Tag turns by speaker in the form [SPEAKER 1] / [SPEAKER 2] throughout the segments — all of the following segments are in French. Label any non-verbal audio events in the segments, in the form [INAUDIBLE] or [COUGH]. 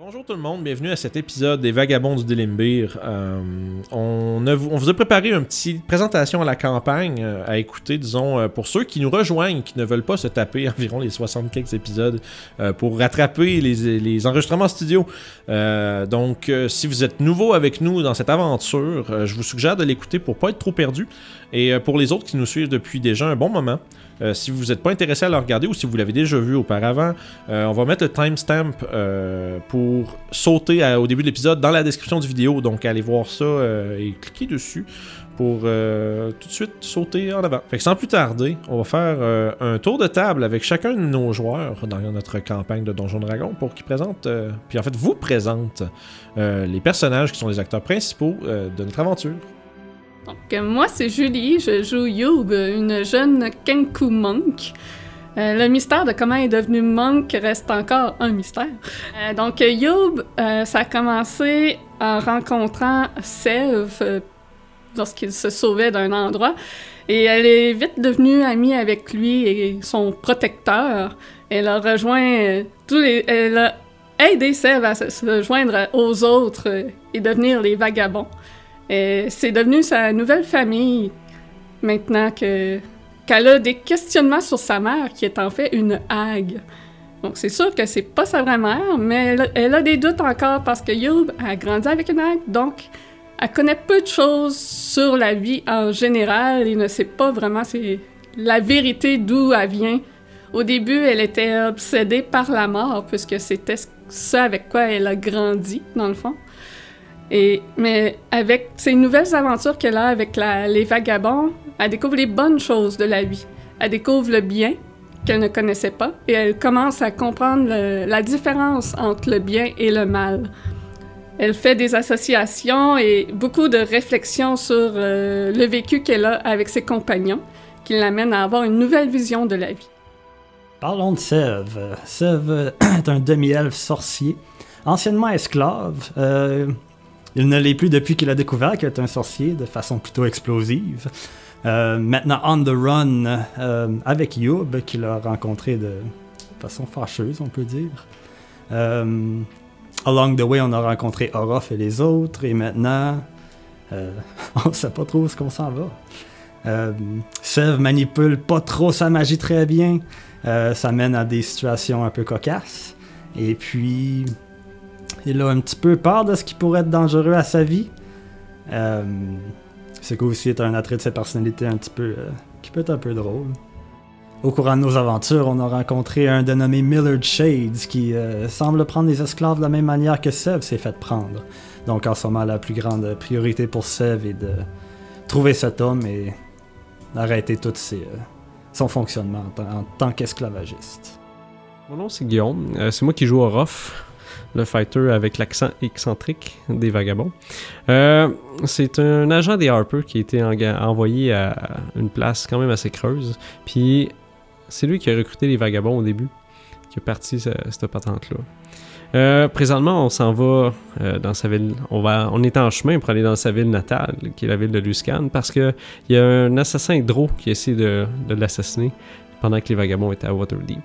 [SPEAKER 1] Bonjour tout le monde, bienvenue à cet épisode des Vagabonds du Délimbir. Euh, on, vous a préparé une petite présentation à la campagne euh, à écouter, disons, euh, pour ceux qui nous rejoignent, qui ne veulent pas se taper [LAUGHS] environ les 60 quelques épisodes pour rattraper les, enregistrements studio. Donc, si vous êtes nouveau avec nous dans cette aventure, je vous suggère de l'écouter pour pas être trop perdu. Et pour les autres qui nous suivent depuis déjà un bon moment, euh, si vous n'êtes pas intéressé à le regarder ou si vous l'avez déjà vu auparavant, euh, on va mettre le timestamp euh, pour sauter au début de l'épisode dans la description du vidéo. Donc allez voir ça et cliquez dessus pour tout de suite sauter en avant. Fait que sans plus tarder, on va faire un tour de table avec chacun de nos joueurs dans notre campagne de Donjon Dragon pour qu'ils présentent, puis en fait vous présentent les personnages qui sont les acteurs principaux de notre aventure.
[SPEAKER 2] Donc, euh, moi, c'est Julie. Je joue Youb, une jeune Kenku monk. Euh, le mystère de comment elle est devenue monk reste encore un mystère. Euh, donc, euh, ça a commencé en rencontrant Sev euh, lorsqu'il se sauvait d'un endroit. Et elle est vite devenue amie avec lui et son protecteur. Elle a rejoint. Elle a aidé Sev à se, joindre aux autres et devenir les vagabonds. Et c'est devenu sa nouvelle famille maintenant que qu'elle a des questionnements sur sa mère qui est en fait une hague. Donc c'est sûr que c'est pas sa vraie mère, mais elle, a- des doutes encore parce que Youb a grandi avec une hague, donc elle connaît peu de choses sur la vie en général et ne sait pas vraiment c'est la vérité d'où elle vient. Au début, elle était obsédée par la mort puisque c'était ça avec quoi elle a grandi dans le fond. Mais avec ces nouvelles aventures qu'elle a avec les vagabonds, elle découvre les bonnes choses de la vie. Elle découvre le bien qu'elle ne connaissait pas et elle commence à comprendre la différence entre le bien et le mal. Elle fait des associations et beaucoup de réflexions sur euh, le vécu qu'elle a avec ses compagnons qui l'amènent à avoir une nouvelle vision de la vie.
[SPEAKER 3] Parlons de Sève. Sève est un demi-elfe sorcier, anciennement esclave. Euh, il ne l'est plus depuis qu'il a découvert qu'il est un sorcier de façon plutôt explosive. Euh, maintenant on the run euh, avec Youb, qu'il a rencontré de façon fâcheuse, on peut dire. Euh, along the way, on a rencontré Orof et les autres, et maintenant, [LAUGHS] on sait pas trop où est-ce qu'on s'en va. Sève manipule pas trop sa magie très bien. Ça mène à des situations un peu cocasses. Et puis, il a un petit peu peur de ce qui pourrait être dangereux à sa vie. Euh, qui aussi est un attrait de sa personnalité un petit peu. euh, qui peut être un peu drôle. Au courant de nos aventures, on a rencontré un dénommé Millard Shades qui euh, semble prendre les esclaves de la même manière que Sev s'est fait prendre. Donc en ce moment, la plus grande priorité pour Sev est de trouver cet homme et d'arrêter tout euh, son fonctionnement en, tant- qu'esclavagiste.
[SPEAKER 4] Mon nom c'est Guillaume. C'est moi qui joue Orof, le fighter avec l'accent excentrique des vagabonds. Euh, c'est un agent des Harper qui a été envoyé à une place quand même assez creuse. Puis c'est lui qui a recruté les vagabonds au début, qui a parti ce- cette patente-là. Euh, présentement, on s'en va euh, dans sa ville. On, va, on est en chemin pour aller dans sa ville natale, qui est la ville de Luscan, parce que il y a un assassin hydro qui essaie de, de l'assassiner pendant que les vagabonds étaient à Waterdeep.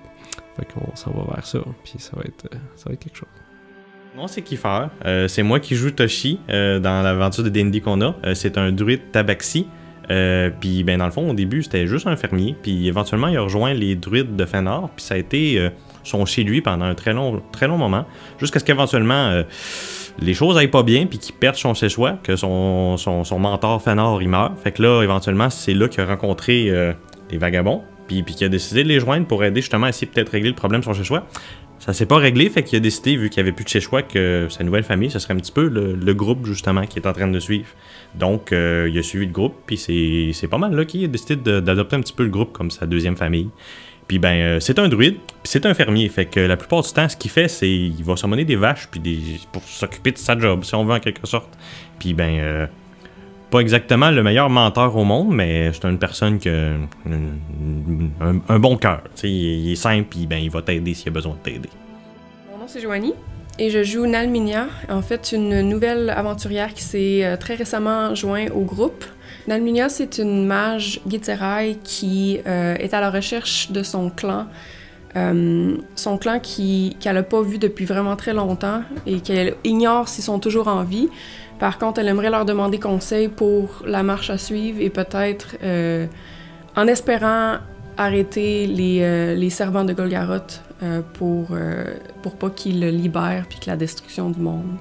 [SPEAKER 4] Fait qu'on s'en va vers ça, puis ça va être, ça va être quelque chose.
[SPEAKER 5] Non, c'est Kiefer. Euh, c'est moi qui joue Toshi euh, dans l'aventure de D&D qu'on a. Euh, c'est un druide tabaxi. Puis ben dans le fond au début c'était juste un fermier puis éventuellement il a rejoint les druides de Fenor puis ça a été son chez lui pendant un très long très long moment jusqu'à ce qu'éventuellement les choses aillent pas bien puis qu'il perde son chez-soi que son, mentor Fenor il meurt fait que là éventuellement c'est là qu'il a rencontré les vagabonds puis, puis qu'il a décidé de les joindre pour aider justement à essayer peut-être régler le problème de son chez-soi ça s'est pas réglé, fait qu'il a décidé, vu qu'il n'y avait plus de chez choix, que sa nouvelle famille, ce serait un petit peu le, groupe, justement, qui est en train de suivre. Donc, euh, il a suivi le groupe, puis c'est pas mal là qu'il a décidé d'adopter un petit peu le groupe comme sa deuxième famille. Puis ben, euh, c'est un druide, puis c'est un fermier, fait que la plupart du temps, ce qu'il fait, c'est il va summoner des vaches, puis des, pour s'occuper de sa job, si on veut en quelque sorte. Puis ben, euh, pas exactement le meilleur menteur au monde, mais c'est une personne qui a un, bon cœur. Il, il est simple, puis ben, il va t'aider s'il a besoin de t'aider.
[SPEAKER 6] Mon nom c'est Joanie et je joue Nalminia, en fait une nouvelle aventurière qui s'est euh, très récemment joint au groupe. Nalminia c'est une mage Gitzerai qui euh, est à la recherche de son clan euh, son clan qu'elle n'a pas vu depuis vraiment très longtemps et qu'elle ignore s'ils sont toujours en vie. Par contre, elle aimerait leur demander conseil pour la marche à suivre et peut-être, euh, en espérant arrêter les, euh, les servants de Golgaroth euh, pour, pour pas qu'ils le libèrent puis que la destruction du monde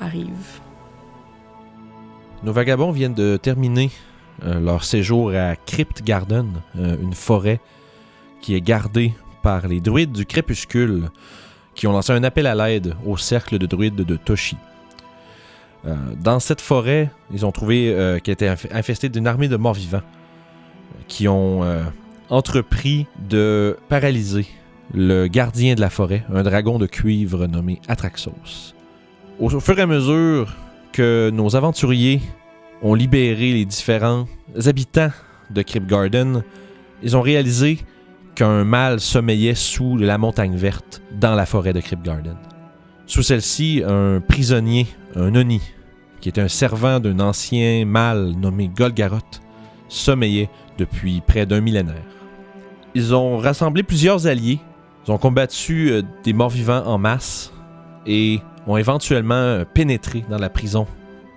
[SPEAKER 6] arrive.
[SPEAKER 1] Nos vagabonds viennent de terminer leur séjour à Crypt Garden, une forêt qui est gardée par les druides du crépuscule qui ont lancé un appel à l'aide au cercle de druides de Toshi. Euh, dans cette forêt, ils ont trouvé euh, qu'elle était inf- infestée d'une armée de morts-vivants euh, qui ont entrepris de paralyser le gardien de la forêt, un dragon de cuivre nommé Atraxos. Au, au fur et à mesure que nos aventuriers ont libéré les différents habitants de Crypt Garden, ils ont réalisé qu'un mâle sommeillait sous la montagne verte dans la forêt de Crypt Garden. Sous celle-ci, un prisonnier, un Oni, qui était un servant d'un ancien mâle nommé Golgaroth, sommeillait depuis près d'un millénaire. Ils ont rassemblé plusieurs alliés, ils ont combattu euh, des morts-vivants en masse et ont éventuellement euh, pénétré dans la prison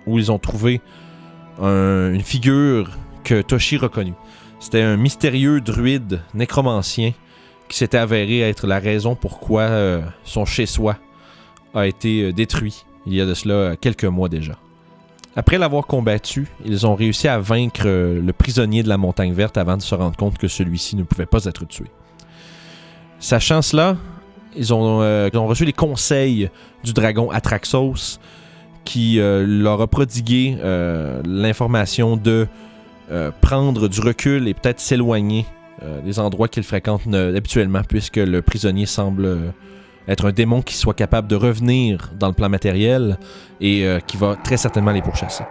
[SPEAKER 1] où ils ont trouvé un- une figure que Toshi reconnut. C'était un mystérieux druide nécromancien qui s'était avéré être la raison pourquoi euh, son chez-soi a été euh, détruit il y a de cela euh, quelques mois déjà. Après l'avoir combattu, ils ont réussi à vaincre euh, le prisonnier de la montagne verte avant de se rendre compte que celui-ci ne pouvait pas être tué. Sachant cela, ils ont, reçu les conseils du dragon Atraxos qui leur a prodigué l'information de prendre du recul et peut-être s'éloigner des endroits qu'ils fréquentent habituellement, puisque le prisonnier semble être un démon qui soit capable de revenir dans le plan matériel et euh, qui va très certainement les pourchasser.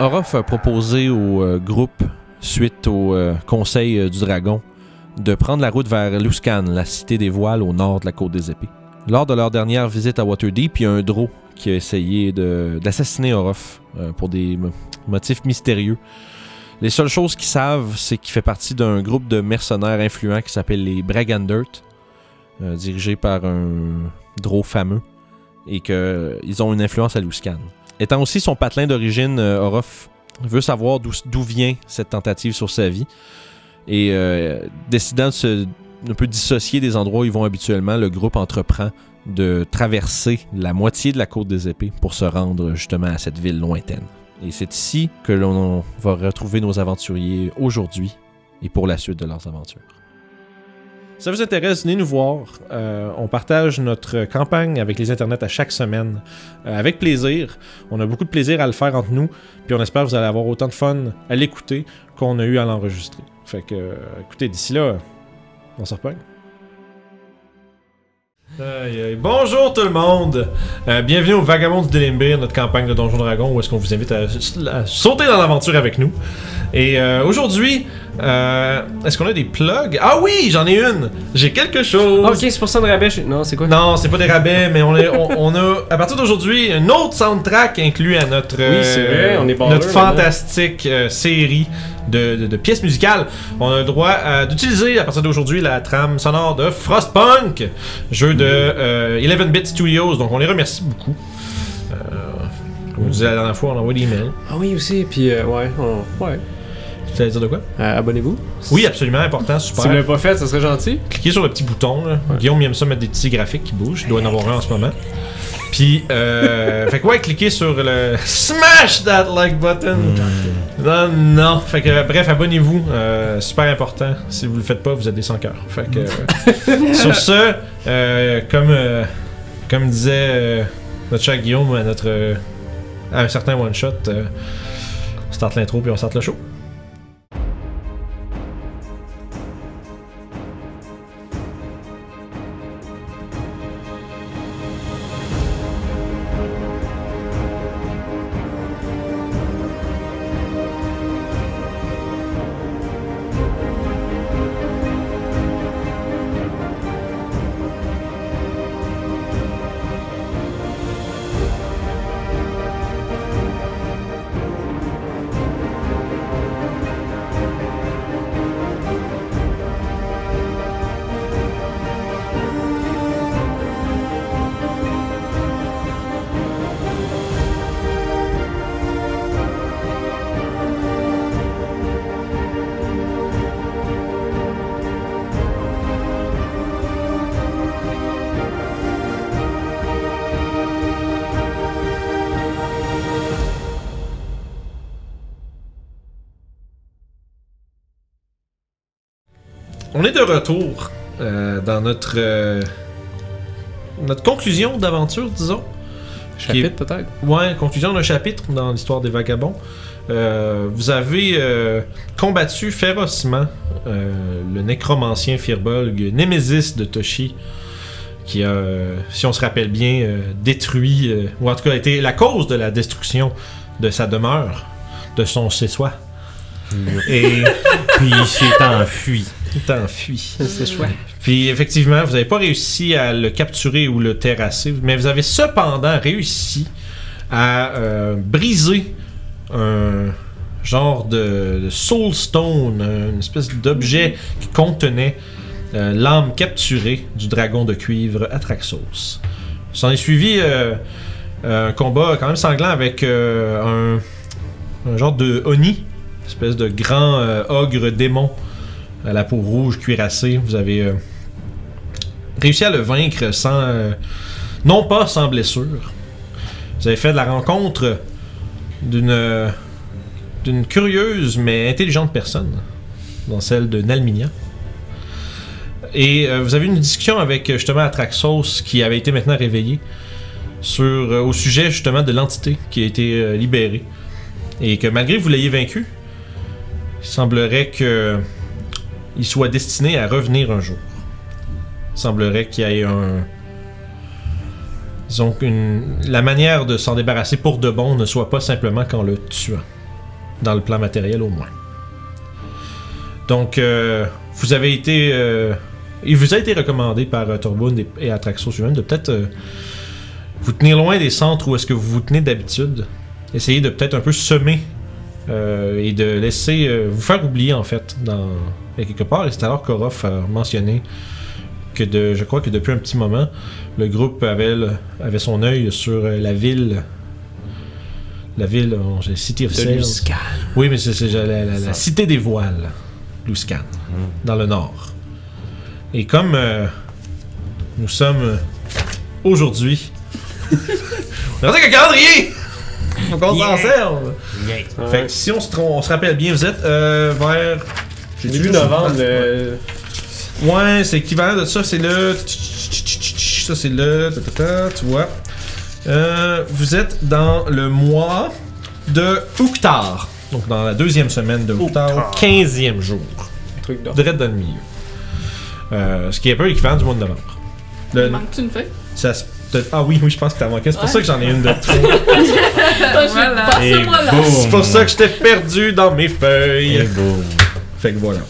[SPEAKER 1] Orof a proposé au euh, groupe, suite au euh, conseil du dragon, de prendre la route vers Luskan, la cité des voiles au nord de la côte des épées. Lors de leur dernière visite à Waterdeep, il y a un Drow qui a essayé d'assassiner Orof pour des mo- motifs mystérieux. Les seules choses qu'ils savent, c'est qu'il fait partie d'un groupe de mercenaires influents qui s'appelle les Bragandert, euh, dirigé par un Drow fameux, et qu'ils ont une influence à Luskan. Étant aussi son patelin d'origine, euh, Orof veut savoir d'où d'où vient cette tentative sur sa vie. Et euh, décidant de se un peu dissocier des endroits où ils vont habituellement, le groupe entreprend de traverser la moitié de la côte des épées pour se rendre justement à cette ville lointaine. Et c'est ici que l'on va retrouver nos aventuriers aujourd'hui et pour la suite de leurs aventures. Ça vous intéresse, venez nous voir. Euh, on partage notre campagne avec les internets à chaque semaine. euh, avec plaisir. On a beaucoup de plaisir à le faire entre nous. Puis on espère que vous allez avoir autant de fun à l'écouter qu'on a eu à l'enregistrer. Fait que, euh, écoutez, d'ici là, on se reprend. Aïe, aïe. Bonjour tout le monde! Euh, bienvenue au Vagabond du Délimbir, notre campagne de Donjon Dragon, où est-ce qu'on vous invite à, à sauter dans l'aventure avec nous. Et euh, aujourd'hui, euh, est-ce qu'on a des plugs? Ah oui, j'en ai une! J'ai quelque chose!
[SPEAKER 4] Ah, ok, 15% de rabais. Non, c'est quoi?
[SPEAKER 1] Non, c'est pas des rabais, mais on, est- on, [LAUGHS] on a, à partir d'aujourd'hui, un autre soundtrack inclus à notre,
[SPEAKER 4] Oui, c'est vrai, on est baller
[SPEAKER 1] notre
[SPEAKER 4] maintenant.
[SPEAKER 1] fantastique euh, série de, de- de pièces musicales. On a le droit euh, d'utiliser à partir d'aujourd'hui la trame sonore de Frostpunk, jeu de euh, 11-bit Studios, donc on les remercie beaucoup. Euh, comme je disais la dernière fois, on envoie des emails.
[SPEAKER 4] Ah oui, aussi. Puis, euh, ouais, on- ouais.
[SPEAKER 1] Tu allais dire de quoi?
[SPEAKER 4] Euh, Abonnez-vous.
[SPEAKER 1] Oui, absolument, important,
[SPEAKER 4] Si
[SPEAKER 1] super.
[SPEAKER 4] vous l'avez pas fait, ça serait gentil.
[SPEAKER 1] cliquez sur le petit bouton. Là. Guillaume il aime ça mettre des petits graphiques qui bougent. Il doit en avoir un en ce moment. Puis, euh, [LAUGHS] fait que ouais, cliquez sur le [LAUGHS] smash that like button. Non, non. Fait que bref, abonnez-vous. Euh, super important. Si vous le faites pas, vous êtes des sans cœur. Fait que euh, sur ce, euh, comme euh, comme disait notre cher Guillaume à notre à un certain one shot, euh, start l'intro puis on start le show. Retour euh, dans notre euh, notre conclusion d'aventure, disons.
[SPEAKER 4] Chapitre peut-être
[SPEAKER 1] Ouais, conclusion d'un chapitre dans l'histoire des vagabonds. Euh, vous avez euh, combattu férocement euh, le nécromancien Firbolg, Némésis de Toshi, qui a, euh, si on se rappelle bien, euh, détruit, euh, ou en tout cas été la cause de la destruction de sa demeure, de son chez soi. Et [LAUGHS]
[SPEAKER 5] Puis il s'est enfui.
[SPEAKER 1] Enfui.
[SPEAKER 4] C'est chouette.
[SPEAKER 1] Puis effectivement, vous n'avez pas réussi à le capturer ou le terrasser, mais vous avez cependant réussi à euh, briser un genre de, de soul stone, une espèce d'objet qui contenait euh, l'âme capturée du dragon de cuivre Atraxos. S'en est suivi euh, un combat quand même sanglant avec euh, un, un genre de Oni, espèce de grand euh, ogre démon à la peau rouge cuirassée. Vous avez euh, réussi à le vaincre sans. euh, non pas sans blessure. Vous avez fait de la rencontre d'une. euh, d'une curieuse mais intelligente personne, dans celle de Nalminia. Et vous avez eu une discussion avec justement Atraxos qui avait été maintenant réveillé sur, au sujet justement de l'entité qui a été libérée. Et que malgré que vous l'ayez vaincu, il semblerait que il soit destiné à revenir un jour. Il semblerait qu'il y ait un. Disons. La manière de s'en débarrasser pour de bon ne soit pas simplement qu'en le tuant. Dans le plan matériel au moins. Donc, euh, vous avez été. euh, il vous a été recommandé par euh, et, et Atraxos de peut-être euh, vous tenir loin des centres où est-ce que vous vous tenez d'habitude. Essayez de peut-être un peu semer et de laisser vous faire oublier en fait dans et quelque part. Et c'est alors qu'Orof a mentionné que de, je crois que depuis un petit moment, le groupe avait, le- avait son œil sur euh, la ville. La ville, j'ai City of Sales. Oui, mais c'est la, la- la- la cité des voiles, Luscan, dans le nord. Et comme euh, nous sommes euh, aujourd'hui. [LAUGHS] on a un calendrier! Qu'on s'en serve! Fait que si on se, on rappelle bien, vous êtes euh, vers. J'ai
[SPEAKER 4] Début novembre, le-
[SPEAKER 1] Ouais, c'est équivalent de ça, c'est le. Ça, c'est le. Tu vois. Euh, vous êtes dans le mois de Oukhtar. Donc, dans la deuxième semaine de Oukhtar, au 15e jour.
[SPEAKER 4] truc d'or.
[SPEAKER 1] Direct dans le milieu. Euh, ce qui est un peu l'équivalent du mois de novembre. Le-
[SPEAKER 2] manque-tu une feuille?
[SPEAKER 1] ça se- ah oui, oui, je pense que t'as manqué. C'est pour
[SPEAKER 2] Ouais.
[SPEAKER 1] ça que j'en ai une de trop. [LAUGHS]
[SPEAKER 2] Voilà.
[SPEAKER 1] C'est pour ça que j'étais perdu dans mes feuilles.
[SPEAKER 5] Et boum.
[SPEAKER 1] Fait que voilà.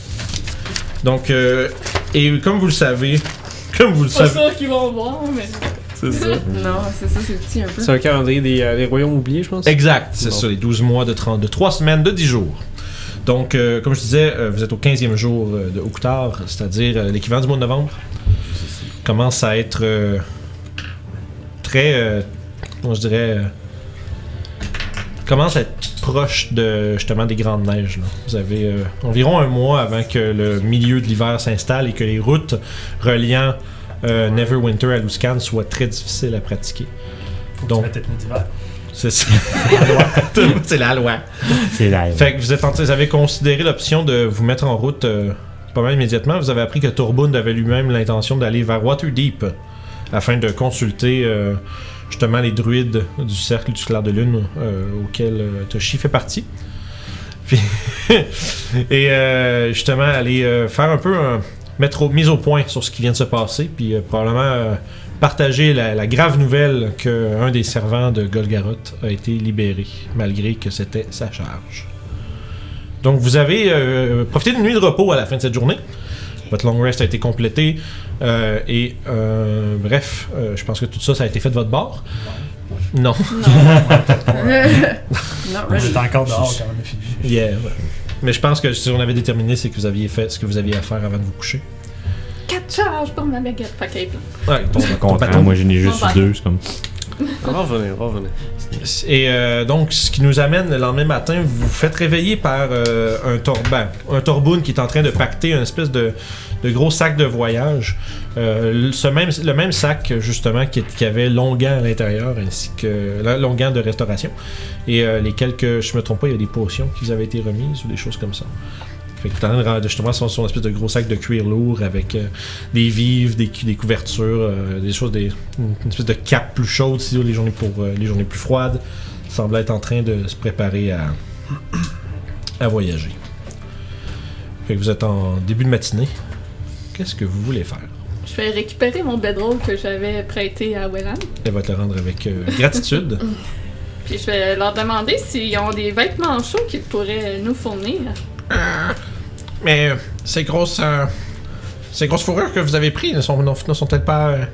[SPEAKER 1] Donc, euh, et comme vous le savez, [LAUGHS] comme vous le
[SPEAKER 2] Pas
[SPEAKER 1] savez,
[SPEAKER 2] sûr qu'ils vont voir, mais.
[SPEAKER 1] c'est ça. [LAUGHS]
[SPEAKER 6] Non, c'est ça, c'est petit un peu.
[SPEAKER 4] C'est un calendrier des, euh, des royaumes oubliés, je pense.
[SPEAKER 1] Exact, c'est
[SPEAKER 4] Bon.
[SPEAKER 1] ça, les 12 mois de 30, de 3 semaines, de 10 jours. Donc, euh, comme je disais, euh, vous êtes au 15e jour euh, de Oukhtar, c'est-à-dire euh, l'équivalent du mois de novembre. Commence à être euh, très, euh, comment je dirais, euh, commence à être proche de justement des grandes neiges. là. Vous avez euh, environ un mois avant que le milieu de l'hiver s'installe et que les routes reliant euh, Neverwinter à Luscan soient très difficiles à pratiquer. Donc,
[SPEAKER 3] Tu d'hiver.
[SPEAKER 1] c'est ça. [LAUGHS] c'est la loi.
[SPEAKER 5] C'est.
[SPEAKER 1] Fait que vous, êtes en- vous avez considéré l'option de vous mettre en route euh, pas mal immédiatement. Vous avez appris que Torbund avait lui-même l'intention d'aller vers Waterdeep afin de consulter euh, justement les druides du cercle du clair de lune euh, auquel euh, Toshi fait partie. Puis- [LAUGHS] et euh, justement aller faire un peu mettre mise au point sur ce qui vient de se passer, puis probablement partager la, grave nouvelle qu'un des servants de Golgaroth a été libéré, malgré que c'était sa charge. Donc vous avez profité d'une nuit de repos à la fin de cette journée. Votre long rest a été complété. euh, et euh, bref, euh, je pense que tout ça, ça a été fait de votre bord. Non.
[SPEAKER 6] Non, [LAUGHS]
[SPEAKER 3] est encore dehors quand on a fini.
[SPEAKER 1] Yeah, ouais. Mais je pense que si on avait déterminé, c'est que vous aviez fait ce que vous aviez à faire avant de vous coucher.
[SPEAKER 2] 4 charges pour ma baguette. Fait qu'elle est pleine.
[SPEAKER 1] Ouais, ton, ton bâton.
[SPEAKER 5] moi j'en ai juste
[SPEAKER 2] Bon,
[SPEAKER 5] deux, c'est comme.
[SPEAKER 4] Va revenir.
[SPEAKER 1] Et euh, donc, ce qui nous amène le lendemain matin, vous vous faites réveiller par euh, un torban, un torboun qui est en train de pacter une espèce de, gros sac de voyage. Euh, ce même, le même sac, justement, qui, avait Longan à l'intérieur, ainsi que Longan de restauration. Et les quelques, je me trompe pas, il y a des potions qui vous avaient été remises ou des choses comme ça. Fait que t'es en train de rendre- justement son, son espèce de gros sac de cuir lourd avec euh, des vivres, des, couvertures, euh, des choses, des, une, espèce de cape plus chaude si les journées pour euh, les journées plus froides. Il semble être en train de se préparer à, à voyager. Fait que vous êtes en début de matinée. Qu'est-ce que vous voulez faire?
[SPEAKER 2] Je vais récupérer mon bedroll que j'avais prêté à Welland.
[SPEAKER 1] Elle va te le rendre avec gratitude. [LAUGHS]
[SPEAKER 2] Puis je vais leur demander s'ils ont des vêtements chauds qu'ils pourraient nous fournir.
[SPEAKER 1] Mais euh, ces grosses, euh, ces grosses fourrures que vous avez prises ne sont, ne sont peut-être pas euh,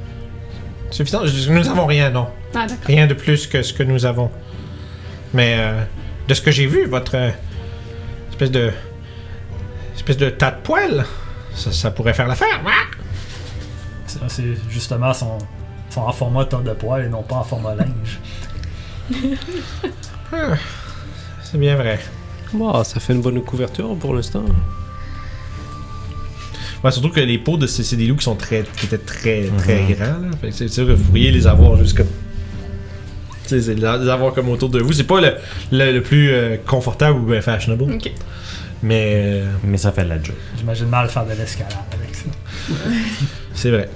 [SPEAKER 1] suffisantes. Nous n'avons rien, non.
[SPEAKER 2] Ah.
[SPEAKER 1] Rien de plus que ce que nous avons. Mais euh, de ce que j'ai vu, votre euh, espèce de espèce de tas de poils, ça, ça pourrait faire l'affaire.
[SPEAKER 3] Ça, C'est justement son, sont en format tas de poils et non pas en format linge.
[SPEAKER 1] Ah, c'est bien vrai.
[SPEAKER 4] Bon, ça fait une bonne couverture pour l'instant.
[SPEAKER 1] Ouais, surtout que les peaux de ces c'est des loups qui sont très qui étaient très très grands. Là. Fait que c'est sûr que vous pourriez les avoir juste comme tu sais, c'est les avoir comme autour de vous. C'est pas le, le, le plus euh, confortable ou bien fashionable,
[SPEAKER 2] Ok.
[SPEAKER 1] mais euh,
[SPEAKER 5] Mais ça fait la job.
[SPEAKER 3] J'imagine mal faire de l'escalade avec ça. [LAUGHS]
[SPEAKER 1] c'est vrai.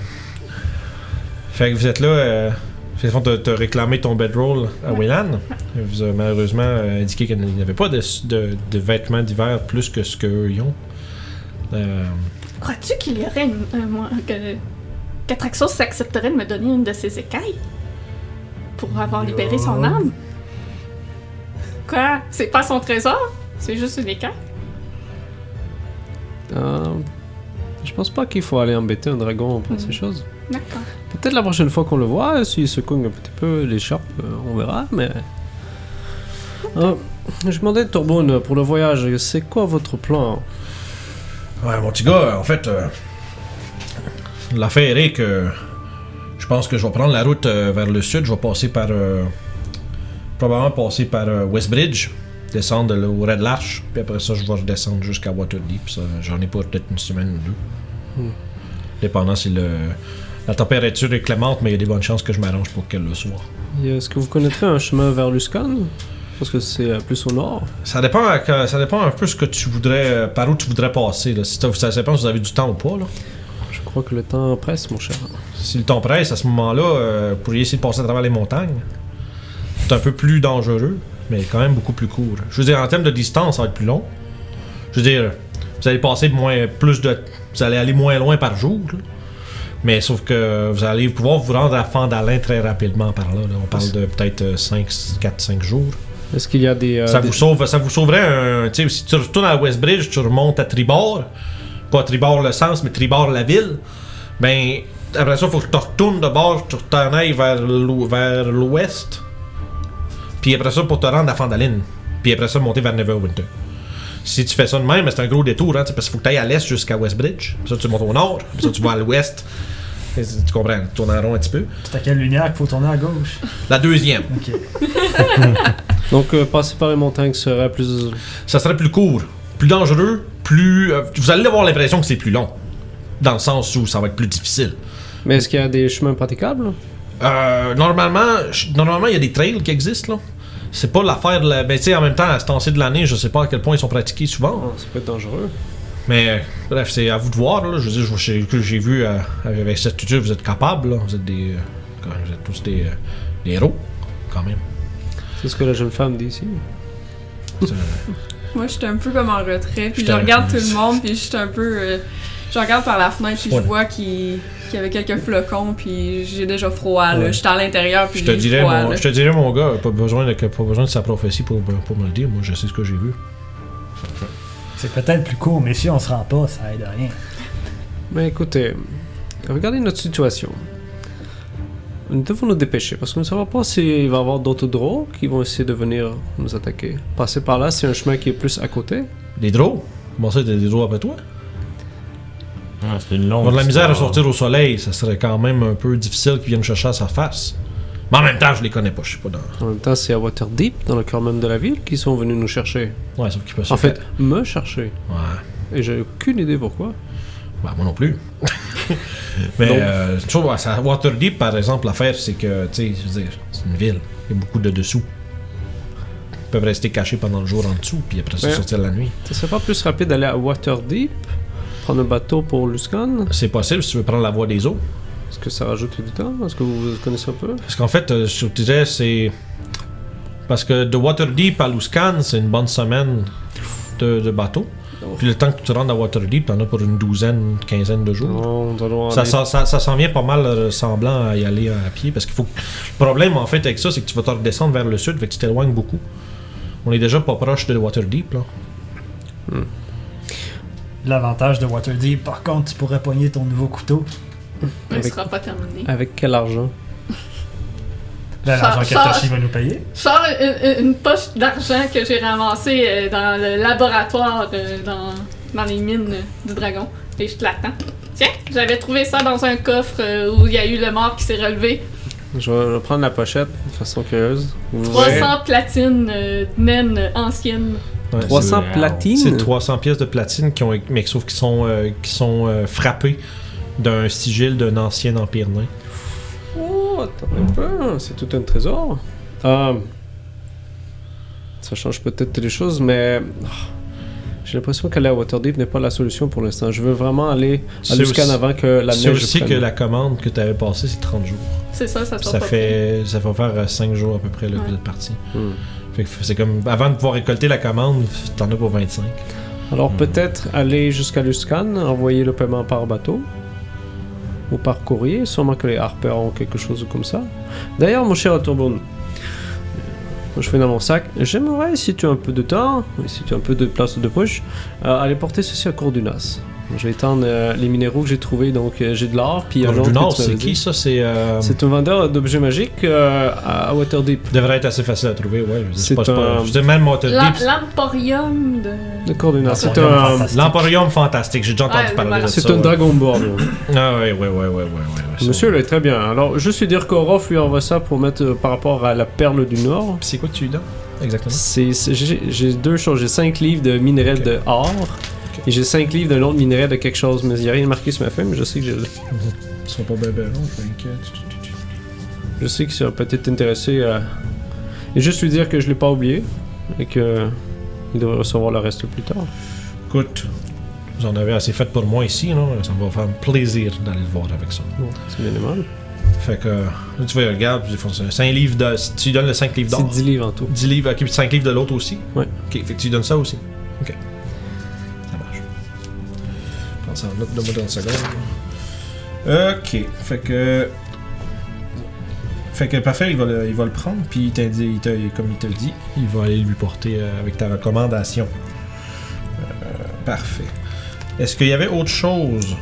[SPEAKER 1] Fait que vous êtes là. Euh, fait que, t'as- t'as réclamé ton bedroll à Wayland. Il vous a malheureusement euh, indiqué qu'il n'y avait pas de, de, de vêtements d'hiver plus que ce qu'eux ils ont. Euh,
[SPEAKER 2] Crois-tu qu'il y aurait une, un mois que qu'Atraxos s'accepterait de me donner une de ses écailles pour avoir libéré son âme? Quoi? C'est pas son trésor? C'est juste une écaille?
[SPEAKER 4] Euh, je pense pas qu'il faut aller embêter un dragon pour
[SPEAKER 2] Mhm.
[SPEAKER 4] ces choses.
[SPEAKER 2] D'accord.
[SPEAKER 4] Peut-être la prochaine fois qu'on le voit, s'il se cogne un petit peu l'écharpe, euh, on verra, mais... Euh, je demandais, Torbone, pour le voyage, c'est quoi votre plan?
[SPEAKER 1] Ouais, mon petit gars, en fait, euh, l'affaire est que je pense que je vais prendre la route euh, vers le sud. Je vais passer par. euh, probablement passer par euh, Westbridge, descendre là, au Red Larch, puis après ça, je vais redescendre jusqu'à Waterdeep. Ça, J'en ai pour peut-être une semaine ou deux.
[SPEAKER 4] Hmm.
[SPEAKER 1] Dépendant si le. La température est clémente, mais il y a des bonnes chances que je m'arrange pour qu'elle le soit.
[SPEAKER 4] Et Est-ce que vous connaîtrez un chemin vers Luscan Parce que c'est euh, plus au nord.
[SPEAKER 1] Ça dépend, ça dépend un peu ce que tu voudrais, euh, par où tu voudrais passer. Là. Si ça dépend si vous avez du temps ou pas. Là.
[SPEAKER 4] Je crois que le temps presse, mon cher.
[SPEAKER 1] Si le temps presse, à ce moment-là, euh, vous pourriez essayer de passer à travers les montagnes. C'est un peu plus dangereux, mais quand même beaucoup plus court. Je veux dire, en termes de distance, ça va être plus long. Je veux dire, vous allez passer moins, plus de. Vous allez aller moins loin par jour. là. Mais sauf que vous allez pouvoir vous rendre à Fandalin très rapidement par là. là. On parle de peut-être 5, 4-5 jours.
[SPEAKER 4] Est-ce qu'il y a des... euh,
[SPEAKER 1] ça,
[SPEAKER 4] des-
[SPEAKER 1] vous sauve, ça vous sauverait un. Si tu retournes à Westbridge, tu remontes à Tribord. Pas Tribord le sens, mais Tribord la ville. Ben, après ça, il faut que tu retournes de bord, tu t'en ailles vers l'ou- vers l'ouest. Puis après ça, pour te rendre à Fandalin. Puis après ça, monter vers Neverwinter. Si tu fais ça de même, c'est un gros détour, hein, parce qu'il faut que tu ailles à l'est jusqu'à Westbridge. Puis ça, tu montes au nord. Puis ça, tu vas à l'ouest. Tu comprends, tu tournes en rond un petit peu.
[SPEAKER 3] C'est à quelle lumière qu'il faut tourner à gauche?
[SPEAKER 1] La deuxième.
[SPEAKER 3] Ok. [LAUGHS]
[SPEAKER 4] Donc, euh, passer par les montagnes serait plus...
[SPEAKER 1] ça serait plus court, plus dangereux, plus. euh, vous allez avoir l'impression que c'est plus long. Dans le sens où ça va être plus difficile.
[SPEAKER 4] Mais est-ce qu'il y a des chemins praticables
[SPEAKER 1] Euh, normalement, je- normalement, il y a des trails qui existent, là. C'est pas l'affaire de la. Ben, tu sais, en même temps, à ce temps-ci de l'année, je sais pas à quel point ils sont pratiqués souvent.
[SPEAKER 4] Oh, Ça peut être dangereux.
[SPEAKER 1] Mais, euh, bref, c'est à vous de voir, là. Je veux dire, je- j'ai que j'ai vu euh, avec cette culture, vous êtes capables, là. Vous êtes des. euh, quand même, vous êtes tous des, euh, des héros, quand même.
[SPEAKER 4] C'est ce que la jeune femme dit ici.
[SPEAKER 1] C'est- [LAUGHS]
[SPEAKER 6] Moi, j'étais un peu comme en retrait, puis je regarde tout le monde, puis j'étais un peu. euh, je regarde par la fenêtre, puis je vois qu'il qu'il y avait quelques flocons, puis j'ai déjà froid, là.
[SPEAKER 1] Ouais.
[SPEAKER 6] J'étais à l'intérieur, puis
[SPEAKER 1] Je te,
[SPEAKER 6] j'ai
[SPEAKER 1] dirais,
[SPEAKER 6] froid,
[SPEAKER 1] mon, je te dirais, mon gars, pas besoin, de, pas besoin de sa prophétie pour, pour me le dire. Moi, je sais ce que j'ai vu.
[SPEAKER 3] C'est peut-être plus court, mais si on se rend pas, ça aide à rien.
[SPEAKER 4] Mais écoutez, regardez notre situation. Nous devons nous dépêcher parce qu'on ne savons pas s'il va y avoir d'autres drôles qui vont essayer de venir nous attaquer. Passer par là, c'est un chemin qui est plus à côté.
[SPEAKER 1] Des drôles Comment ça, t'as des drôles après toi
[SPEAKER 5] Ah, c'est une longue
[SPEAKER 1] Avoir de la misère à sortir au soleil, ça serait quand même un peu difficile qu'ils viennent chercher à sa face. Mais en même temps, je les connais pas, je sais pas dans.
[SPEAKER 4] En même temps, c'est à Waterdeep, dans le cœur même de la ville, qu'ils sont venus nous chercher.
[SPEAKER 1] Ouais, sauf qu'ils peuvent se
[SPEAKER 4] En fait,
[SPEAKER 1] faire-
[SPEAKER 4] me chercher.
[SPEAKER 1] Ouais.
[SPEAKER 4] Et j'ai aucune idée pourquoi.
[SPEAKER 1] Bah, moi non plus. [LAUGHS] Mais,
[SPEAKER 4] Donc-
[SPEAKER 1] euh, tu vois, à Waterdeep, par exemple, l'affaire, c'est que, tu sais, je veux dire, c'est une ville. Il y a beaucoup de dessous. peuvent rester cachés pendant le jour en dessous, puis après ça
[SPEAKER 4] Ouais.
[SPEAKER 1] sortir la nuit.
[SPEAKER 4] Ce serait pas plus rapide d'aller à Waterdeep, prendre un bateau pour Luskan?
[SPEAKER 1] C'est possible si tu veux prendre la voie des eaux.
[SPEAKER 4] Est-ce que ça rajoute du temps? Est-ce que vous connaissez un peu?
[SPEAKER 1] Parce qu'en fait, euh, je te disais, c'est. Parce que de Waterdeep à Luscan, c'est une bonne semaine de, de bateau.
[SPEAKER 4] Oh.
[SPEAKER 1] Puis le temps que tu rentres à Waterdeep, t'en as pour une douzaine, quinzaine de jours.
[SPEAKER 4] Non, on doit loin
[SPEAKER 1] Ça, ça, ça, ça s'en vient pas mal euh, semblant à y aller à pied parce qu'il faut. Le problème en fait avec ça, c'est que tu vas te redescendre vers le sud, fait que tu t'éloignes beaucoup. On est déjà pas proche de Waterdeep là.
[SPEAKER 3] L'avantage de Waterdeep, par contre, tu pourrais poigner ton nouveau couteau.
[SPEAKER 2] Il
[SPEAKER 4] Avec-
[SPEAKER 2] sera pas terminé.
[SPEAKER 4] Avec quel argent?
[SPEAKER 3] Ben, l'argent Toshi va nous payer.
[SPEAKER 2] Je sors une, une poche d'argent que j'ai ramassée euh, dans le laboratoire euh, dans, dans les mines euh, du dragon. Et je te l'attends. Tiens, j'avais trouvé ça dans un coffre euh, où il y a eu le mort qui s'est relevé.
[SPEAKER 4] je vais, je vais prendre la pochette de façon curieuse. Vous
[SPEAKER 2] 300 platines euh, naines euh, anciennes.
[SPEAKER 1] Ouais,
[SPEAKER 4] 300
[SPEAKER 1] c'est-
[SPEAKER 4] platines?
[SPEAKER 1] C'est 300 pièces de platine qui ont, mais sauf qu'ils sont, euh, qui sont euh, frappées d'un sigil d'un ancien empire nain.
[SPEAKER 4] Oh, attends un peu, c'est tout un trésor. Euh, ça change peut-être les choses, mais ah, j'ai l'impression qu'aller à Waterdeep n'est pas la solution pour l'instant. Je veux vraiment aller à
[SPEAKER 1] C'est
[SPEAKER 4] Luskan avant que la
[SPEAKER 1] C'est
[SPEAKER 4] neige
[SPEAKER 1] aussi que la commande que tu avais passée, c'est 30 jours.
[SPEAKER 2] C'est ça, ça
[SPEAKER 1] ça
[SPEAKER 2] pas
[SPEAKER 1] fait ça va faire 5 jours à peu près là, que
[SPEAKER 2] Ouais.
[SPEAKER 1] vous êtes parti.
[SPEAKER 4] Hmm.
[SPEAKER 1] Que c'est comme avant de pouvoir récolter la commande, t'en as pour 25.
[SPEAKER 4] Alors
[SPEAKER 1] Hmm.
[SPEAKER 4] peut-être aller jusqu'à Luskan, envoyer le paiement par bateau ou par courrier. Sûrement que les Harper ont quelque chose comme ça. D'ailleurs, mon cher Turbone, je fais dans mon sac. J'aimerais, si tu as un peu de temps, si tu as un peu de place de poche, euh, aller porter ceci à Cordunas. Je vais étendre euh, les minéraux que j'ai trouvés. Donc euh, j'ai de l'or, puis
[SPEAKER 1] Alors,
[SPEAKER 4] un autre
[SPEAKER 1] Nord, c'est qui ça? C'est euh,
[SPEAKER 4] C'est un vendeur d'objets magiques euh, à Waterdeep.
[SPEAKER 1] devrait être assez facile à trouver, ouais. je
[SPEAKER 4] C'est
[SPEAKER 1] pas-
[SPEAKER 4] un-
[SPEAKER 1] je dire, même Waterdeep.
[SPEAKER 2] L'Emporium de.
[SPEAKER 4] De Cordunas. C'est
[SPEAKER 3] L'Emporium
[SPEAKER 4] un,
[SPEAKER 3] fantastique.
[SPEAKER 1] L'Emporium fantastique, j'ai déjà entendu
[SPEAKER 2] Ouais,
[SPEAKER 1] parler de ça.
[SPEAKER 4] c'est un
[SPEAKER 1] ouais.
[SPEAKER 4] Dragonborn.
[SPEAKER 1] Ah ouais, ouais, ouais, ouais, ouais, ouais.
[SPEAKER 4] Monsieur, là, très bien. Alors, juste lui dire qu'Orof lui envoie ça pour mettre euh, par rapport à la perle du Nord.
[SPEAKER 1] C'est quoi que tu lui donnes Exactement?
[SPEAKER 4] J'ai, deux choses. J'ai 5 livres de minerai
[SPEAKER 1] Ok.
[SPEAKER 4] de or et j'ai 5 livres d'un autre minerai de quelque chose. Mais il n'y a rien marqué sur ma feuille, mais je sais que j'ai,
[SPEAKER 1] Ils sont pas bien longs, je vais
[SPEAKER 4] je sais que ça peut être intéressé à. Et juste lui dire que je l'ai pas oublié et que il devrait recevoir le reste plus tard.
[SPEAKER 1] Écoute, vous en avez assez fait pour moi ici, là. Ça me va faire plaisir d'aller le voir avec ça.
[SPEAKER 4] C'est bien aimable.
[SPEAKER 1] Fait que, là, tu vois, regarde, ils font ça. 5 livres de. Tu lui donnes le 5 livres
[SPEAKER 4] C'est
[SPEAKER 1] d'or.
[SPEAKER 4] 10 livres en tout.
[SPEAKER 1] 10 livres, ok, puis 5 livres de l'autre aussi?
[SPEAKER 4] Ouais.
[SPEAKER 1] Ok, fait que tu lui donnes ça aussi. Ok. Ça marche. Prends ça en note de moi dans une seconde. Ok, fait que. Fait que parfait, il va le, il va le prendre, puis il t'a dit, il t'a- comme il te le dit, il va aller lui porter euh, avec ta recommandation. Euh, parfait. Est-ce qu'il y avait autre chose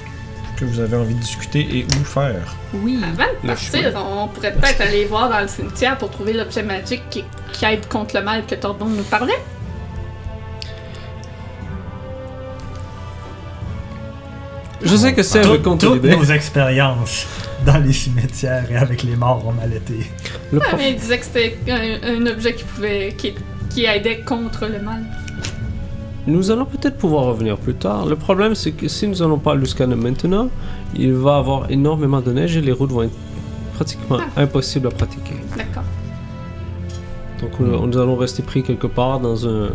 [SPEAKER 1] que vous avez envie de discuter et où faire?
[SPEAKER 6] Oui.
[SPEAKER 2] Avant de partir, on pourrait peut-être aller voir dans le cimetière pour trouver l'objet magique qui, qui aide contre le mal que Tordon nous parlait.
[SPEAKER 4] Je sais que c'est
[SPEAKER 3] Tout-
[SPEAKER 4] contre
[SPEAKER 3] toutes nos expériences dans les cimetières et avec les morts ont mal été.
[SPEAKER 4] Le
[SPEAKER 2] Ah,
[SPEAKER 4] pro-
[SPEAKER 2] mais il disait que c'était un, un objet qui pouvait. Qui, qui aidait contre le mal.
[SPEAKER 4] Nous allons peut-être pouvoir revenir plus tard. Le problème, c'est que si nous n'allons pas à maintenant, il va avoir énormément de neige et les routes vont être pratiquement impossibles à pratiquer.
[SPEAKER 2] D'accord.
[SPEAKER 4] Donc nous, nous allons rester pris quelque part dans un...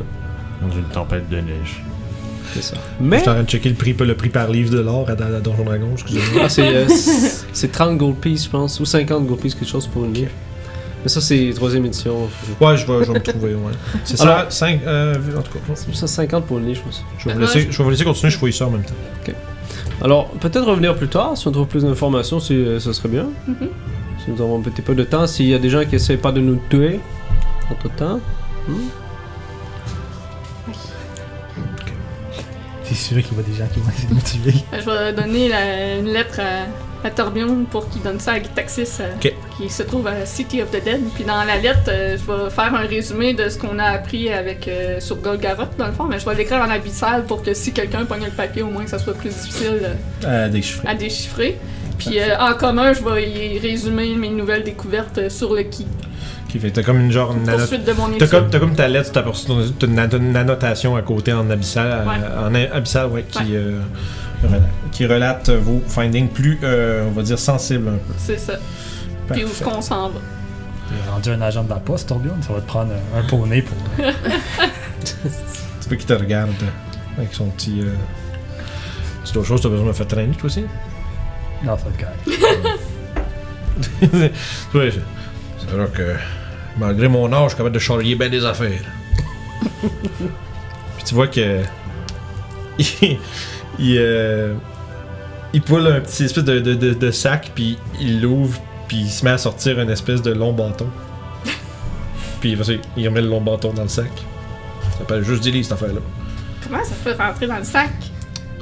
[SPEAKER 5] Dans une tempête de neige.
[SPEAKER 4] C'est ça.
[SPEAKER 1] Je
[SPEAKER 4] Mais
[SPEAKER 1] suis en train de checker le prix, le prix par livre de l'or à, à Donjon Dragon, excusez-moi.
[SPEAKER 4] ah, c'est, euh, c'est- c'est 30 gold pieces, je pense, ou 50 gold pieces, quelque chose pour une livre. Mais ça, c'est troisième édition.
[SPEAKER 1] Ouais, je vais, je vais me trouver, ouais. C'est ça,
[SPEAKER 4] Alors-
[SPEAKER 1] 5, euh, en tout cas.
[SPEAKER 4] C'est ça, 50 pour une livre, je pense.
[SPEAKER 1] Je vais vous laisser, je vais vous laisser continuer, je fouille ça en même temps.
[SPEAKER 4] Alors, peut-être revenir plus tard, si on trouve plus d'informations, si, euh, ce serait bien.
[SPEAKER 2] Mhm.
[SPEAKER 4] Si nous avons un petit peu de temps, s'il y a des gens qui essaient pas de nous tuer, entre temps.
[SPEAKER 3] C'est sûr qu'il y a des gens qui vont essayer de me tuer.
[SPEAKER 2] Euh, Je vais donner la- une lettre à, à Torbion pour qu'il donne ça à Gitaxis, euh, qui se trouve à City of the Dead. Puis dans la lettre, euh, je vais faire un résumé de ce qu'on a appris avec euh, sur Golgaroth, dans le fond, mais je vais l'écrire en abyssal pour que si quelqu'un pogne le papier, au moins que ça soit plus difficile euh,
[SPEAKER 1] À déchiffrer.
[SPEAKER 2] à déchiffrer. Puis euh, en commun, je vais y résumer mes nouvelles découvertes sur le qui.
[SPEAKER 1] Fait, t'as comme une genre une annotation.
[SPEAKER 2] Poursuite de mon
[SPEAKER 1] T'as
[SPEAKER 2] étude.
[SPEAKER 1] comme, t'as comme ta lettre, t'as t'as une, une- annotation à côté en abyssal, euh,
[SPEAKER 2] Ouais.
[SPEAKER 1] en abyssal ouais, qui,
[SPEAKER 2] Ouais.
[SPEAKER 1] euh, relate, qui relate vos findings plus, euh, on va dire, sensibles un peu.
[SPEAKER 2] C'est ça. Puis où est-ce qu'on s'en va?
[SPEAKER 3] T'es rendu un agent de la poste, Torbjorn, ça va te prendre un, un poney pour. [LAUGHS]
[SPEAKER 1] Tu veux qu'il te regarde avec son petit. Euh... C'est autre chose, t'as besoin de me faire traîner, toi aussi?
[SPEAKER 3] Non, ça va être correct. [LAUGHS]
[SPEAKER 1] oui, c'est c'est vrai que malgré mon âge, je suis capable de charrier bien des affaires. Puis tu vois que. [LAUGHS] Il. Il, euh, il poule un petit espèce de, de, de- de sac, puis il l'ouvre, puis il se met à sortir une espèce de long bâton. [LAUGHS] puis il remet le long bâton dans le sac. Ça s'appelle juste des cette affaire-là.
[SPEAKER 2] Comment ça peut rentrer dans le sac?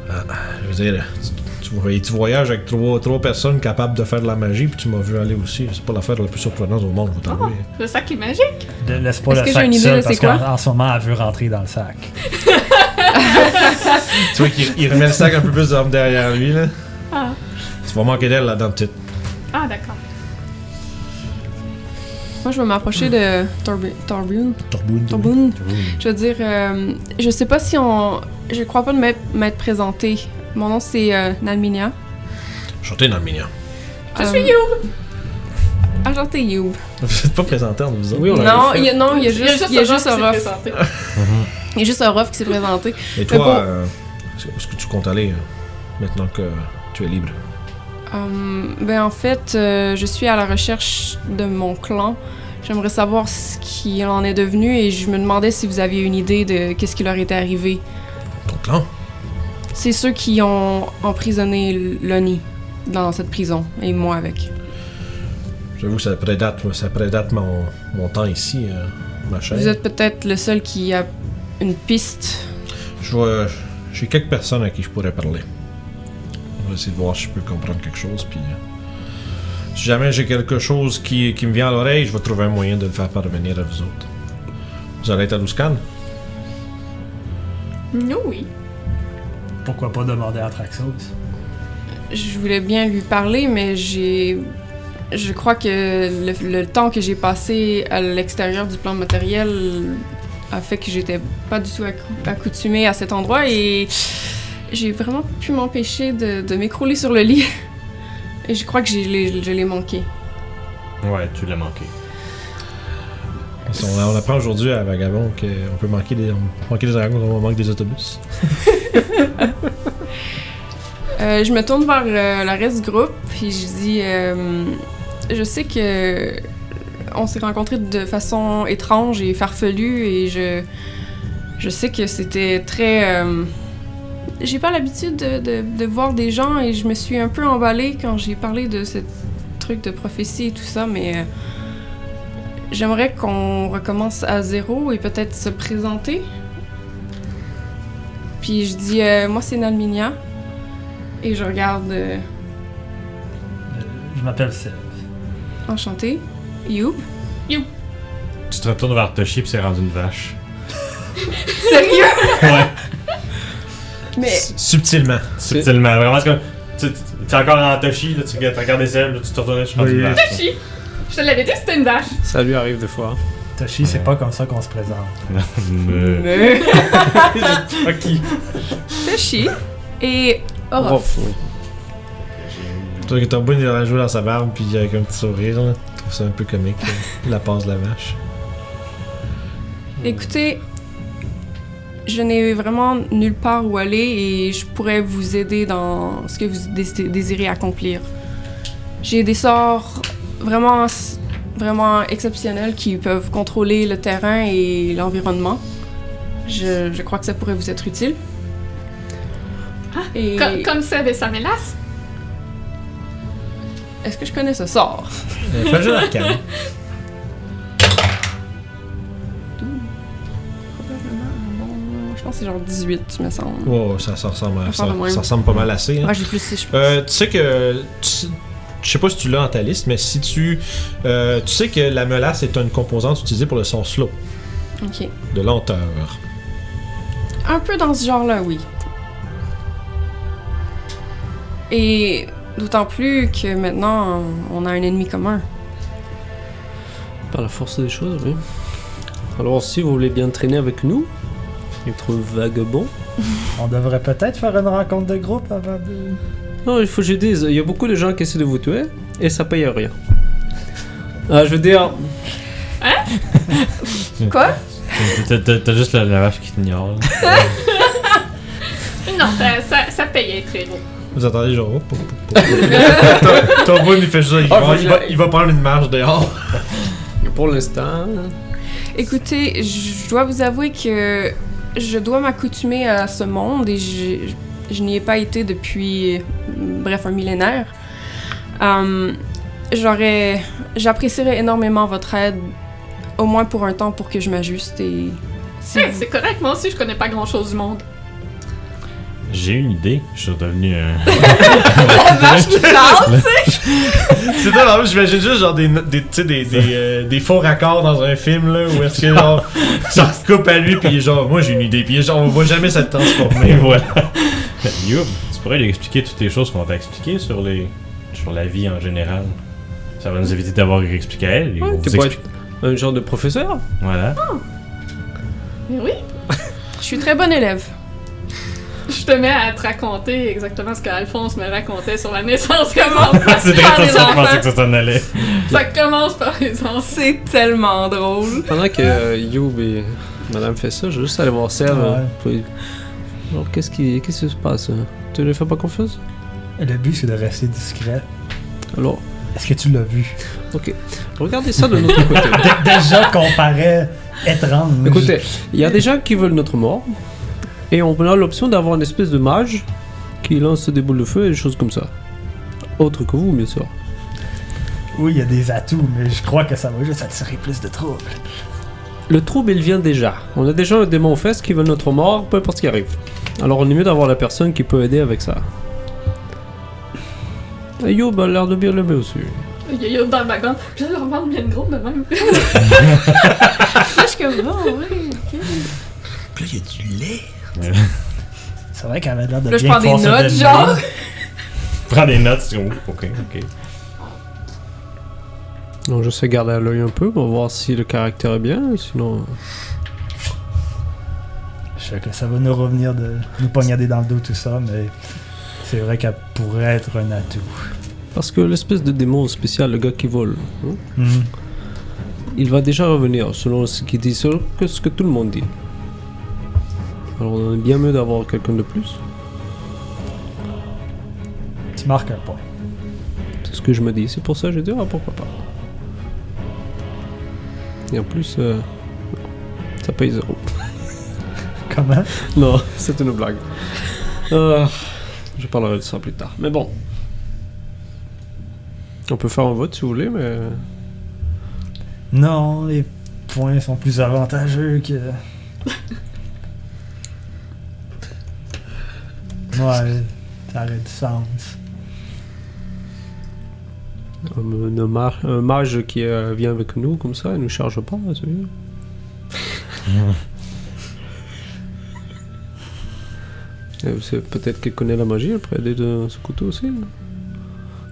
[SPEAKER 1] Je veux dire, tu, tu, voy- tu voyages avec trois, trois personnes capables de faire de la magie, puis tu m'as vu aller aussi. C'est pas l'affaire la plus surprenante au monde, vais t'avouer.
[SPEAKER 2] Le sac est magique?
[SPEAKER 3] De- Laisse pas
[SPEAKER 6] Est-ce
[SPEAKER 3] le
[SPEAKER 6] que
[SPEAKER 3] sac
[SPEAKER 6] j'ai une idée
[SPEAKER 3] seul, parce qu'en ce moment, elle veut rentrer dans le sac. [LAUGHS]
[SPEAKER 1] Tu vois qu'il il remet le sac un peu plus d'armes derrière lui, là.
[SPEAKER 2] Ah,
[SPEAKER 1] Tu vas manquer d'elle là-dedans, petite.
[SPEAKER 2] ah d'accord.
[SPEAKER 6] Moi, je vais m'approcher de.
[SPEAKER 1] Torboune.
[SPEAKER 6] Torboun. Je veux dire, euh, je sais pas si on. Je crois pas m'être présenté. Mon nom, c'est euh, Nalminia.
[SPEAKER 1] Chantez mignon.
[SPEAKER 2] Je
[SPEAKER 6] Euh,
[SPEAKER 2] suis Youb!
[SPEAKER 6] Enchanté, You.
[SPEAKER 1] Vous êtes pas présenté entre vous autres?
[SPEAKER 4] Oui, on
[SPEAKER 6] Non,
[SPEAKER 4] fait.
[SPEAKER 6] il y a, non, il y a juste, il y a juste
[SPEAKER 2] Orof présenté. [LAUGHS]
[SPEAKER 6] Il y a juste un rough qui s'est présenté.
[SPEAKER 1] Et
[SPEAKER 6] Mais
[SPEAKER 1] toi,
[SPEAKER 6] bon.
[SPEAKER 1] euh, est-ce que tu comptes aller euh, maintenant que tu es libre?
[SPEAKER 6] Ben, en fait, euh, je suis à la recherche de mon clan. J'aimerais savoir ce qu'il en est devenu et je me demandais si vous aviez une idée de qu'est-ce qui leur était arrivé.
[SPEAKER 1] Ton clan?
[SPEAKER 6] C'est ceux qui ont emprisonné Lonnie dans cette prison et moi avec.
[SPEAKER 1] J'avoue que ça prédate, ça prédate mon, mon temps ici, euh, ma chaîne.
[SPEAKER 6] Vous êtes peut-être le seul qui a une piste.
[SPEAKER 1] Je vois, j'ai quelques personnes à qui je pourrais parler. On va essayer de voir si je peux comprendre quelque chose, puis... euh, si jamais j'ai quelque chose qui, qui me vient à l'oreille, je vais trouver un moyen de le faire parvenir à vous autres. Vous allez être à Luscan?
[SPEAKER 2] Nous, oui.
[SPEAKER 3] Pourquoi pas demander à Traxos?
[SPEAKER 6] Je voulais bien lui parler, mais j'ai. Je crois que le, le temps que j'ai passé à l'extérieur du plan matériel a fait que j'étais pas du tout accou- accoutumée à cet endroit et j'ai vraiment pu m'empêcher de, de m'écrouler sur le lit. [LAUGHS] Et je crois que je l'ai manqué.
[SPEAKER 5] Ouais, tu l'as manqué.
[SPEAKER 1] On, apprend aujourd'hui à Vagabond qu'on peut manquer des, on- manquer des on manque des autobus. [LAUGHS]
[SPEAKER 6] Euh, je me tourne vers euh, le reste du groupe puis je dis euh, je sais que on s'est rencontrés de façon étrange et farfelue et je je sais que c'était très j'ai pas l'habitude de, de- de voir des gens et je me suis un peu emballée quand j'ai parlé de ce truc de prophétie et tout ça mais j'aimerais qu'on recommence à zéro et peut-être se présenter puis je dis euh, moi c'est Nalminia et je regarde euh,
[SPEAKER 3] Euh, Je m'appelle Seb.
[SPEAKER 6] enchanté. Youb.
[SPEAKER 5] Tu te retournes vers Toshi, puis c'est rendu une vache. [LAUGHS]
[SPEAKER 6] Sérieux?
[SPEAKER 5] Ouais.
[SPEAKER 6] Mais
[SPEAKER 1] Subtilement.
[SPEAKER 5] Subtilement. Vraiment, c'est comme. Tu es encore en Toshi, là, tu regardes- ailes, là, tu te retournes, je suis rendu une vache.
[SPEAKER 2] Chi! Je te l'avais dit, c'était une vache.
[SPEAKER 4] Ça lui arrive des fois.
[SPEAKER 3] Toshi, c'est pas comme ça qu'on se présente. [LAUGHS]
[SPEAKER 6] Mais. [LAUGHS]
[SPEAKER 5] Ok.
[SPEAKER 6] Toshi. Et Orof.
[SPEAKER 4] Rof, oui.
[SPEAKER 1] Tu vois que Torboune il a joué dans sa barbe, puis avec un petit sourire, là. Je trouve ça un peu comique, la passe de la vache.
[SPEAKER 6] Écoutez, je n'ai vraiment nulle part où aller et je pourrais vous aider dans ce que vous dé- désirez accomplir. J'ai des sorts vraiment, vraiment exceptionnels qui peuvent contrôler le terrain et l'environnement. Je, je crois que ça pourrait vous être utile. Et
[SPEAKER 2] Comme, comme Seb et sa mélasse.
[SPEAKER 6] est-ce que je connais ce sort?
[SPEAKER 1] Euh, Fais un jeu d'arcane. [LAUGHS]
[SPEAKER 6] Je pense que c'est genre 18, me semble.
[SPEAKER 1] Oh, ça, ça ressemble à, ça, ça ressemble pas mal assez. hein.
[SPEAKER 6] Ouais, j'ai plus 6, je pense.
[SPEAKER 1] Euh, tu sais que. tu- je sais pas si tu l'as en ta liste, mais si tu. euh, tu sais que la melasse est une composante utilisée pour le son slow,
[SPEAKER 6] Ok.
[SPEAKER 1] de lenteur.
[SPEAKER 6] Un peu dans ce genre-là, oui. Et d'autant plus que maintenant, on a un ennemi commun.
[SPEAKER 4] Par la force des choses, oui. Alors, si vous voulez bien traîner avec nous, être vagabond.
[SPEAKER 3] On devrait peut-être faire une rencontre de groupe avant de.
[SPEAKER 4] Non, il faut que je dise, il y a beaucoup de gens qui essaient de vous tuer et ça paye rien. Ah, je veux dire, [LAUGHS]
[SPEAKER 6] Quoi?
[SPEAKER 5] T'as- juste la, la vache qui t'ignore. [LAUGHS]
[SPEAKER 2] Non, ça, ça, ça payait très gros.
[SPEAKER 1] Vous entendez genre. oh. [LAUGHS] Ton bout, il fait juste. Il,
[SPEAKER 4] Ah,
[SPEAKER 1] va, il, va, il va prendre une marche dehors.
[SPEAKER 4] Pour l'instant,
[SPEAKER 6] Écoutez, je dois vous avouer que je dois m'accoutumer à ce monde et je, je n'y ai pas été depuis, euh, bref, un millénaire. Hum, J'aurais, j'apprécierais énormément votre aide, au moins pour un temps, pour que je m'ajuste et. si
[SPEAKER 2] Hey,
[SPEAKER 6] vous-
[SPEAKER 2] c'est correct, moi aussi, je connais pas grand chose du monde.
[SPEAKER 5] J'ai une idée. Je suis devenu un. [LAUGHS] [LAUGHS]
[SPEAKER 6] La vache qui parle!
[SPEAKER 1] C'est ça, en plus, j'imagine juste genre des, des, tu sais, des, des, euh, des faux raccords dans un film là où est-ce que genre ça [LAUGHS] se coupe à lui puis il est genre moi j'ai une idée puis genre on voit jamais ça transformer.
[SPEAKER 5] voilà. Youb, tu pourrais lui expliquer toutes les choses qu'on t'a expliquées sur les. sur la vie en général. Ça va nous éviter d'avoir à expliquer à elle. et
[SPEAKER 4] Ouais,
[SPEAKER 5] on
[SPEAKER 4] tu
[SPEAKER 5] vous
[SPEAKER 4] pourrais
[SPEAKER 5] explique-
[SPEAKER 4] un genre de professeur?
[SPEAKER 5] Voilà.
[SPEAKER 2] Mais oui,
[SPEAKER 6] Je suis très bonne élève.
[SPEAKER 2] je te mets à te raconter exactement ce qu'Alphonse me racontait sur la naissance comment [LAUGHS]
[SPEAKER 5] C'est
[SPEAKER 2] par
[SPEAKER 5] très
[SPEAKER 2] les
[SPEAKER 5] ça, je pensais
[SPEAKER 2] enfants.
[SPEAKER 5] que ça s'en allait.
[SPEAKER 2] Ça commence par les enfants.
[SPEAKER 6] C'est tellement drôle.
[SPEAKER 4] Pendant que euh, Youb et Madame fait ça, je vais juste aller voir Serge.
[SPEAKER 3] Ouais.
[SPEAKER 4] Alors, qu'est-ce qui, qu'est-ce qui se passe hein? Tu ne fais pas confiance?
[SPEAKER 3] Le but, c'est de rester discret.
[SPEAKER 4] Alors,
[SPEAKER 3] Est-ce que tu l'as vu?
[SPEAKER 4] ok. Regardez ça de notre côté. [LAUGHS]
[SPEAKER 3] Dé- Déjà qu'on paraît étrange.
[SPEAKER 4] Écoutez, il y a des gens qui veulent notre mort. Et on a l'option d'avoir une espèce de mage qui lance des boules de feu et des choses comme ça. Autre que vous, bien sûr.
[SPEAKER 3] Oui, il y a des atouts, mais je crois que ça va juste attirer plus de troubles.
[SPEAKER 4] Le trouble, il vient déjà. On a déjà un démon aux fesses qui veut notre mort, peu importe ce qui arrive. Alors on est mieux d'avoir la personne qui peut aider avec ça. Et Youb a l'air de bien l'aimer aussi.
[SPEAKER 2] Il y a Youb dans le background. Puis là, leur ventre bien gros de même.
[SPEAKER 6] Là, je suis comme, oh, ouais.
[SPEAKER 3] Puis là, il y a du lait. C'est vrai qu'elle avait l'air de
[SPEAKER 6] Là, je
[SPEAKER 3] bien
[SPEAKER 6] prends des
[SPEAKER 3] pouvoir se
[SPEAKER 6] notes, genre.
[SPEAKER 5] Prends des notes. c'est comme, ok, ok.
[SPEAKER 4] Donc je sais garder à l'œil un peu pour voir si le caractère est bien, sinon...
[SPEAKER 3] Je sais que ça va nous revenir de nous poignarder dans le dos, tout ça, mais c'est vrai qu'elle pourrait être un atout.
[SPEAKER 4] Parce que l'espèce de démon spécial, le gars qui vole, hein,
[SPEAKER 3] Mhm.
[SPEAKER 4] il va déjà revenir selon ce qu'il dit, selon que ce que tout le monde dit. Alors on est bien mieux d'avoir quelqu'un de plus.
[SPEAKER 3] Tu marques un point.
[SPEAKER 4] C'est ce que je me dis. C'est pour ça que j'ai dit, ah pourquoi pas. Et en plus, euh, ça paye zéro. [LAUGHS]
[SPEAKER 3] Comment?
[SPEAKER 4] Non, c'est une blague. Euh, je parlerai de ça plus tard. Mais bon. On peut faire un vote si vous voulez, mais.
[SPEAKER 3] Non, les points sont plus avantageux que. [LAUGHS] ouais, ça aurait du sens.
[SPEAKER 4] Un, ma- un mage qui euh, vient avec nous comme ça, il nous charge pas, c'est bien. [LAUGHS] Euh, c'est Peut-être qu'il connaît la magie après aider de ce couteau aussi. là.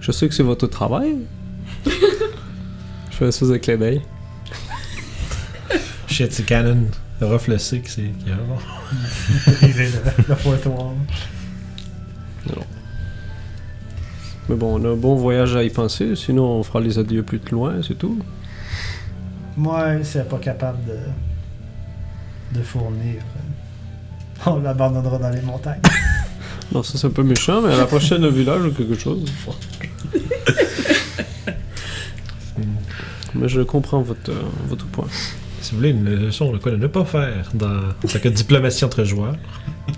[SPEAKER 4] Je sais que c'est votre travail. [LAUGHS] Je fais ça avec clin d'œil. [LAUGHS]
[SPEAKER 1] Shit, c'est Canon. Ruff le sait que c'est. qu'il y a un bon.
[SPEAKER 3] Briser le, le fourth wall.
[SPEAKER 4] Mais bon, on a un bon voyage à y penser, sinon on fera les adieux plus loin, c'est tout.
[SPEAKER 3] Moi, si elle est pas capable de, de fournir, on l'abandonnera dans les montagnes. [LAUGHS]
[SPEAKER 4] Non, ça c'est un peu méchant, mais à la prochaine village ou quelque chose. mais je comprends votre, euh, votre point.
[SPEAKER 1] Si vous voulez une leçon de quoi ne pas faire dans de diplomatie entre joueurs,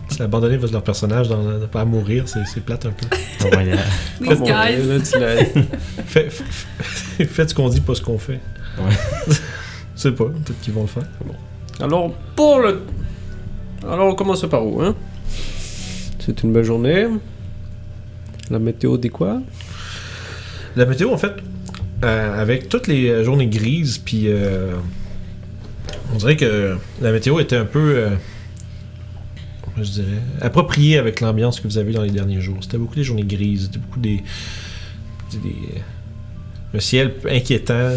[SPEAKER 1] c'est abandonner votre- leur personnage dans, à mourir, c'est c'est plate un peu.
[SPEAKER 5] On va y aller.
[SPEAKER 6] These
[SPEAKER 4] Bon,
[SPEAKER 6] guys.
[SPEAKER 4] là,
[SPEAKER 1] Fait- Faites ce qu'on dit, pas ce qu'on fait.
[SPEAKER 5] Ouais. [LAUGHS]
[SPEAKER 1] Je sais pas, peut-être qu'ils vont le faire.
[SPEAKER 4] Alors, pour le. Alors, on commence par où, hein? C'est une belle journée. La météo dit quoi?
[SPEAKER 1] La météo, en fait, euh, avec toutes les journées grises, puis euh, on dirait que la météo était un peu, euh, je dirais, appropriée avec l'ambiance que vous avez dans les derniers jours. C'était beaucoup des journées grises, c'était beaucoup des, des- des- un ciel inquiétant,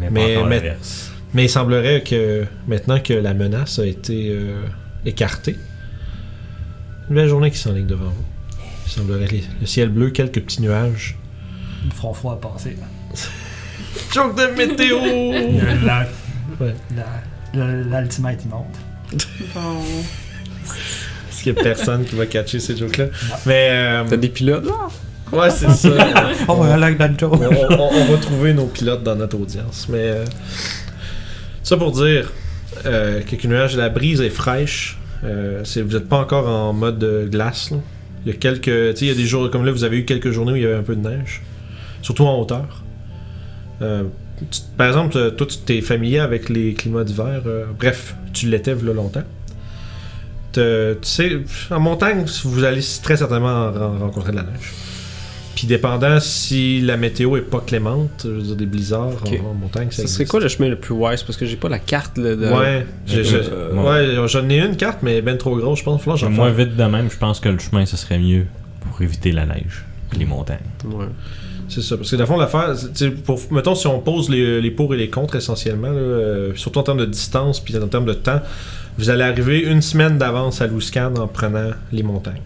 [SPEAKER 5] Mais,
[SPEAKER 1] Mais-
[SPEAKER 5] pas encore
[SPEAKER 1] mais-
[SPEAKER 5] l'inverse.
[SPEAKER 1] mais il semblerait que maintenant que la menace a été euh, écartée, une belle journée qui s'enligne devant vous. Il semblerait les- le ciel bleu, quelques petits nuages.
[SPEAKER 3] Ils me feront froid à passer. [LAUGHS]
[SPEAKER 1] Joke de météo! [LAUGHS]
[SPEAKER 3] La-
[SPEAKER 1] Ouais.
[SPEAKER 3] la- la- L'ultimate immonde.
[SPEAKER 6] Bon.
[SPEAKER 1] Parce qu'il y a personne qui va catcher ces jokes-là? Mais. euh,
[SPEAKER 4] T'as des pilotes?
[SPEAKER 1] ouais, c'est ça. [LAUGHS]
[SPEAKER 3] Oh, I like that joke.
[SPEAKER 1] on, on- on va trouver nos pilotes dans notre audience. Mais. euh, ça pour dire euh, quelques nuages, la brise est fraîche. Euh, vous n'êtes pas encore en mode de glace. là. Il y a quelques. Tu sais, il y a des jours comme là, vous avez eu quelques journées où il y avait un peu de neige. Surtout en hauteur. Euh, tu- par exemple, toi, tu t'es familier avec les climats d'hiver. euh, bref, tu l'étais là longtemps. Te- tu sais, en montagne, vous allez très certainement ren- rencontrer de la neige. Puis dépendant si la météo est pas clémente, je veux dire des blizzards en, en montagne, ça
[SPEAKER 4] Ça serait quoi le chemin le plus wise? Parce que j'ai pas la carte là, de.
[SPEAKER 1] Ouais,
[SPEAKER 5] Euh,
[SPEAKER 1] ouais, j'en ai une carte, mais ben trop grosse, je pense. J'en
[SPEAKER 7] Moi, vite de même, je pense que le chemin, ce serait mieux pour éviter la neige et les montagnes.
[SPEAKER 4] Ouais.
[SPEAKER 1] C'est ça, parce que dans le fond, l'affaire, pour, mettons, si on pose les, les pour et les contre essentiellement, là, euh, surtout en termes de distance puis en termes de temps, vous allez arriver une semaine d'avance à Luscan en prenant les montagnes.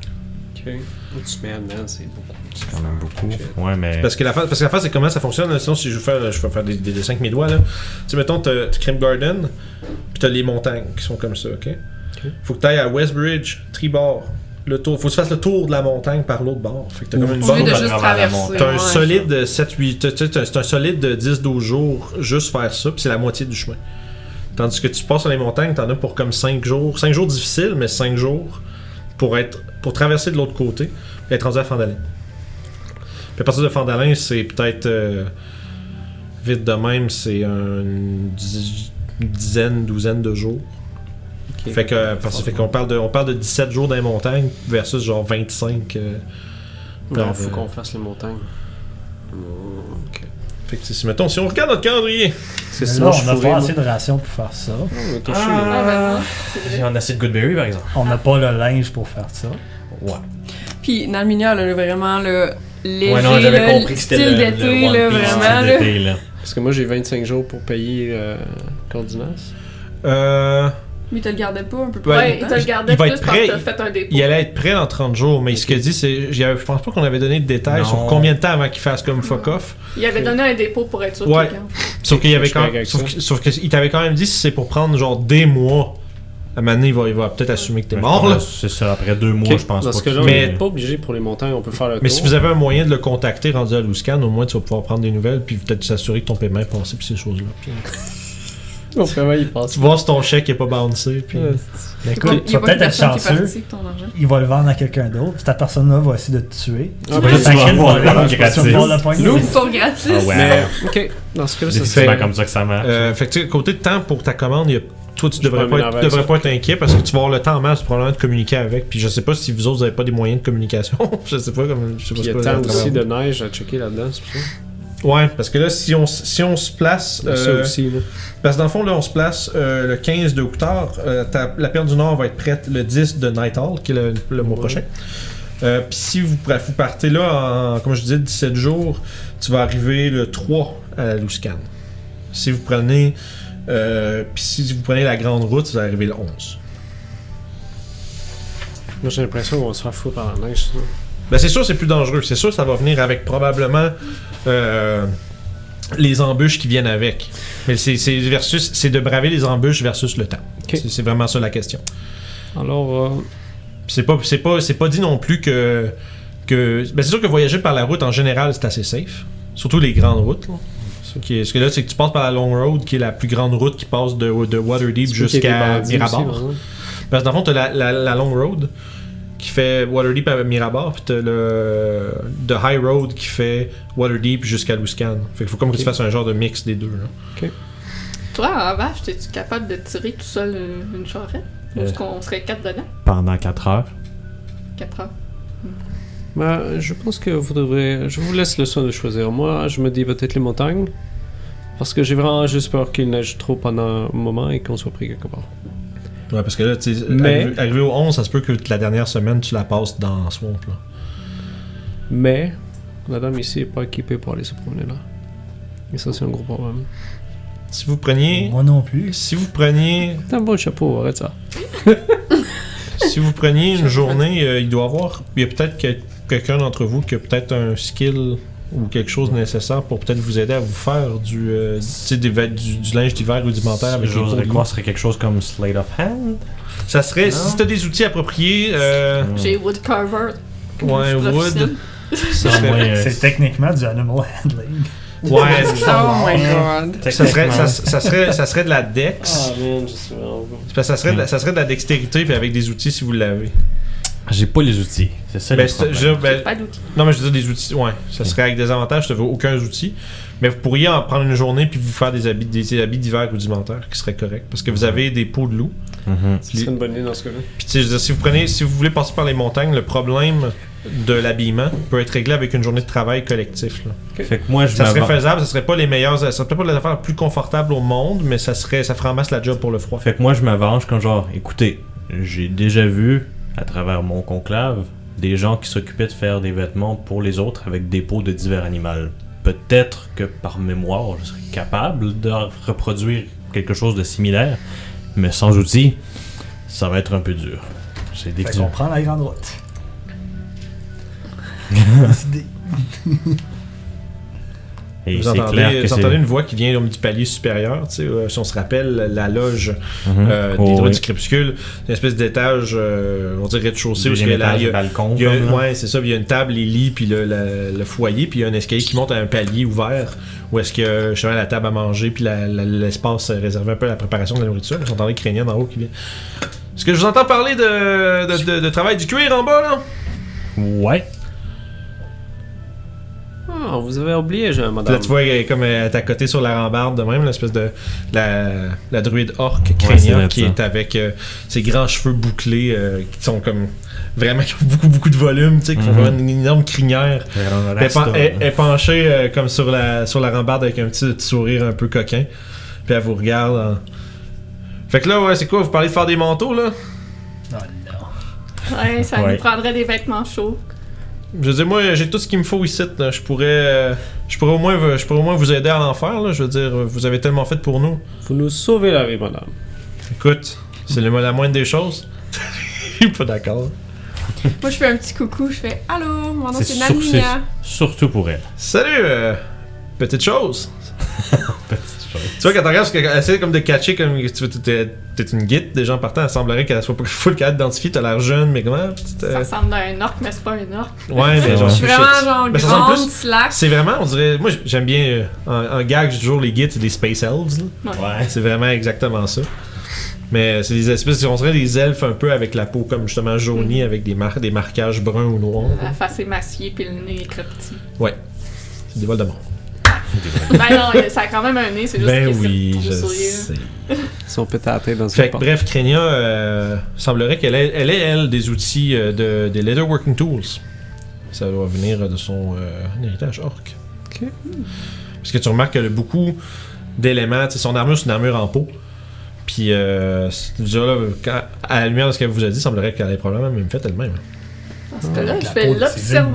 [SPEAKER 4] Ok. Une semaine, man, c'est beaucoup.
[SPEAKER 7] C'est quand même beaucoup. Ouais, mais.
[SPEAKER 1] Parce que la phase, parce que la phase, c'est comment ça fonctionne. là. Sinon, si je veux faire, je vais faire des, des dessins avec mes doigts, là. Tu sais, mettons, t'as Garden, puis t'as les montagnes qui sont comme ça, ok? Faut que t'ailles à Westbridge, Tribord, le tour. Faut que tu fasses le tour de la montagne par l'autre bord. Fait que t'as comme une
[SPEAKER 6] Au lieu
[SPEAKER 1] bonne.
[SPEAKER 6] de
[SPEAKER 7] à
[SPEAKER 6] juste
[SPEAKER 7] travers la
[SPEAKER 6] traverser.
[SPEAKER 7] montagne.
[SPEAKER 1] T'as un
[SPEAKER 6] ouais,
[SPEAKER 1] solide 7-8. t'as- t'as- t'as- C'est un solide de 10-12 jours juste faire ça, puis c'est la moitié du chemin. Tandis que tu passes sur les montagnes, t'en as pour comme 5 jours. 5 jours difficiles, mais 5 jours pour être pour traverser de l'autre côté, puis être rendu à Fandalin. Puis à partir de Fandalin, c'est peut-être. euh, vite de même, c'est une dizaine, douzaine de jours. Fait que parce que fait qu'on parle de on parle de 17 jours dans les montagnes versus genre 25 euh,
[SPEAKER 4] Non,
[SPEAKER 1] par,
[SPEAKER 4] faut
[SPEAKER 1] euh,
[SPEAKER 4] qu'on fasse les montagnes.
[SPEAKER 1] Fait que si mettons si on regarde notre calendrier,
[SPEAKER 4] C'est ça,
[SPEAKER 3] on n'a pas assez de rations pour faire ça.
[SPEAKER 4] On a
[SPEAKER 7] Ah.
[SPEAKER 2] Ah, ben.
[SPEAKER 7] J'ai un assez de Goodberry, par exemple.
[SPEAKER 3] On n'a pas le linge pour faire ça.
[SPEAKER 7] Ouais.
[SPEAKER 6] Puis Nalminia, là, vraiment le léger,
[SPEAKER 7] ouais, non, j'avais
[SPEAKER 6] là,
[SPEAKER 7] compris que c'était
[SPEAKER 6] style
[SPEAKER 7] le,
[SPEAKER 6] d'été, là, vraiment. là.
[SPEAKER 4] Parce que moi, j'ai 25 jours pour payer euh, Cordinas.
[SPEAKER 1] euh,
[SPEAKER 6] Mais tu le gardais pas un peu plus
[SPEAKER 1] Ouais,
[SPEAKER 2] Ouais, il te le gardait
[SPEAKER 1] il va
[SPEAKER 2] plus
[SPEAKER 1] être
[SPEAKER 2] parce
[SPEAKER 1] prêt,
[SPEAKER 2] que t'as
[SPEAKER 1] il-
[SPEAKER 2] fait un dépôt.
[SPEAKER 1] il allait être prêt dans 30 jours, mais ce qu'il a dit c'est j'y avais- je pense pas qu'on avait donné de détails
[SPEAKER 7] Non.
[SPEAKER 1] sur combien de temps avant qu'il fasse comme fuck off.
[SPEAKER 2] Il avait donné un dépôt pour être sûr
[SPEAKER 1] Ouais.
[SPEAKER 2] qu'il garde.
[SPEAKER 1] Sauf qu'il avait quand sauf, que- sauf que il t'avait quand même dit si c'est pour prendre genre des mois. À un moment donné, il va, il va peut-être assumer que t'es mort là.
[SPEAKER 7] que C'est ça, après deux mois, je pense
[SPEAKER 4] Dans
[SPEAKER 7] pas. qu'il-
[SPEAKER 4] on
[SPEAKER 1] Mais-
[SPEAKER 4] n'est pas obligé pour les montagnes, on peut faire le
[SPEAKER 1] Mais
[SPEAKER 4] tour.
[SPEAKER 1] si vous avez un moyen de le contacter rendu à Luscan, au moins tu vas pouvoir prendre des nouvelles puis peut-être s'assurer que ton paiement est passé puis ces choses-là. Puis, [LAUGHS]
[SPEAKER 4] Il passe.
[SPEAKER 1] tu vois si ton chèque est pas bouncé puis.
[SPEAKER 3] Écoute, tu vas peut-être
[SPEAKER 6] de
[SPEAKER 3] être chanceux. Il va le vendre à quelqu'un d'autre. puis Cette personne-là va essayer de te tuer.
[SPEAKER 4] Ah,
[SPEAKER 3] Tu
[SPEAKER 4] ben,
[SPEAKER 3] vas
[SPEAKER 7] vas
[SPEAKER 3] le tu vas
[SPEAKER 7] gratis. Ah ouais.
[SPEAKER 4] Mais, ok, dans ce cas-là,
[SPEAKER 7] C'est
[SPEAKER 4] ça c'est.
[SPEAKER 7] comme ça que ça marche.
[SPEAKER 1] Euh, fait que tu sais, côté de temps pour ta commande, il y a- toi tu devrais, pas être, tu devrais pas être inquiet parce que tu vas avoir le temps en masse probablement de communiquer avec. Puis je sais pas si vous autres vous avez pas des moyens de communication. [LAUGHS] je sais pas comme. Je sais pas
[SPEAKER 4] il y a tant aussi de neige à checker là-dedans, c'est pour ça.
[SPEAKER 1] Ouais, parce que là, si on, si on se place.
[SPEAKER 4] Ça
[SPEAKER 1] euh,
[SPEAKER 4] aussi, là.
[SPEAKER 1] Parce que dans le fond, là, on se place euh, le 15 de octobre. Euh, la Perle du Nord va être prête le 10 de Night Hall, qui est le, le mois
[SPEAKER 4] Ouais.
[SPEAKER 1] prochain. Euh, Puis si vous, vous partez là, en, comme je disais, 17 jours, tu vas arriver le 3 à la Luscan. Si vous prenez. Euh, Puis si vous prenez la grande route, vous allez arriver le 11.
[SPEAKER 4] Moi, j'ai l'impression qu'on va se faire foutre par la neige, ça.
[SPEAKER 1] Ben c'est sûr c'est plus dangereux. C'est sûr ça va venir avec probablement euh, les embûches qui viennent avec. Mais c'est versus c'est de braver les embûches versus le temps. C'est- vraiment ça la question.
[SPEAKER 4] Alors, euh,
[SPEAKER 1] C'est pas c'est pas c'est pas dit non plus que que ben c'est sûr que voyager par la route en général c'est assez safe. Surtout les grandes routes. Là. Est- ce que là c'est que tu passes par la long road qui est la plus grande route qui passe de, de Waterdeep
[SPEAKER 4] tu
[SPEAKER 1] jusqu'à
[SPEAKER 4] aussi,
[SPEAKER 1] Mirabar.
[SPEAKER 4] exemple.
[SPEAKER 1] Parce que dans le fond, la, la, la long road qui fait Waterdeep à Mirabar, puis t'as le the high road qui fait Waterdeep jusqu'à Luscan. Fait qu'il faut comme que tu fasses un genre de mix des deux. Là.
[SPEAKER 2] Toi, en vache, es-tu capable de tirer tout seul une, une charrette? Ou
[SPEAKER 7] Euh.
[SPEAKER 2] est-ce qu'on serait quatre dedans?
[SPEAKER 7] Pendant 4 heures.
[SPEAKER 2] Quatre heures.
[SPEAKER 4] Ben, je pense que vous devrez. Je vous laisse le soin de choisir. Moi, je me dis peut-être les montagnes. Parce que j'ai vraiment juste peur qu'il neige trop pendant un moment et qu'on soit pris quelque part.
[SPEAKER 1] Ouais, parce que là, tu
[SPEAKER 4] Mais-
[SPEAKER 1] arrivé, arrivé au 11, ça se peut que la dernière semaine, tu la passes dans Swamp. Là.
[SPEAKER 4] Mais, la dame ici est pas équipée pour aller se promener là. Et ça, c'est un gros problème.
[SPEAKER 1] Si vous preniez.
[SPEAKER 3] Moi non plus.
[SPEAKER 1] Si vous preniez.
[SPEAKER 4] T'as un bon chapeau, arrête ça. [LAUGHS]
[SPEAKER 1] si vous preniez une journée, euh, il doit y avoir. Il y a peut-être quel- quelqu'un d'entre vous qui a peut-être un skill ou quelque chose de nécessaire pour peut-être vous aider à vous faire du, euh, tu des du, du linge d'hiver rudimentaire avec les peaux de
[SPEAKER 5] J'oserais quoi serait quelque chose comme Slate of Hand
[SPEAKER 1] Ça serait,
[SPEAKER 5] Non?
[SPEAKER 1] si t'as des outils appropriés, euh,
[SPEAKER 2] J'ai Je
[SPEAKER 1] wood, [LAUGHS] serait,
[SPEAKER 5] ouais, euh,
[SPEAKER 3] C'est techniquement du animal handling.
[SPEAKER 1] ouais. [LAUGHS]
[SPEAKER 6] Oh my god.
[SPEAKER 1] Ça serait, ça, ça serait, ça serait de la dex.
[SPEAKER 4] Ah, man, je suis
[SPEAKER 1] ça serait, de la, ça serait de la dextérité puis avec des outils si vous l'avez.
[SPEAKER 5] J'ai pas les outils. C'est ça
[SPEAKER 1] Ben,
[SPEAKER 5] le
[SPEAKER 1] c'est-
[SPEAKER 5] problème.
[SPEAKER 1] je- ben,
[SPEAKER 2] Pas d'outils.
[SPEAKER 1] non mais je veux dire des outils, ouais. Ça serait avec des avantages, je te veux aucun outil. Mais vous pourriez en prendre une journée puis vous faire des habits, des habits d'hiver rudimentaires qui seraient corrects. Parce que vous avez des peaux de loup.
[SPEAKER 5] Mhm.
[SPEAKER 4] Ce serait une bonne idée dans ce cas-là.
[SPEAKER 1] Puis tu sais, je veux dire, si vous prenez, si vous voulez passer par les montagnes, le problème de l'habillement peut être réglé avec une journée de travail collectif. là.
[SPEAKER 5] Fait que moi, je
[SPEAKER 1] Ça serait faisable, ça serait pas les meilleures, ça serait peut-être pas les affaires les plus confortables au monde, mais ça serait, ça ferait en masse la job pour le froid.
[SPEAKER 5] Fait que moi, je m'avance comme genre, écoutez, j'ai déjà vu, à travers mon conclave, des gens qui s'occupaient de faire des vêtements pour les autres avec des peaux de divers animaux. Peut-être que par mémoire, je serais capable de reproduire quelque chose de similaire, mais sans outils, ça va être un peu dur. C'est
[SPEAKER 3] Fait
[SPEAKER 5] défini.
[SPEAKER 3] qu'on prend la grande route. [LAUGHS] [LAUGHS]
[SPEAKER 5] Et
[SPEAKER 1] Vous entendez,
[SPEAKER 5] clair que
[SPEAKER 1] vous
[SPEAKER 5] c'est.
[SPEAKER 1] entendez une voix qui vient du palier supérieur, tu sais, euh, si on se rappelle, la loge
[SPEAKER 5] Mhm.
[SPEAKER 1] euh, des
[SPEAKER 5] Oh,
[SPEAKER 1] droits
[SPEAKER 5] oui.
[SPEAKER 1] du crépuscule, une espèce d'étage, euh, on dirait rez-de-chaussée, où il y a
[SPEAKER 5] Deuxième
[SPEAKER 1] la-
[SPEAKER 5] étage,
[SPEAKER 1] il y a-
[SPEAKER 5] balcon.
[SPEAKER 1] il y a-
[SPEAKER 5] comme, là.
[SPEAKER 1] ouais, c'est ça, il y a une table, les lits, puis le, le- le foyer, puis il y a un escalier qui monte à un palier ouvert, où est-ce que justement la table à manger, puis l'espace réservé un peu à la préparation de la nourriture. Vous entendez Crénienne en haut qui vient. Est-ce que je vous entends parler de, de, de- de travail du cuir en bas, là?
[SPEAKER 5] Ouais.
[SPEAKER 4] Ah, vous avez oublié, j'ai un madame.
[SPEAKER 1] Là, tu vois, elle est comme elle est à côté sur la rambarde de même, l'espèce de. La, la druide orque
[SPEAKER 5] vrai,
[SPEAKER 1] qui
[SPEAKER 5] ça.
[SPEAKER 1] est avec euh, ses grands cheveux bouclés euh, qui sont comme. Vraiment, qui ont beaucoup, beaucoup de volume, tu sais, qui font
[SPEAKER 5] Mhm.
[SPEAKER 1] vraiment une énorme crinière. Elle, est elle- elle penchée euh, comme sur la, sur la rambarde avec un petit, petit sourire un peu coquin. Puis elle vous regarde. Fait que là, ouais, c'est quoi Vous parlez de faire des manteaux, là?
[SPEAKER 3] Oh non.
[SPEAKER 2] Ouais, ça
[SPEAKER 5] Ouais.
[SPEAKER 2] nous prendrait des vêtements chauds.
[SPEAKER 1] Je veux dire, moi, j'ai tout ce qu'il me faut ici. là. Je pourrais. euh, je pourrais, au moins, je pourrais au moins vous aider à l'en faire, là. Je veux dire, vous avez tellement fait pour nous.
[SPEAKER 4] Vous nous sauvez la vie, madame.
[SPEAKER 1] Écoute, c'est le- la moindre des choses. [LAUGHS] Je suis pas d'accord.
[SPEAKER 6] Moi, je fais un petit coucou, je fais Allô, mon nom
[SPEAKER 5] C'est
[SPEAKER 6] Naminia.
[SPEAKER 5] Surtout pour elle.
[SPEAKER 1] Salut, euh, petite chose. [LAUGHS] Tu vois, quand tu regardes, parce qu'elle essaie comme de catcher, comme tu veux, t'es t'es une guide, des gens partant, elle semblerait qu'elle soit pas [LAUGHS] full capable d'identifier, t'as l'air jeune, mais comment euh,
[SPEAKER 2] Ça ressemble à un orc, mais c'est pas un orc.
[SPEAKER 1] Ouais, mais genre,
[SPEAKER 6] Je suis vraiment genre
[SPEAKER 1] Mais
[SPEAKER 6] grande,
[SPEAKER 1] plus-
[SPEAKER 6] slack.
[SPEAKER 1] C'est vraiment, on dirait. Moi, j'aime bien. euh, en, en gag, j'ai toujours les guides, c'est des Space Elves. là.
[SPEAKER 5] Ouais.
[SPEAKER 1] C'est vraiment exactement ça. Mais c'est des espèces, on dirait des elfes un peu avec la peau comme justement jaunie, avec des, mar- des marquages bruns ou noirs.
[SPEAKER 2] La face émaciée puis le nez est très petit.
[SPEAKER 1] C'est des vols de mort.
[SPEAKER 2] Ben non, ça a quand même un nez, c'est juste
[SPEAKER 1] Ben
[SPEAKER 2] que
[SPEAKER 1] oui, je sais.
[SPEAKER 4] Ils sont dans ce
[SPEAKER 1] Fait que, bref, Krenia euh, semblerait qu'elle ait, elle ait, elle, des outils euh, de, des Leatherworking Tools. Ça doit venir de son euh, héritage orc.
[SPEAKER 4] Ok.
[SPEAKER 1] Parce que tu remarques qu'elle a beaucoup d'éléments. tu sais, Son armure, c'est une armure en peau. Puis, euh, déjà là, quand- à la lumière de ce qu'elle vous a dit, semblerait qu'elle ait probablement même fait elle-même.
[SPEAKER 2] Dans ce cas-là, je vais l'observer.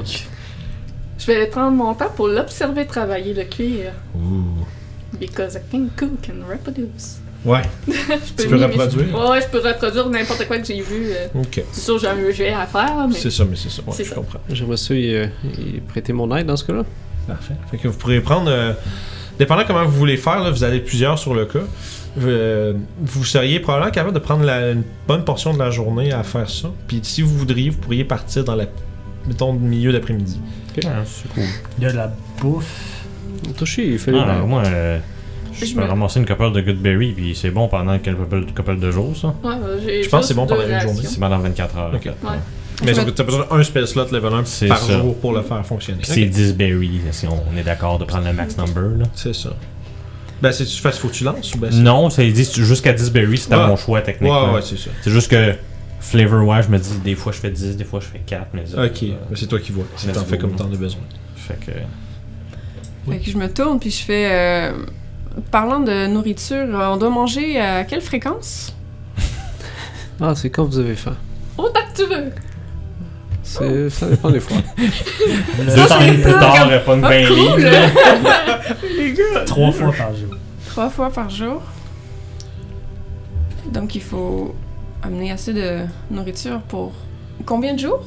[SPEAKER 2] Je vais prendre mon temps pour l'observer travailler le cuir.
[SPEAKER 1] Ouh.
[SPEAKER 2] Because a king cook can reproduce.
[SPEAKER 1] Ouais, [LAUGHS]
[SPEAKER 2] Je
[SPEAKER 1] Tu peux reproduire?
[SPEAKER 2] Ouais, ouais, je peux reproduire n'importe quoi que j'ai vu. euh.
[SPEAKER 1] ok.
[SPEAKER 2] C'est sûr, j'ai un jet à faire, mais.
[SPEAKER 1] C'est ça, mais c'est ça. Ouais,
[SPEAKER 2] C'est
[SPEAKER 1] je
[SPEAKER 2] ça.
[SPEAKER 1] comprends.
[SPEAKER 4] J'aimerais ça y, euh, y prêter mon aide dans ce cas-là.
[SPEAKER 1] Parfait. Fait que vous pourrez prendre. euh, dépendant comment vous voulez faire, là, vous avez plusieurs sur le cas. euh, vous seriez probablement capable de prendre la- une bonne portion de la journée à faire ça. Puis si vous voudriez, vous pourriez partir dans la. Mettons, milieu d'après-midi.
[SPEAKER 5] Ah, c'est cool.
[SPEAKER 3] Il y a de la bouffe.
[SPEAKER 4] Toshi, il fait
[SPEAKER 5] Ah,
[SPEAKER 4] bains.
[SPEAKER 5] moi, euh, je
[SPEAKER 6] Je
[SPEAKER 5] peux
[SPEAKER 6] me-
[SPEAKER 5] ramasser une couple de Goodberry, puis c'est bon pendant quelques couple, couple de jours, ça.
[SPEAKER 2] Ouais, euh, j'ai
[SPEAKER 1] Je pense que c'est bon pendant une journée.
[SPEAKER 5] C'est pendant 24 heures.
[SPEAKER 1] Ok.
[SPEAKER 2] Ouais.
[SPEAKER 1] Mais
[SPEAKER 6] Je
[SPEAKER 1] tu
[SPEAKER 6] me-
[SPEAKER 1] as besoin d'un spell slot level 1
[SPEAKER 5] C'est
[SPEAKER 1] par
[SPEAKER 5] ça.
[SPEAKER 1] jour pour le faire fonctionner.
[SPEAKER 5] Puis c'est
[SPEAKER 1] Ok.
[SPEAKER 5] 10 berries, si on est d'accord de prendre le max number. Là.
[SPEAKER 1] C'est ça. Ben, c'est tu fais, faut que tu lances ou ben c'est-
[SPEAKER 5] Non, ça dit jusqu'à 10 berries, c'est à
[SPEAKER 1] Ouais.
[SPEAKER 5] mon choix
[SPEAKER 1] Ouais,
[SPEAKER 5] techniquement.
[SPEAKER 1] ouais, c'est ça.
[SPEAKER 5] C'est juste que flavor, ouais, je me dis des fois je fais 10, des fois je fais 4, mais
[SPEAKER 1] Ok,
[SPEAKER 5] euh,
[SPEAKER 1] c'est toi qui vois. Si t'en fais comme t'en as besoin.
[SPEAKER 5] Fait que.
[SPEAKER 6] Fait que je me tourne puis je fais. euh, Parlant de nourriture, on doit manger à quelle fréquence?
[SPEAKER 4] Ah, c'est quand vous avez faim.
[SPEAKER 2] Autant que tu veux!
[SPEAKER 4] C'est- Ça dépend des fois. [LAUGHS]
[SPEAKER 5] Deux
[SPEAKER 6] c'est
[SPEAKER 5] plus tard, pas une
[SPEAKER 6] Ah,
[SPEAKER 5] bain
[SPEAKER 6] cool!
[SPEAKER 5] libre. [LAUGHS]
[SPEAKER 3] Trois fois par jour.
[SPEAKER 6] Trois fois par jour. Donc il faut amener assez de nourriture pour combien de jours?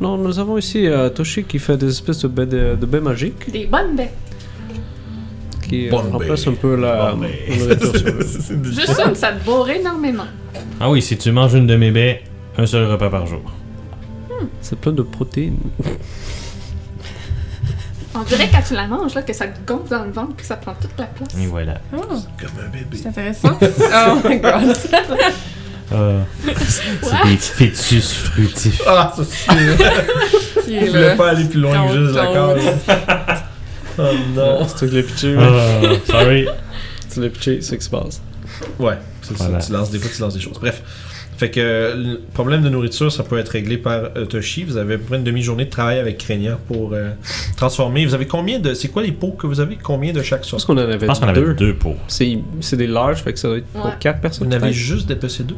[SPEAKER 4] Non, nous avons ici euh, Toshi qui fait des espèces de baies, de, de baies magiques
[SPEAKER 2] Des bonnes baies.
[SPEAKER 4] qui euh,
[SPEAKER 1] Bonne
[SPEAKER 4] remplacent
[SPEAKER 1] baie.
[SPEAKER 4] un peu la nourriture sur. [LAUGHS]
[SPEAKER 2] Juste une, ça te bourre énormément.
[SPEAKER 7] Ah oui, si tu manges une de mes baies, un seul repas par jour.
[SPEAKER 4] C'est plein de protéines.
[SPEAKER 2] On dirait quand tu la manges, là, que ça te gonfle dans le ventre puis que ça prend toute la place.
[SPEAKER 7] Et voilà.
[SPEAKER 6] Ah,
[SPEAKER 1] Comme un bébé.
[SPEAKER 6] c'est intéressant. [LAUGHS] oh my god. [LAUGHS]
[SPEAKER 7] Ah, c'est des fœtus fruitifs.
[SPEAKER 1] Ah, ça c'est. [LAUGHS] Je voulais pas aller plus loin que juste case. [LAUGHS] Oh non.
[SPEAKER 4] C'est toi qui l'as pitché,
[SPEAKER 7] Ah, sorry.
[SPEAKER 4] Tu l'as pitché, c'est ce qui se passe.
[SPEAKER 1] Ouais, c'est
[SPEAKER 7] Voilà.
[SPEAKER 1] ça. Tu lances des fois, tu lances des choses. Bref. Fait que euh, le problème de nourriture, ça peut être réglé par euh, Toshi. Vous avez à peu près une demi-journée de travail avec Crénia pour euh, transformer. Vous avez combien de. C'est quoi les pots que vous avez? Combien de chaque
[SPEAKER 4] Je pense
[SPEAKER 1] sorte
[SPEAKER 4] qu'on en avait
[SPEAKER 7] Je pense qu'on avait
[SPEAKER 4] deux.
[SPEAKER 7] pots.
[SPEAKER 4] C'est c'est des larges, fait que ça doit être pour
[SPEAKER 2] Ouais.
[SPEAKER 4] 4
[SPEAKER 1] Vous
[SPEAKER 4] personnes.
[SPEAKER 1] n'avez
[SPEAKER 4] peut-être.
[SPEAKER 1] juste dépecé deux?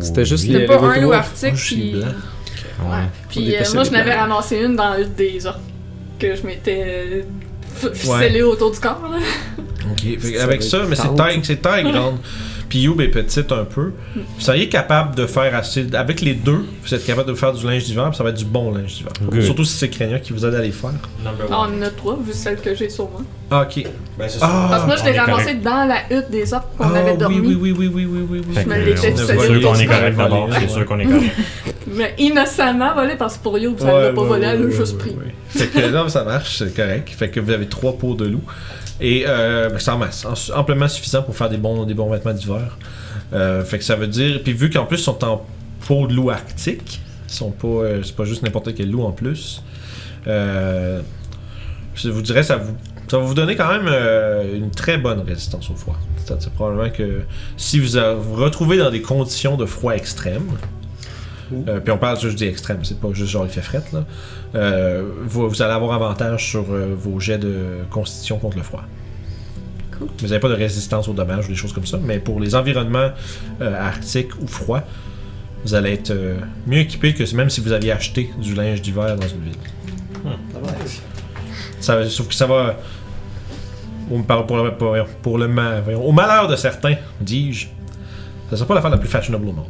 [SPEAKER 4] C'était juste
[SPEAKER 6] C'était pas un loup arctique
[SPEAKER 1] Moi, je suis
[SPEAKER 6] puis...
[SPEAKER 1] blanc.
[SPEAKER 2] Ouais.
[SPEAKER 7] Ouais.
[SPEAKER 2] Puis euh, moi, je n'avais ramassé une dans une des orques que je m'étais f- ficellée autour du corps. Là.
[SPEAKER 1] Ok, avec ça, mais c'est taille, c'est taille grande. [LAUGHS] Puis Youb est petite un peu. Vous seriez capable de faire assez. Avec les deux, vous êtes capable de faire du linge d'hiver, puis ça va être du bon linge d'hiver.
[SPEAKER 7] Good.
[SPEAKER 1] Surtout si c'est Crénia qui vous aide à les faire.
[SPEAKER 2] Ah, on en a trois, vu celle que j'ai sur moi.
[SPEAKER 1] Ah, ok.
[SPEAKER 7] Ben, c'est
[SPEAKER 1] Ah,
[SPEAKER 2] Parce que moi, je l'ai
[SPEAKER 7] correct.
[SPEAKER 2] dans la hutte des orques qu'on
[SPEAKER 1] Ah,
[SPEAKER 2] avait dormi.
[SPEAKER 1] Oui, oui, oui, oui, oui, oui, oui.
[SPEAKER 2] Je me
[SPEAKER 7] est
[SPEAKER 2] fait
[SPEAKER 7] sûr
[SPEAKER 2] voler.
[SPEAKER 7] qu'on est correct d'abord. C'est sûr qu'on est correct. [LAUGHS]
[SPEAKER 2] Mais innocemment volé parce que pour Youb, ça
[SPEAKER 1] Ouais,
[SPEAKER 2] l'a pas volé, elle l'a juste pris.
[SPEAKER 1] Fait que non, ça marche, c'est correct. Fait que vous avez trois pots de loup. Et euh, ben, en en- amplement suffisant pour faire des bons, des bons vêtements d'hiver. Euh, fait que ça veut dire. Puis vu qu'en plus ils sont en peau de loup arctique, ils sont pas. euh, c'est pas juste n'importe quel loup en plus. Euh, je vous dirais, ça vous. Ça va vous donner quand même une très bonne résistance au froid. C'est probablement que si vous vous retrouvez dans des conditions de froid extrême, euh, puis on parle, je dis extrême, c'est pas juste genre il fait fret, là. Euh, vous, vous allez avoir avantage sur euh, vos jets de constitution contre le froid.
[SPEAKER 6] Cool.
[SPEAKER 1] Vous n'avez pas de résistance aux dommages ou des choses comme ça, mais pour les environnements euh, arctiques ou froids, vous allez être euh, mieux équipé que même si vous aviez acheté du linge d'hiver dans une ville. Ça, va- sauf que ça va. Pour, pour, pour le, pour, pour le ma- voyons, au malheur de certains, dis-je, ça sera pas l'affaire la plus fashionable au monde.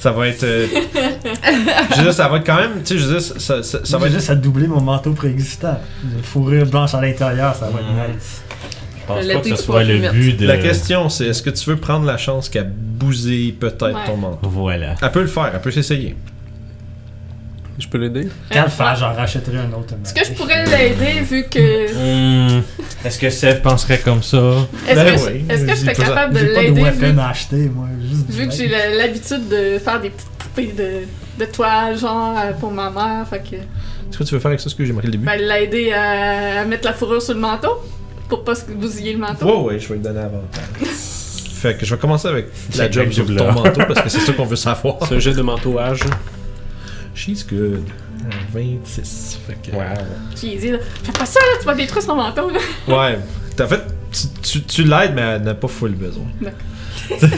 [SPEAKER 1] Ça va être. euh, [LAUGHS] je veux dire, ça va être quand même. Tu sais, je veux dire, ça, ça, ça, ça va être.
[SPEAKER 3] juste à doubler mon manteau préexistant. De fourrure blanche à l'intérieur, ça va être
[SPEAKER 7] Mhm.
[SPEAKER 3] nice.
[SPEAKER 7] Je pense
[SPEAKER 6] Le
[SPEAKER 7] pas que ce soit le but de.
[SPEAKER 1] La question, c'est est-ce que tu veux prendre la chance qu'elle bousille peut-être
[SPEAKER 2] Ouais.
[SPEAKER 1] ton manteau?
[SPEAKER 7] Voilà.
[SPEAKER 1] Elle peut le faire, elle peut s'essayer.
[SPEAKER 4] Je peux l'aider?
[SPEAKER 3] Quand le faire, j'en rachèterai un autre.
[SPEAKER 2] Est-ce que je pourrais l'aider vu que.
[SPEAKER 7] Hmm, Est-ce que Sev penserait comme ça?
[SPEAKER 2] Est-ce
[SPEAKER 1] Ben
[SPEAKER 2] que,
[SPEAKER 1] oui,
[SPEAKER 2] est-ce que je serais capable de
[SPEAKER 3] J'ai pas de
[SPEAKER 2] l'aider
[SPEAKER 3] weapon
[SPEAKER 2] vu,
[SPEAKER 3] à acheter, moi. Juste
[SPEAKER 2] vu que j'ai l'habitude de faire des petites poupées de, de toile, genre euh, pour ma mère? Fait que.
[SPEAKER 1] Est-ce que tu veux faire avec ça ce que j'ai marqué le début?
[SPEAKER 2] Ben, l'aider à, à mettre la fourrure sur le manteau pour pas se bousiller le manteau.
[SPEAKER 1] Ouais, ouais, je vais lui donner avantage. fait que je vais commencer avec la job sur ton manteau parce que c'est ça qu'on veut savoir.
[SPEAKER 4] C'est un jet de manteauage.
[SPEAKER 1] She's good. Euh, 26. Fait que.
[SPEAKER 2] Puis il dit, là, fais pas ça, là, tu vas détruire son manteau. Là.
[SPEAKER 1] Ouais. En fait, tu, tu, tu l'aides, mais elle n'a pas full besoin. [LAUGHS]
[SPEAKER 2] D'accord. [LAUGHS]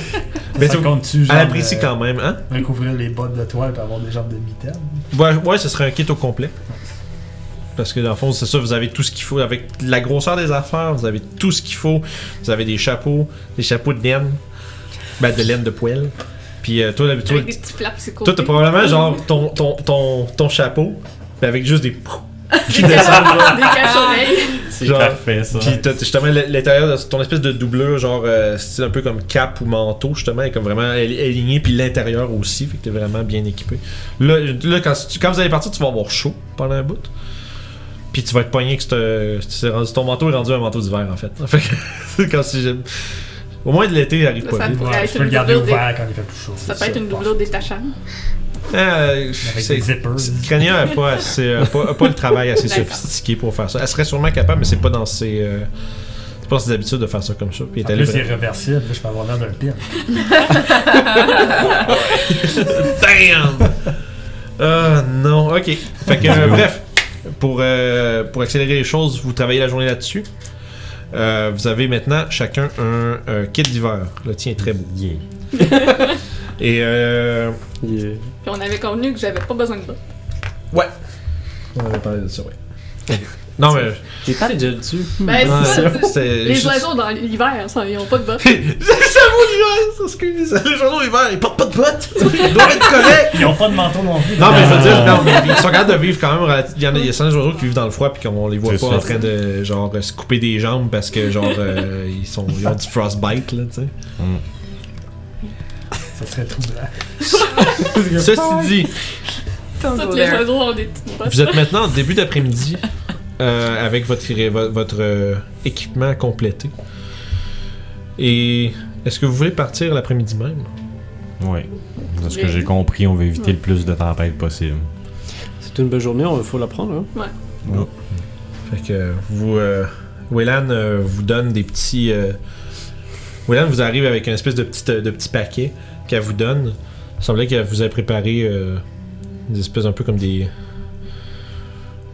[SPEAKER 1] mais
[SPEAKER 3] ça
[SPEAKER 1] tu-
[SPEAKER 3] compte-tu,
[SPEAKER 1] elle apprécie
[SPEAKER 3] euh,
[SPEAKER 1] quand même, hein?
[SPEAKER 3] Recouvrir les bottes de toile et avoir des jambes de mitaine?
[SPEAKER 1] Ouais, ouais, ce serait un kit au complet. Parce que dans le fond, c'est ça, vous avez tout ce qu'il faut. Avec la grosseur des affaires, vous avez tout ce qu'il faut. Vous avez des chapeaux, des chapeaux de laine. Ben, de laine de poêle. Puis euh, toi, d'habitude,
[SPEAKER 2] Avec des petits flaps, c'est cool.
[SPEAKER 1] toi, t'as probablement genre [LAUGHS] ton, ton, ton, ton chapeau, puis avec juste des qui descendent. genre.
[SPEAKER 2] Des caches-oreilles.
[SPEAKER 7] C'est
[SPEAKER 1] Genre,
[SPEAKER 7] parfait, ça.
[SPEAKER 1] Puis t'as justement l'intérieur de ton espèce de doublure, genre euh, style un peu comme cap ou manteau, justement, est comme vraiment ali- aligné, puis l'intérieur aussi, fait que t'es vraiment bien équipé. Là, là quand, tu- quand vous allez partir, tu vas avoir chaud pendant un bout. Puis tu vas être pogné que c'est- c'est rendu- ton manteau est rendu un manteau d'hiver, en fait. [LAUGHS] Fait que quand si j'ai- Au moins de l'été, il arrive pas
[SPEAKER 2] ça
[SPEAKER 1] vite.
[SPEAKER 3] Ouais, peux
[SPEAKER 2] une
[SPEAKER 3] le garder
[SPEAKER 2] des-
[SPEAKER 3] ouvert quand il fait plus chaud.
[SPEAKER 2] Ça peut être une doublure détachable.
[SPEAKER 1] Euh,
[SPEAKER 3] Avec
[SPEAKER 1] c'est-
[SPEAKER 3] des zippers.
[SPEAKER 1] Crania n'a pas, assez, euh, pas, pas le travail assez sophistiqué pour faire ça. Elle serait sûrement capable, mais c'est pas dans ses, euh, c'est pas dans ses habitudes de faire ça comme ça. Puis
[SPEAKER 3] En
[SPEAKER 1] elle est
[SPEAKER 3] plus, il
[SPEAKER 1] allée-
[SPEAKER 3] est réversible. Je peux avoir l'air d'un pin. [LAUGHS]
[SPEAKER 1] Damn! Ah non, ok. Fait que, euh, bref, pour, euh, pour accélérer les choses, vous travaillez la journée là-dessus. Euh, vous avez maintenant chacun un, euh, kit d'hiver. Le tien est très beau.
[SPEAKER 7] Yeah. [LAUGHS]
[SPEAKER 1] Et euh,
[SPEAKER 4] Yeah.
[SPEAKER 2] Puis on avait convenu que j'avais pas besoin de bottes.
[SPEAKER 1] ouais. On va parler de ça, ouais. Non, mais.
[SPEAKER 4] T'es pas déjà dessus.
[SPEAKER 2] Ben,
[SPEAKER 1] Ouais,
[SPEAKER 2] c'est Les oiseaux dans l'hiver, ça, ils ont pas de bottes. [LAUGHS]
[SPEAKER 1] J'avoue, l'hiver, excuse. Les journaux d'hiver, ils portent pas de bottes. [LAUGHS] Ils doivent être corrects.
[SPEAKER 3] Ils ont pas de manteau non plus.
[SPEAKER 1] Non, mais je veux dire, non, mais ils sont capables de vivre quand même. Il y en a, il y a certains oiseaux qui vivent dans le froid, puis qu'on les voit pas en train de, genre, se couper des jambes parce que, genre, euh, ils, sont, ils ont du frostbite, là, tu sais.
[SPEAKER 3] Ça serait troublant. [LAUGHS]
[SPEAKER 1] Ceci dit,
[SPEAKER 2] Tous les oiseaux ont des petites bottes.
[SPEAKER 1] vous êtes maintenant en début d'après-midi euh, avec votre, vo- votre euh, équipement complété. Et est-ce que vous voulez partir l'après-midi même?
[SPEAKER 5] Oui. De ce que j'ai compris, on veut éviter le plus de tempêtes possible.
[SPEAKER 4] C'est une belle journée, il faut la prendre. Hein?
[SPEAKER 1] Fait que vous. Euh, Waylan euh, vous donne des petits. Euh, Waylan vous arrive avec une espèce de petit, de petit paquet qu'elle vous donne. Il semblait qu'elle vous a préparé euh, des espèces un peu comme des.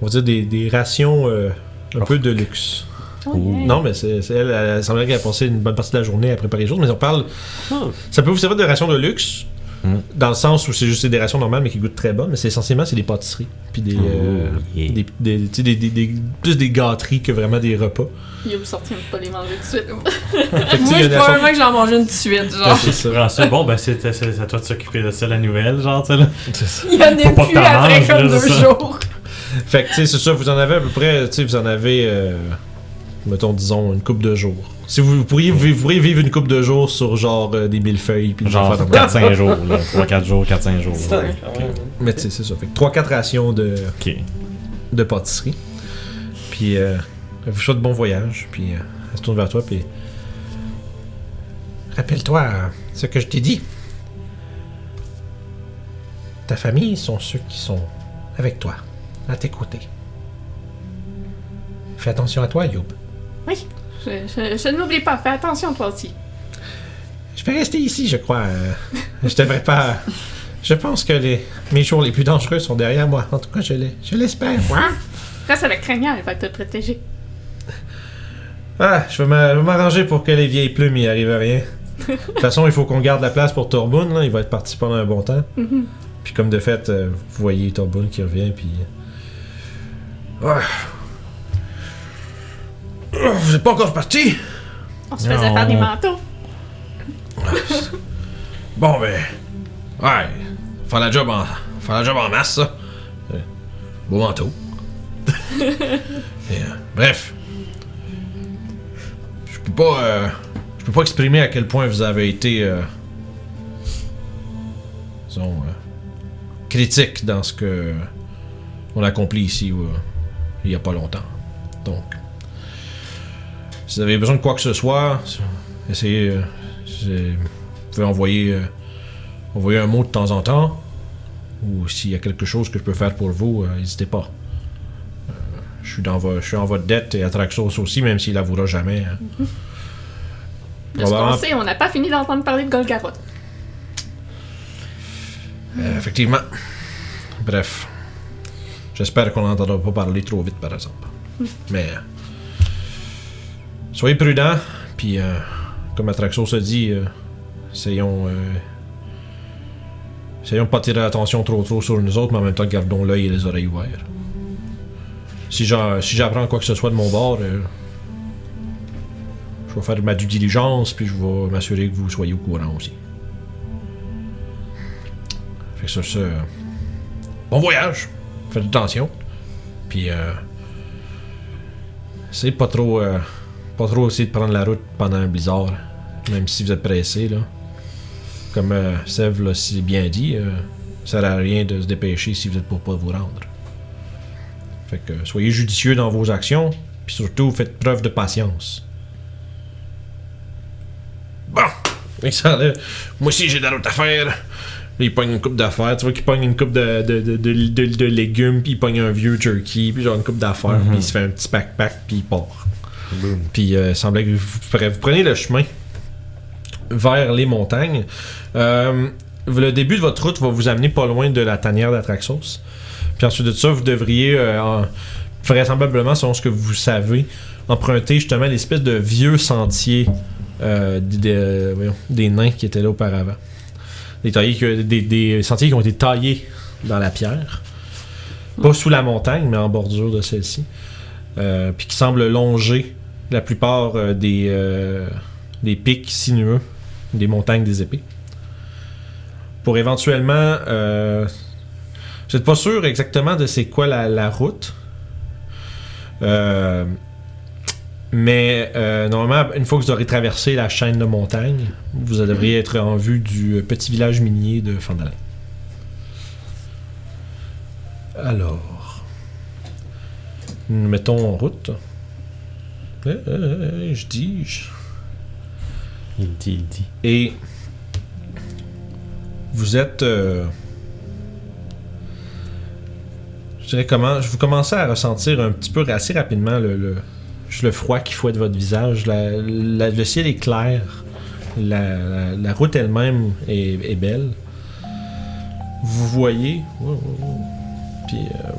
[SPEAKER 1] On va dire des, des rations euh, un peu de luxe.
[SPEAKER 2] Oh, yeah.
[SPEAKER 1] Non, mais c'est c'est elle, elle semblait qu'elle a passé une bonne partie de la journée à préparer les choses. Mais on parle.
[SPEAKER 4] Ah.
[SPEAKER 1] Ça peut vous servir de rations de luxe.
[SPEAKER 5] Mm.
[SPEAKER 1] Dans le sens où c'est juste des rations normales mais qui goûtent très bonnes, mais c'est essentiellement c'est des pâtisseries. Puis des, euh,
[SPEAKER 5] yeah.
[SPEAKER 1] des, des, tu sais, des, des- des- plus des gâteries que vraiment des repas.
[SPEAKER 2] Il va sortir de pas les manger tout de suite. [LAUGHS]
[SPEAKER 6] Moi, je probablement que j'en mange une tout de suite, genre.
[SPEAKER 1] c'est ça.
[SPEAKER 5] Ah, c'est bon, ben c'est à toi de s'occuper de ça la nouvelle, genre, tu sais, là.
[SPEAKER 6] Il y en a plus après comme deux jours.
[SPEAKER 1] Fait que tu sais, c'est ça, vous en avez à peu près, tu sais, vous en avez, euh, mettons, disons, une coupe de jours. Si vous, vous pourriez, vous, pourriez vivre une coupe de jours sur genre euh, des millefeuilles. Puis des
[SPEAKER 5] Genre
[SPEAKER 1] affaires comme ça.
[SPEAKER 5] 4-5 jours, là. 3-4 jours, 4-5 jours. là.
[SPEAKER 1] Mais tu sais, c'est ça. Fait que 3-4 rations de,
[SPEAKER 5] Ok.
[SPEAKER 1] de pâtisserie. Puis, euh, elle vous souhaite bon voyage. Puis, euh, elle se tourne vers toi. Puis, rappelle-toi euh, ce que je t'ai dit. Ta famille sont ceux qui sont avec toi, à tes côtés. Fais attention à toi, Youb.
[SPEAKER 2] Oui, je, je, je n'oublie pas. Fais attention, toi aussi.
[SPEAKER 1] Je vais rester ici, je crois. euh, je devrais pas. Je pense que les, mes jours les plus dangereux sont derrière moi. En tout cas, je l'espère. Quoi?
[SPEAKER 2] Reste avec Craignard, il va te protéger.
[SPEAKER 1] Ah, je vais m'arranger pour que les vieilles plumes y arrivent à rien. De toute façon, il faut qu'on garde la place pour Torbun, là. Il va être parti pendant un bon temps.
[SPEAKER 2] Mhm.
[SPEAKER 1] Puis comme de fait, euh, vous voyez Torbun qui revient, puis... Vous êtes pas encore parti?
[SPEAKER 2] On se faisait
[SPEAKER 5] Non.
[SPEAKER 2] faire des manteaux. [LAUGHS]
[SPEAKER 1] Bon, ben... Ouais, faire la job en... Faire la job en masse, ça. Euh, Beau manteau. [LAUGHS] Et, euh, bref. Je peux pas... euh, je peux pas exprimer à quel point vous avez été... euh, disons... euh, critique dans ce que... On accomplit ici, euh, il y a pas longtemps. Donc... Si vous avez besoin de quoi que ce soit, essayez... euh, vous pouvez envoyer... euh, envoyer un mot de temps en temps. Ou s'il y a quelque chose que je peux faire pour vous, euh, n'hésitez pas. Euh, je suis dans je suis en votre dette et Atraxos aussi, même s'il avouera jamais. hein. Probablement-
[SPEAKER 2] sait, on n'a pas fini d'entendre parler de Golgaroth.
[SPEAKER 1] Effectivement. Bref. J'espère qu'on n'entendra pas parler trop vite, par exemple. Mais. soyez prudents, puis euh, comme Atraxos a dit, euh, essayons. euh, essayons de pas tirer l'attention trop sur nous autres, mais en même temps, gardons l'œil et les oreilles ouverts. Si j'apprends quoi que ce soit de mon bord, je vais faire ma due diligence, puis je vais m'assurer que vous soyez au courant aussi. Fait que sur Bon voyage! Faites attention. Puis, euh. C'est pas trop. euh, pas trop essayer de prendre la route pendant un blizzard. Même si vous êtes pressé, là. Comme euh, l'a si bien dit, euh, ça sert à rien de se dépêcher si vous êtes pour pas vous rendre. Fait que soyez judicieux dans vos actions, puis surtout faites preuve de patience. Bon! Et ça, moi aussi j'ai de la route à faire. Il pogne une coupe d'affaires. Tu vois qu'il pogne une coupe de, de, de, légumes, puis il pogne un vieux jerky, puis genre une coupe d'affaires, puis il se fait un petit backpack, puis il part. Puis euh, il semblait que vous, vous prenez le chemin vers les montagnes. Euh, le début de votre route va vous amener pas loin de la tanière d'Atraxos. Puis ensuite de ça, vous devriez, euh, en- vraisemblablement, selon ce que vous savez, emprunter justement l'espèce de vieux sentier des nains qui étaient là auparavant. Des, des, sentiers qui ont été taillés dans la pierre. Pas sous la montagne, mais en bordure de celle-ci. euh, puis qui semble longer la plupart euh, des, euh, des pics sinueux des montagnes des épées. Pour éventuellement... vous n'êtes pas sûr exactement de c'est quoi la route. Mais euh, normalement, une fois que vous aurez traversé la chaîne de montagnes, vous devriez être en vue du petit village minier de Fandalin. Alors, nous nous mettons en route. Euh, euh, euh, je dis, je-
[SPEAKER 5] Il dit, il dit.
[SPEAKER 1] et vous êtes. euh, je dirais comment. Je vous commencez à ressentir un petit peu assez rapidement le, le froid qui fouette votre visage. Le ciel est clair. La, route elle-même est, belle. Vous voyez. Puis, euh,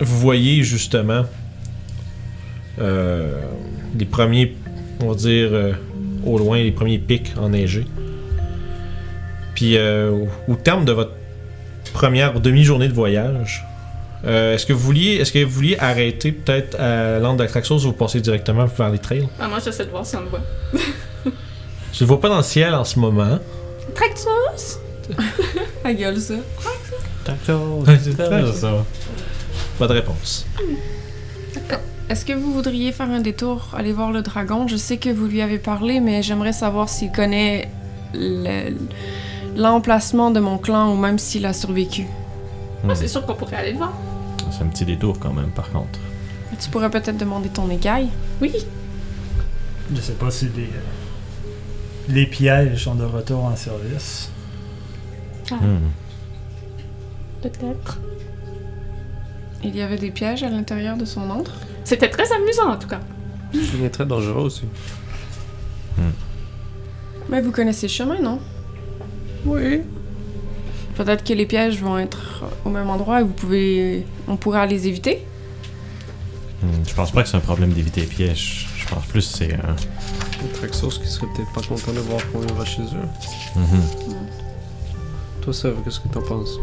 [SPEAKER 1] vous voyez justement euh, les premiers, on va dire, euh, au loin, les premiers pics enneigés. Puis, au terme de votre première demi-journée de voyage, euh, est-ce que vous vouliez, est-ce que vous vouliez arrêter peut-être à l'angle d'Atraxos ou vous passez directement vers les trails?
[SPEAKER 2] Ah, moi, j'essaie de voir si on le voit. [LAUGHS]
[SPEAKER 1] Je le vois pas dans le ciel en ce moment.
[SPEAKER 2] Traxos! [LAUGHS]
[SPEAKER 6] Ta gueule, ça.
[SPEAKER 5] Ça?
[SPEAKER 1] Pas de réponse.
[SPEAKER 6] Est-ce que vous voudriez faire un détour, aller voir le dragon? Je sais que vous lui avez parlé, mais j'aimerais savoir s'il connaît le- l'emplacement de mon clan ou même s'il a survécu.
[SPEAKER 2] Ah, c'est sûr qu'on pourrait aller le voir.
[SPEAKER 5] C'est un petit détour quand même, par contre.
[SPEAKER 6] Tu pourrais peut-être demander ton écaille.
[SPEAKER 2] Oui.
[SPEAKER 3] Je sais pas si les, euh, les pièges sont de retour en service.
[SPEAKER 5] Hmm.
[SPEAKER 2] Peut-être.
[SPEAKER 6] Il y avait des pièges à l'intérieur de son antre?
[SPEAKER 2] C'était très amusant, en tout cas.
[SPEAKER 4] C'est très dangereux aussi.
[SPEAKER 6] Mais vous connaissez le chemin, non?
[SPEAKER 4] Oui.
[SPEAKER 6] Peut-être que les pièges vont être au même endroit et vous pouvez... On pourra les éviter.
[SPEAKER 5] Hmm, Je pense pas que c'est un problème d'éviter les pièges. Je pense plus que c'est un.
[SPEAKER 4] Les Traxos qui seraient peut-être pas contents de voir qu'on va chez eux.
[SPEAKER 5] Mhm.
[SPEAKER 4] Toi, Sèvres, qu'est-ce que t'en penses?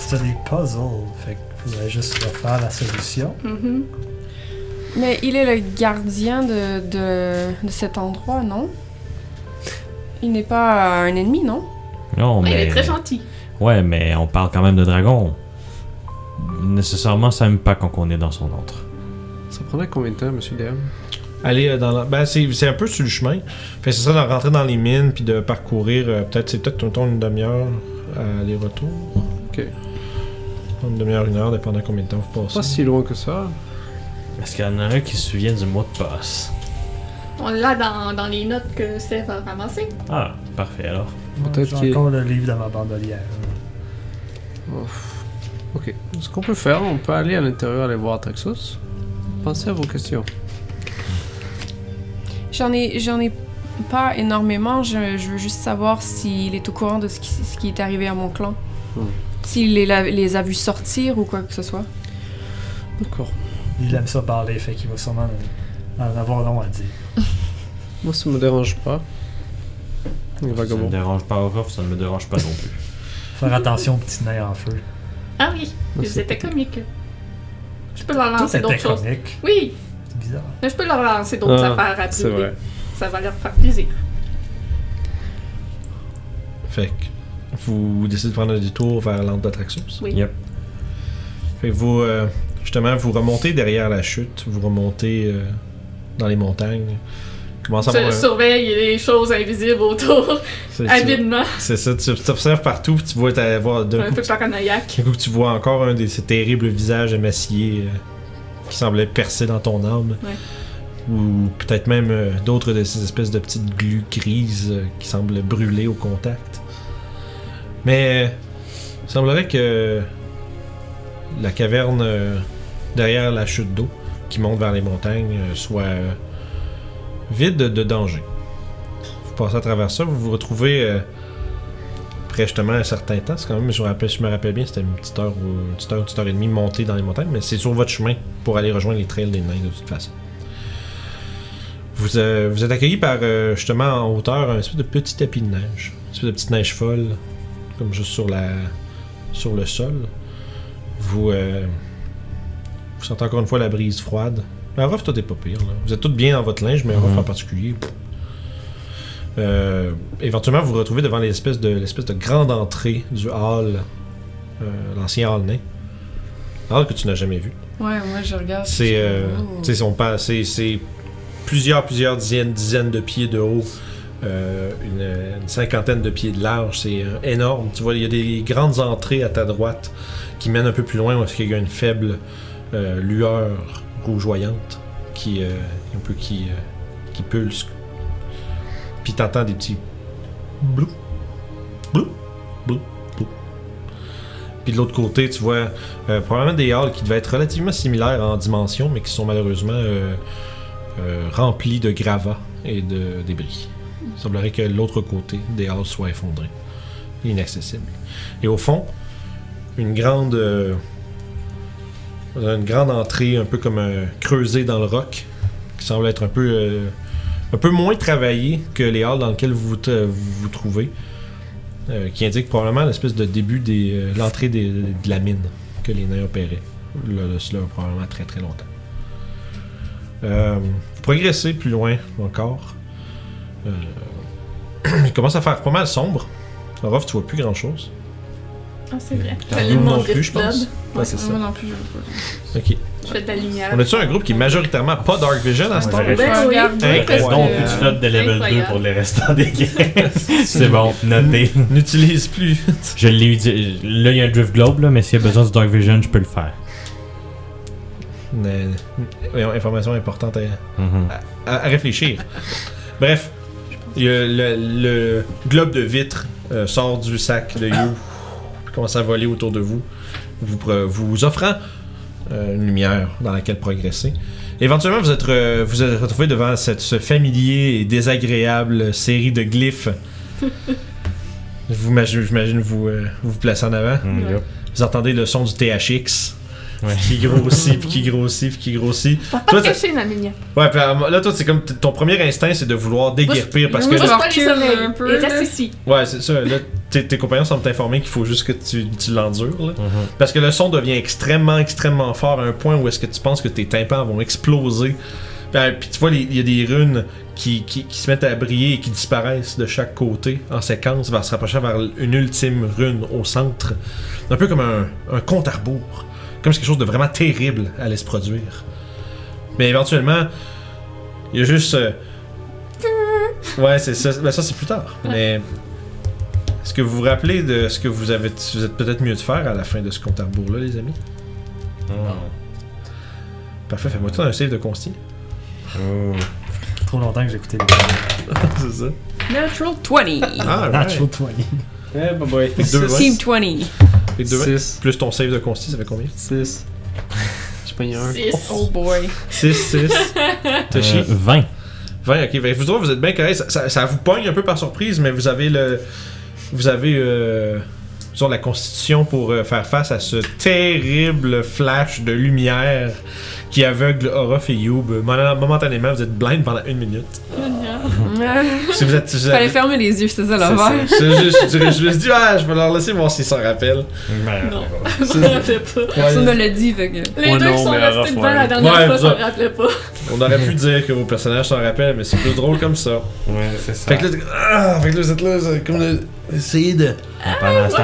[SPEAKER 3] C'est des puzzles, fait qu'il faudrait juste refaire la solution.
[SPEAKER 2] Mhm.
[SPEAKER 6] Mais il est le gardien de, de, de cet endroit, non? Il n'est pas un ennemi, non?
[SPEAKER 5] Non,
[SPEAKER 2] Ouais,
[SPEAKER 5] mais.
[SPEAKER 2] Il est très gentil.
[SPEAKER 5] Ouais, mais on parle quand même de dragon. Nécessairement, ça aime pas quand on est dans son antre.
[SPEAKER 4] Ça prendrait combien de temps, monsieur DM?
[SPEAKER 1] Aller euh, dans la... Ben, c'est c'est un peu sur le chemin. Fait que c'est ça de rentrer dans les mines puis de parcourir. euh, peut-être c'est peut-être mettons, une demi-heure à aller-retour.
[SPEAKER 4] Ok.
[SPEAKER 1] Une demi-heure, une heure, dépendant combien de temps vous passez.
[SPEAKER 4] Pas si loin que ça.
[SPEAKER 5] Est-ce qu'il y en a un qui se souvient du mot de passe
[SPEAKER 2] On l'a dans, dans les notes que Steph a ramassées.
[SPEAKER 5] Ah, parfait alors.
[SPEAKER 4] Peut-être
[SPEAKER 3] J'ai encore le livre dans ma bandolière.
[SPEAKER 4] Ouf. Ok. Ce qu'on peut faire, on peut aller à l'intérieur aller voir Traxos. Pensez à vos questions.
[SPEAKER 6] J'en ai, j'en ai pas énormément. Je, je veux juste savoir s'il est au courant de ce qui, ce qui est arrivé à mon clan.
[SPEAKER 4] Hmm.
[SPEAKER 6] S'il les, les a vus sortir ou quoi que ce soit.
[SPEAKER 4] D'accord.
[SPEAKER 3] Il aime ça parler, fait qu'il va sûrement en avoir long à dire.
[SPEAKER 4] Moi, ça me dérange pas. Les
[SPEAKER 5] Ça me dérange pas au ça ne me dérange pas non plus. [LAUGHS]
[SPEAKER 3] Faire attention aux petits nains en feu.
[SPEAKER 2] Ah oui, ils
[SPEAKER 4] c'est
[SPEAKER 2] étaient
[SPEAKER 4] pas-
[SPEAKER 2] comiques. Je peux leur lancer d'autres choses.
[SPEAKER 3] comique.
[SPEAKER 2] Oui,
[SPEAKER 3] C'est bizarre.
[SPEAKER 2] mais je peux leur lancer d'autres
[SPEAKER 4] Ah,
[SPEAKER 2] affaires à
[SPEAKER 4] C'est
[SPEAKER 2] brûler.
[SPEAKER 4] vrai.
[SPEAKER 2] Ça va leur faire plaisir.
[SPEAKER 1] Fait que vous décidez de prendre un détour vers l'antre d'Atraxos.
[SPEAKER 2] Oui.
[SPEAKER 5] Yep.
[SPEAKER 1] Fait que vous, euh, justement, vous remontez derrière la chute, vous remontez euh, dans les montagnes. Commencez à
[SPEAKER 2] Je
[SPEAKER 1] un-
[SPEAKER 2] surveille les choses invisibles autour, avidement.
[SPEAKER 1] C'est ça, tu t'observes partout, puis tu vois, t'as- voir d'un
[SPEAKER 2] Un
[SPEAKER 1] coup, d'un coup, tu vois encore un de ces terribles visages émaciés euh, qui semblait percer dans ton âme.
[SPEAKER 2] Ouais.
[SPEAKER 1] Ou peut-être même euh, d'autres de ces espèces de petites glues grises euh, qui semblent brûler au contact. Mais il semblerait que la caverne derrière la chute d'eau qui monte vers les montagnes soit vide de danger. Vous passez à travers ça, vous vous retrouvez euh, justement un certain temps. C'est quand même, je me rappelle, je me rappelle bien, c'était une petite heure ou une petite heure, une petite heure et demie montée dans les montagnes, mais c'est sur votre chemin pour aller rejoindre les trails des nains de toute façon. Vous, euh, êtes accueilli par euh, justement en hauteur un espèce de petit tapis de neige, une espèce de petite neige folle, comme juste sur la sur le sol. Vous euh, Vous sentez encore une fois la brise froide. Mais Orof, toi, t'es pas pire. Là. Vous êtes tous bien dans votre linge, mais Orof
[SPEAKER 5] Mhm.
[SPEAKER 1] en particulier. Euh, éventuellement, vous vous retrouvez devant l'espèce de, l'espèce de grande entrée du hall, euh, l'ancien hall nain. Hall que tu n'as jamais vu.
[SPEAKER 6] Ouais, moi je regarde.
[SPEAKER 1] C'est, euh,
[SPEAKER 6] Oh.
[SPEAKER 1] c'est, c'est plusieurs, plusieurs dizaines, dizaines de pieds de haut, euh, une, une cinquantaine de pieds de large. C'est euh, énorme. Tu vois, il y a des grandes entrées à ta droite qui mènent un peu plus loin est-ce qu'il y a une faible euh, lueur rougeoyante qui, euh, un peu qui, euh, qui pulse. Puis t'entends des petits blou, blou, blou, blou. Puis de l'autre côté, tu vois euh, probablement des halls qui devaient être relativement similaires en dimension, mais qui sont malheureusement remplis de gravats et de débris. Il semblerait que l'autre côté des halls soit effondré, inaccessible. Et au fond, une grande, une grande entrée, un peu comme euh, creusée dans le roc, qui semble être un peu, euh, un moins travaillée que les halls dans lesquels vous vous, vous trouvez, euh, qui indique probablement l'espèce de début de l'entrée de la mine que les nains opéraient. Là, de cela, probablement très très longtemps. Euh, vous progressez plus loin encore. Euh, [CLEARS THROAT] il commence à faire pas mal sombre. Orof, tu vois plus grand chose.
[SPEAKER 2] Ah, c'est vrai. J'allume
[SPEAKER 1] non plus, je pense. Ouais, c'est ça.
[SPEAKER 6] Moi non plus, je veux pas.
[SPEAKER 1] Ok.
[SPEAKER 2] Je fais de la lumière.
[SPEAKER 1] On a-tu un groupe qui est majoritairement pas Dark Vision à ce
[SPEAKER 7] Ouais,
[SPEAKER 1] temps?
[SPEAKER 7] j'aurais-
[SPEAKER 2] Ben oui.
[SPEAKER 7] Donc, tu notes de level 2
[SPEAKER 2] Incroyable.
[SPEAKER 7] pour les restants des games? [LAUGHS] C'est bon, noté. [LAUGHS]
[SPEAKER 1] N'utilise plus.
[SPEAKER 7] Je l'ai utilisé. Là, il y a un Drift Globe, là, mais s'il y a besoin du Dark Vision, je peux le faire.
[SPEAKER 1] Information importante à,
[SPEAKER 7] Mhm.
[SPEAKER 1] à- à réfléchir. Bref, il y a le, le globe de vitre euh, sort du sac de You, puis commence à voler autour de vous, vous, vous offrant euh, une lumière dans laquelle progresser. Éventuellement, vous êtes, vous êtes retrouvé devant cette, ce familier et désagréable série de glyphes. [LAUGHS] vous, imagine- J'imagine vous euh, vous, vous placez en avant.
[SPEAKER 7] Mm, yep.
[SPEAKER 1] Vous entendez le son du THX
[SPEAKER 7] Ouais.
[SPEAKER 1] qui grossit, puis qui grossit, puis qui grossit. Toi,
[SPEAKER 2] pas dans le lumière.
[SPEAKER 1] Ouais, puis euh, là, toi, c'est comme ton premier instinct, c'est de vouloir déguerpir parce que.
[SPEAKER 6] moi, je vais un peu,
[SPEAKER 2] Et reste ici.
[SPEAKER 1] Ouais, c'est ça. Là, tes, compagnons semblent t'informer qu'il faut juste que tu, tu l'endures. là.
[SPEAKER 7] Mhm.
[SPEAKER 1] Parce que le son devient extrêmement, extrêmement fort à un point où est-ce que tu penses que tes tympans vont exploser. Puis, euh, puis tu vois, il y a des runes qui, qui, qui se mettent à briller et qui disparaissent de chaque côté en séquence, vers se rapprocher vers une ultime rune au centre. Un peu comme un, un compte à rebours. Comme si quelque chose de vraiment terrible allait se produire. Mais éventuellement, il y a juste. euh, [LAUGHS] Ouais, c'est ça. Ben, ça, c'est plus tard. Mais. Est-ce que vous vous rappelez de ce que vous avez vous êtes peut-être mieux de faire à la fin de ce compte à rebours-là, les amis? Parfait, fais-moi tout un save de consti.
[SPEAKER 7] Oh.
[SPEAKER 3] Trop longtemps que j'ai écouté [LAUGHS]
[SPEAKER 1] c'est ça.
[SPEAKER 6] Natural 20.
[SPEAKER 1] Ah, right.
[SPEAKER 3] Natural 20.
[SPEAKER 4] Eh, bye bye.
[SPEAKER 1] Deux, ouais.
[SPEAKER 6] Team 20.
[SPEAKER 1] Fait que deux,
[SPEAKER 4] 6.
[SPEAKER 1] Plus ton save de consti, ça fait combien?
[SPEAKER 4] 6. J'ai pogné un.
[SPEAKER 2] Six.
[SPEAKER 6] Oh boy.
[SPEAKER 1] 6, 6. Toshi?
[SPEAKER 7] Euh, 20.
[SPEAKER 1] 20, ok. Ben, vous autres, vous êtes bien correct. Ça, ça- ça vous pogne un peu par surprise, mais vous avez le. Vous avez. Euh, disons, la constitution pour euh, faire face à ce terrible flash de lumière qui aveugle Orof et Youb. Moment- Momentanément, vous êtes blind pendant une minute. [LAUGHS] Si vous êtes. si vous
[SPEAKER 6] Fallait
[SPEAKER 1] avez-
[SPEAKER 6] fermer les yeux, c'est ça
[SPEAKER 1] ça. Je, je, je, je, je me suis dit, ah, je vais leur laisser voir s'ils s'en rappellent.
[SPEAKER 2] Non. [LAUGHS] Je me rappelais pas.
[SPEAKER 6] Personne me l'a dit, fait que.
[SPEAKER 2] Les
[SPEAKER 4] Ouais,
[SPEAKER 2] deux
[SPEAKER 4] non,
[SPEAKER 2] qui sont restés devant
[SPEAKER 4] ouais.
[SPEAKER 2] la dernière
[SPEAKER 1] Ouais,
[SPEAKER 2] fois
[SPEAKER 1] vous
[SPEAKER 2] s'en rappelaient pas. [LAUGHS]
[SPEAKER 1] On aurait pu dire que vos personnages s'en rappellent, mais c'est plus drôle comme ça.
[SPEAKER 7] Ouais, c'est ça.
[SPEAKER 1] Fait que là, ah, fait que là, vous êtes là, comme de, essayez de,
[SPEAKER 7] pendant ce temps,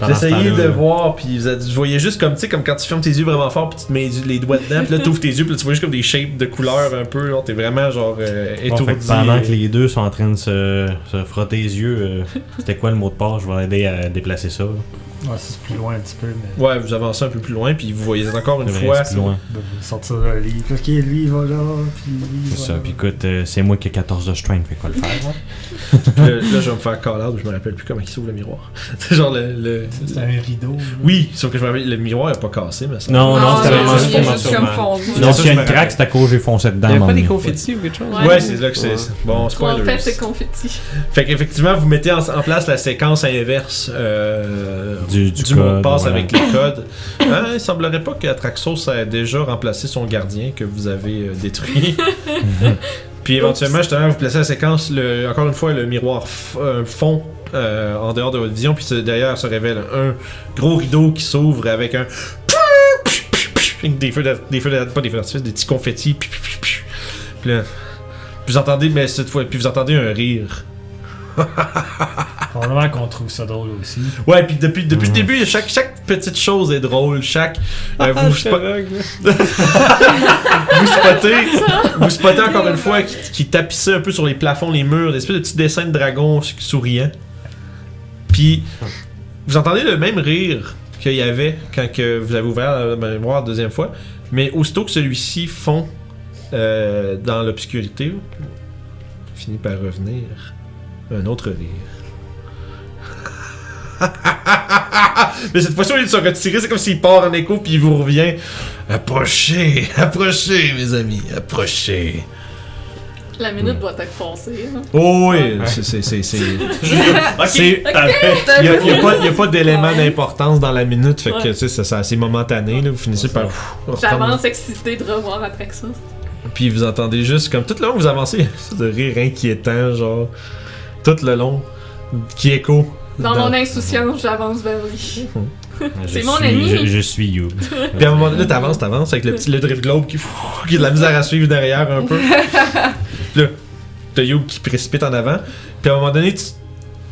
[SPEAKER 7] pendant ce
[SPEAKER 1] d'essayer
[SPEAKER 7] temps-là,
[SPEAKER 1] de
[SPEAKER 7] là,
[SPEAKER 1] voir, puis vous, êtes- je voyais juste comme, tu sais, comme quand tu fermes tes yeux vraiment fort, puis tu te mets les doigts dedans, puis là, t'ouvres tes yeux, puis là, tu vois juste comme des shapes de couleurs un peu, t'es vraiment genre euh,
[SPEAKER 7] Bon, fait
[SPEAKER 1] étourdi.
[SPEAKER 7] pendant que les deux sont en train de se, se frotter les yeux, euh, c'était quoi le mot de passe? Je vais aider à déplacer ça. là.
[SPEAKER 3] Ouais, c'est plus loin un petit peu, mais.
[SPEAKER 1] Ouais, vous avancez un peu plus loin, puis vous voyez encore une
[SPEAKER 7] C'est
[SPEAKER 1] fois.
[SPEAKER 7] c'est plus loin.
[SPEAKER 3] de vous sortir le livre. Ok, lui, il va là, puis
[SPEAKER 7] C'est ça. Puis écoute, euh, c'est moi qui ai 14 de strength, fait quoi le faire. hein? [LAUGHS]
[SPEAKER 1] Là, là, je vais me faire call out, je me rappelle plus comment il s'ouvre le miroir. [LAUGHS] c'est genre le. le-
[SPEAKER 3] C'est un rideau. là.
[SPEAKER 1] Oui, sauf que je me rappelle, le miroir est pas cassé, mais ça.
[SPEAKER 7] Non, non, c'était
[SPEAKER 6] il
[SPEAKER 7] vraiment
[SPEAKER 6] a
[SPEAKER 7] juste Non, s'il y a
[SPEAKER 1] me
[SPEAKER 7] une craque, c'est à cause j'ai foncé dedans.
[SPEAKER 4] Il y
[SPEAKER 7] à un
[SPEAKER 4] avait pas des confettis ou quelque chose?
[SPEAKER 1] Ouais, c'est là que c'est. Bon,
[SPEAKER 2] En
[SPEAKER 1] spoilers.
[SPEAKER 2] fait, c'est confetti.
[SPEAKER 1] Fait qu'effectivement, vous mettez en, en place la séquence inverse euh,
[SPEAKER 7] Du- du
[SPEAKER 1] mot de
[SPEAKER 7] code,
[SPEAKER 1] passe
[SPEAKER 7] voilà.
[SPEAKER 1] avec les codes. Hein, il semblerait pas qu'Atraxos ait déjà remplacé son gardien que vous avez euh, détruit. [LAUGHS] Puis éventuellement, justement, vous placez la séquence, le- encore une fois, le miroir euh, fond euh, en dehors de votre vision, puis derrière se révèle un gros rideau qui s'ouvre avec un des feux, d'ar- des feux d'ar- pas des feux d'artifice, des petits confettis. Puis, puis, puis, puis. Puis là, puis vous entendez, mais cette fois, puis vous entendez un rire. [LAUGHS]
[SPEAKER 8] Probablement qu'on trouve ça drôle aussi.
[SPEAKER 1] Ouais, puis depuis, depuis le début, chaque, chaque petite chose est drôle. Chaque. euh, vous, spo- [LAUGHS] vous spottez, [LAUGHS] vous spottez encore une fois qui, qui tapissait un peu sur les plafonds, les murs, des espèces de petits dessins de dragons souriants. Puis vous entendez le même rire qu'il y avait quand que vous avez ouvert la mémoire la deuxième fois, mais aussitôt que celui-ci fond euh, dans l'obscurité, finit par revenir un autre rire. [LAUGHS] Mais cette fois-ci, au lieu de se retirer, c'est comme s'il part en écho puis il vous revient. Approchez, [LAUGHS] approchez, mes amis, approchez.
[SPEAKER 2] La minute doit être passée. hein.
[SPEAKER 1] Oh oui, c'est. c'est- c'est- [LAUGHS] Il n'y a, il y a pas, il y a pas d'élément d'importance dans la minute, fait que
[SPEAKER 2] Ouais.
[SPEAKER 1] c'est momentané, là, vous finissez par.
[SPEAKER 2] J'avance excitée de revoir après ça.
[SPEAKER 1] Puis vous entendez juste, comme tout le long, vous avancez, de rire inquiétant, genre. Tout le long, qui écho.
[SPEAKER 2] Dans mon insouciance, j'avance vers lui. C'est mon
[SPEAKER 7] suis-
[SPEAKER 2] ami.
[SPEAKER 7] Je, je suis You. [LAUGHS]
[SPEAKER 1] Puis à un moment donné, t'avances, t'avances avec le petit le drift globe qui, [LAUGHS] qui a de la misère à suivre derrière un peu. Puis [LAUGHS] là, t'as Youb qui précipite en avant. Puis à un moment donné, tu,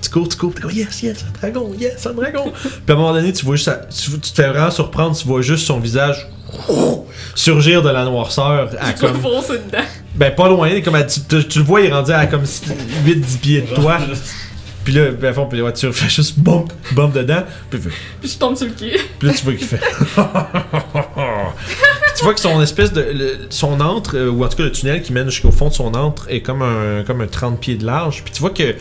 [SPEAKER 1] tu cours, tu cours, t'es comme yes, yes, un dragon, yes, un dragon. Puis à un moment donné, tu vois juste, tu, tu te fais vraiment surprendre, tu vois juste son visage surgir de la noirceur à
[SPEAKER 2] peux
[SPEAKER 1] comme.
[SPEAKER 2] foncer dedans.
[SPEAKER 1] Ben pas loin, comme à- tu, tu- tu le vois, il est rendu à comme 8-10 pieds de toi. Puis là, ben, à fond, puis la voiture fait juste bump, bump dedans. Puis, il fait-
[SPEAKER 2] Puis je tombe sur le pied.
[SPEAKER 1] puis là, tu vois qu'il fait. Puis [LAUGHS] tu vois que son espèce de. le- son antre, euh, ou en tout cas le tunnel qui mène jusqu'au fond de son antre, est comme un, comme un 30 pieds de large. Puis tu vois que.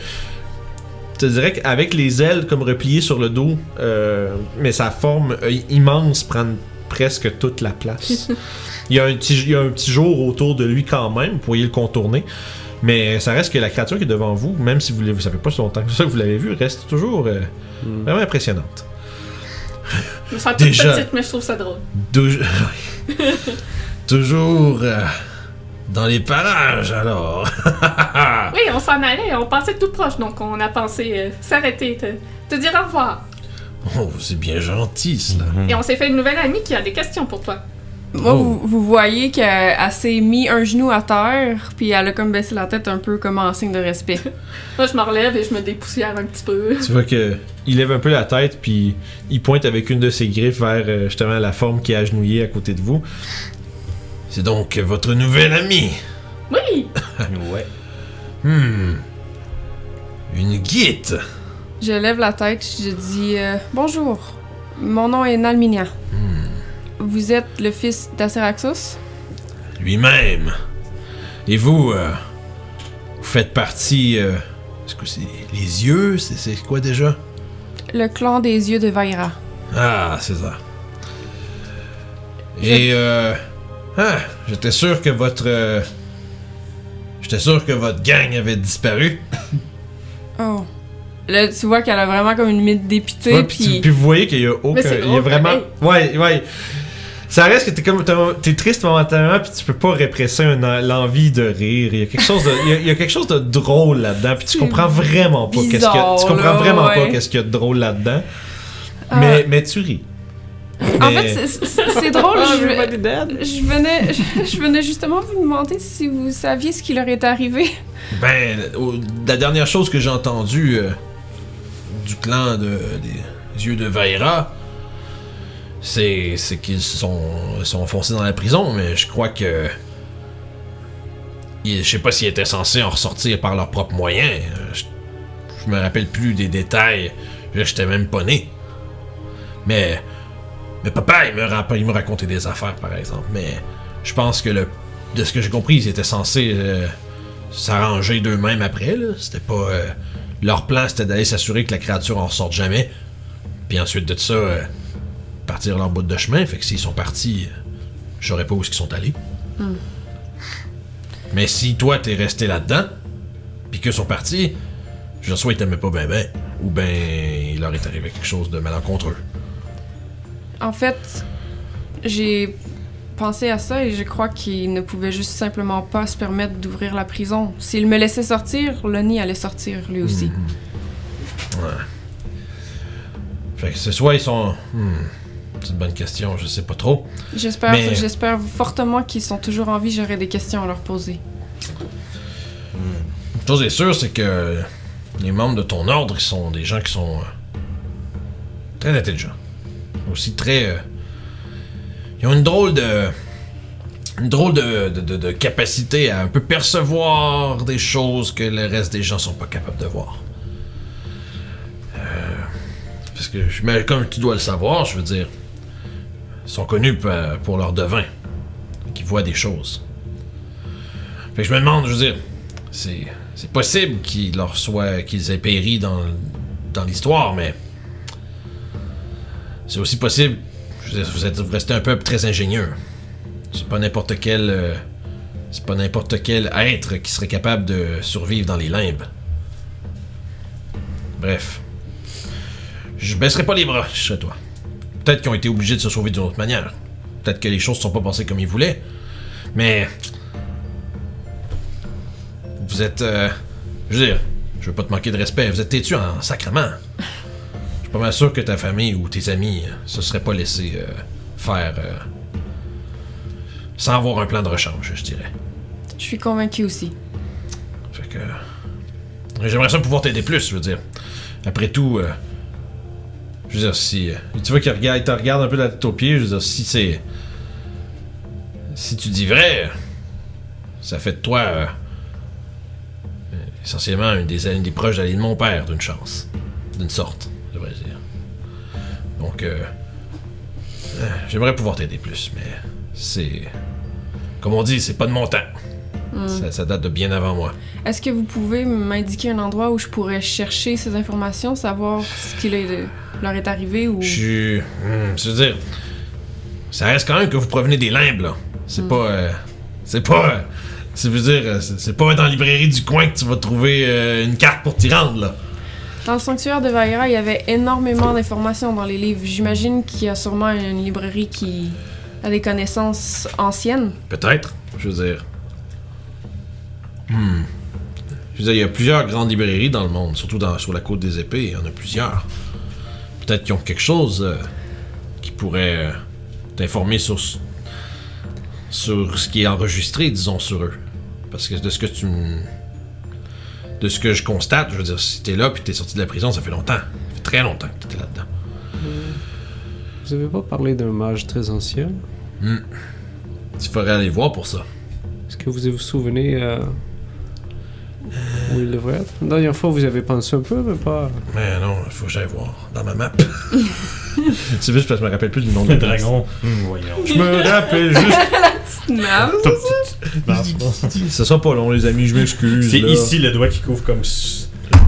[SPEAKER 1] Je te dirais qu'avec les ailes comme repliées sur le dos, euh, mais sa forme euh, immense prend presque toute la place. [LAUGHS] il, y a un petit, il y a un petit jour autour de lui quand même, vous pourriez le contourner. Mais ça reste que la créature qui est devant vous, même si vous ne savez pas si longtemps que ça que vous l'avez vu, reste toujours euh, vraiment impressionnante.
[SPEAKER 2] Je me sens toute
[SPEAKER 1] Déjà.
[SPEAKER 2] petite, mais je trouve ça drôle.
[SPEAKER 1] Tou- [LAUGHS] Toujours euh, dans les parages alors. [LAUGHS]
[SPEAKER 2] Oui, on s'en allait, on passait tout proche, donc on a pensé euh, s'arrêter, te, te dire au revoir.
[SPEAKER 1] Oh, c'est bien gentil cela.
[SPEAKER 2] Et on s'est fait une nouvelle amie qui a des questions pour toi.
[SPEAKER 6] Moi,
[SPEAKER 1] Oh.
[SPEAKER 6] vous, vous voyez qu'elle elle s'est mis un genou à terre, puis elle a comme baissé la tête un peu comme en signe de respect. [LAUGHS]
[SPEAKER 2] Moi, je me relève et je me dépoussière un petit peu.
[SPEAKER 1] Tu vois que il lève un peu la tête puis il pointe avec une de ses griffes vers euh, justement la forme qui est agenouillée à côté de vous. C'est donc votre nouvelle amie.
[SPEAKER 2] Oui! [LAUGHS]
[SPEAKER 7] Ouais.
[SPEAKER 1] Hmm. Une guite.
[SPEAKER 6] Je lève la tête, je dis euh, Bonjour, mon nom est Nalminia. Vous êtes le fils d'Aceraxos?
[SPEAKER 1] Lui-même. Et vous, euh, vous faites partie. euh, Est-ce que c'est les yeux? C'est quoi déjà?
[SPEAKER 6] Le clan des yeux de Vaira.
[SPEAKER 1] Ah, c'est ça. Et euh. Ah, j'étais sûr que votre. j'étais sûr que votre gang avait disparu. [COUGHS]
[SPEAKER 6] Oh. Là, tu vois qu'elle a vraiment comme une mine dépitée,
[SPEAKER 1] Ouais, puis,
[SPEAKER 6] puis...
[SPEAKER 1] puis vous voyez qu'il y a aucun. Il y a vraiment. Ouais, ouais. Ça reste que t'es comme. T'es triste momentanément, puis tu peux pas répresser un- l'envie de rire. Il y a quelque chose de, il y a, il y a quelque chose de drôle là-dedans, puis tu comprends vraiment pas qu'est-ce qu'il y a. Tu comprends
[SPEAKER 6] là,
[SPEAKER 1] vraiment pas qu'est-ce qu'il y a de drôle là-dedans.
[SPEAKER 6] Ah.
[SPEAKER 1] Mais, mais tu ris.
[SPEAKER 6] En fait, c'est- drôle,
[SPEAKER 4] Ah,
[SPEAKER 6] je, venais, je, [LAUGHS] je venais justement vous demander si vous saviez ce qui leur est arrivé.
[SPEAKER 1] Ben, la dernière chose que j'ai entendue euh, du clan de, des yeux de Vaira, c'est, qu'ils sont, sont enfoncés dans la prison, mais je crois que. Je sais pas s'ils étaient censés en ressortir par leurs propres moyens. Je, me rappelle plus des détails. J'étais même pas né. Mais. Mais papa, il me, il me racontait des affaires, par exemple. Mais je pense que le. De ce que j'ai compris, ils étaient censés. euh, s'arranger d'eux-mêmes après. C'était pas. euh, leur plan, c'était d'aller s'assurer que la créature en sorte jamais. Puis ensuite de ça, euh, partir leur bout de chemin. Fait que s'ils sont partis, je saurais pas où ils sont allés. Mais si toi, t'es resté là-dedans, puis qu'ils sont partis, je soit ils t'aimaient pas ben ben, ou ben il leur est arrivé quelque chose de malencontreux.
[SPEAKER 6] En fait, j'ai pensé à ça et je crois qu'ils ne pouvaient juste simplement pas se permettre d'ouvrir la prison. S'ils me laissaient sortir, Lonnie allait sortir lui aussi.
[SPEAKER 1] Ouais. Fait que ce soit ils sont. hmm. C'est une bonne question, je sais pas trop.
[SPEAKER 6] J'espère,
[SPEAKER 1] Mais-
[SPEAKER 6] j'espère fortement qu'ils sont toujours en vie. J'aurai des questions à leur poser.
[SPEAKER 1] Une chose est sûre, c'est que les membres de ton ordre, ils sont des gens qui sont euh, très intelligents. Aussi très. euh, ils ont une drôle de. Une drôle de, de, de- de capacité à un peu percevoir des choses que le reste des gens sont pas capables de voir. Euh, parce que, comme tu dois le savoir, je veux dire, sont connus pour, pour leur devin, qui voient des choses. Je me demande, je veux dire, c'est, possible qu'il leur soit, qu'ils aient péri dans, l'histoire, mais c'est aussi possible. Je veux dire, vous, êtes, vous restez un peuple très ingénieux. C'est pas n'importe quel, euh, c'est pas n'importe quel être qui serait capable de survivre dans les limbes. Bref, je baisserai pas les bras, je serais toi. Peut-être qu'ils ont été obligés de se sauver d'une autre manière. Peut-être que les choses sont pas passées comme ils voulaient. Mais vous êtes. euh, je veux dire, je veux pas te manquer de respect, vous êtes têtu en sacrement. Je suis pas mal sûr que ta famille ou tes amis euh, se seraient pas laissés euh, faire. euh, sans avoir un plan de rechange, je dirais.
[SPEAKER 6] Je suis convaincue aussi.
[SPEAKER 1] Fait que. J'aimerais ça pouvoir t'aider plus, je veux dire. Après tout. Je veux dire, si. euh, tu vois qu'il regarde, te regarde un peu de la tête aux je veux dire, si c'est. Si tu dis vrai, ça fait de toi. euh, essentiellement une des, une des proches de mon père, d'une chance. D'une sorte, je devrais dire. Donc, euh, j'aimerais pouvoir t'aider plus, mais c'est. Comme on dit, c'est pas de mon temps. Ça, ça date de bien avant moi.
[SPEAKER 6] Est-ce que vous pouvez m'indiquer un endroit où je pourrais chercher ces informations, savoir ce qui leur est arrivé ou...
[SPEAKER 1] Je suis. hmm, je veux dire. Ça reste quand même que vous provenez des limbes, là. C'est pas. euh, c'est pas. euh, ça veut dire. c'est c'est pas dans la librairie du coin que tu vas trouver euh, une carte pour t'y rendre, là.
[SPEAKER 6] Dans le sanctuaire de Vaira, il y avait énormément d'informations dans les livres. J'imagine qu'il y a sûrement une librairie qui a des connaissances anciennes.
[SPEAKER 1] Peut-être. Je veux dire. Hmm. Je veux dire, il y a plusieurs grandes librairies dans le monde, surtout dans, sur la côte des épées, il y en a plusieurs. Peut-être qu'ils ont quelque chose euh, qui pourrait euh, t'informer sur, ce- sur ce qui est enregistré, disons, sur eux. Parce que de ce que tu De ce que je constate, je veux dire, si t'es là puis t'es sorti de la prison, ça fait longtemps. Ça fait très longtemps que t'étais là-dedans.
[SPEAKER 4] Vous avez pas parlé d'un mage très ancien?
[SPEAKER 1] Il faudrait aller voir pour ça.
[SPEAKER 4] Est-ce que vous vous souvenez euh, où il devrait être La dernière fois, vous avez pensé un peu, mais pas.
[SPEAKER 1] Mais non, il faut que j'aille voir dans ma map. C'est juste parce que je me rappelle plus du nom de
[SPEAKER 5] dragon. Hum, voyons.
[SPEAKER 1] Je me rappelle juste. Ce sera pas long, les amis, je m'excuse.
[SPEAKER 5] C'est
[SPEAKER 1] là.
[SPEAKER 5] ici le doigt qui couvre comme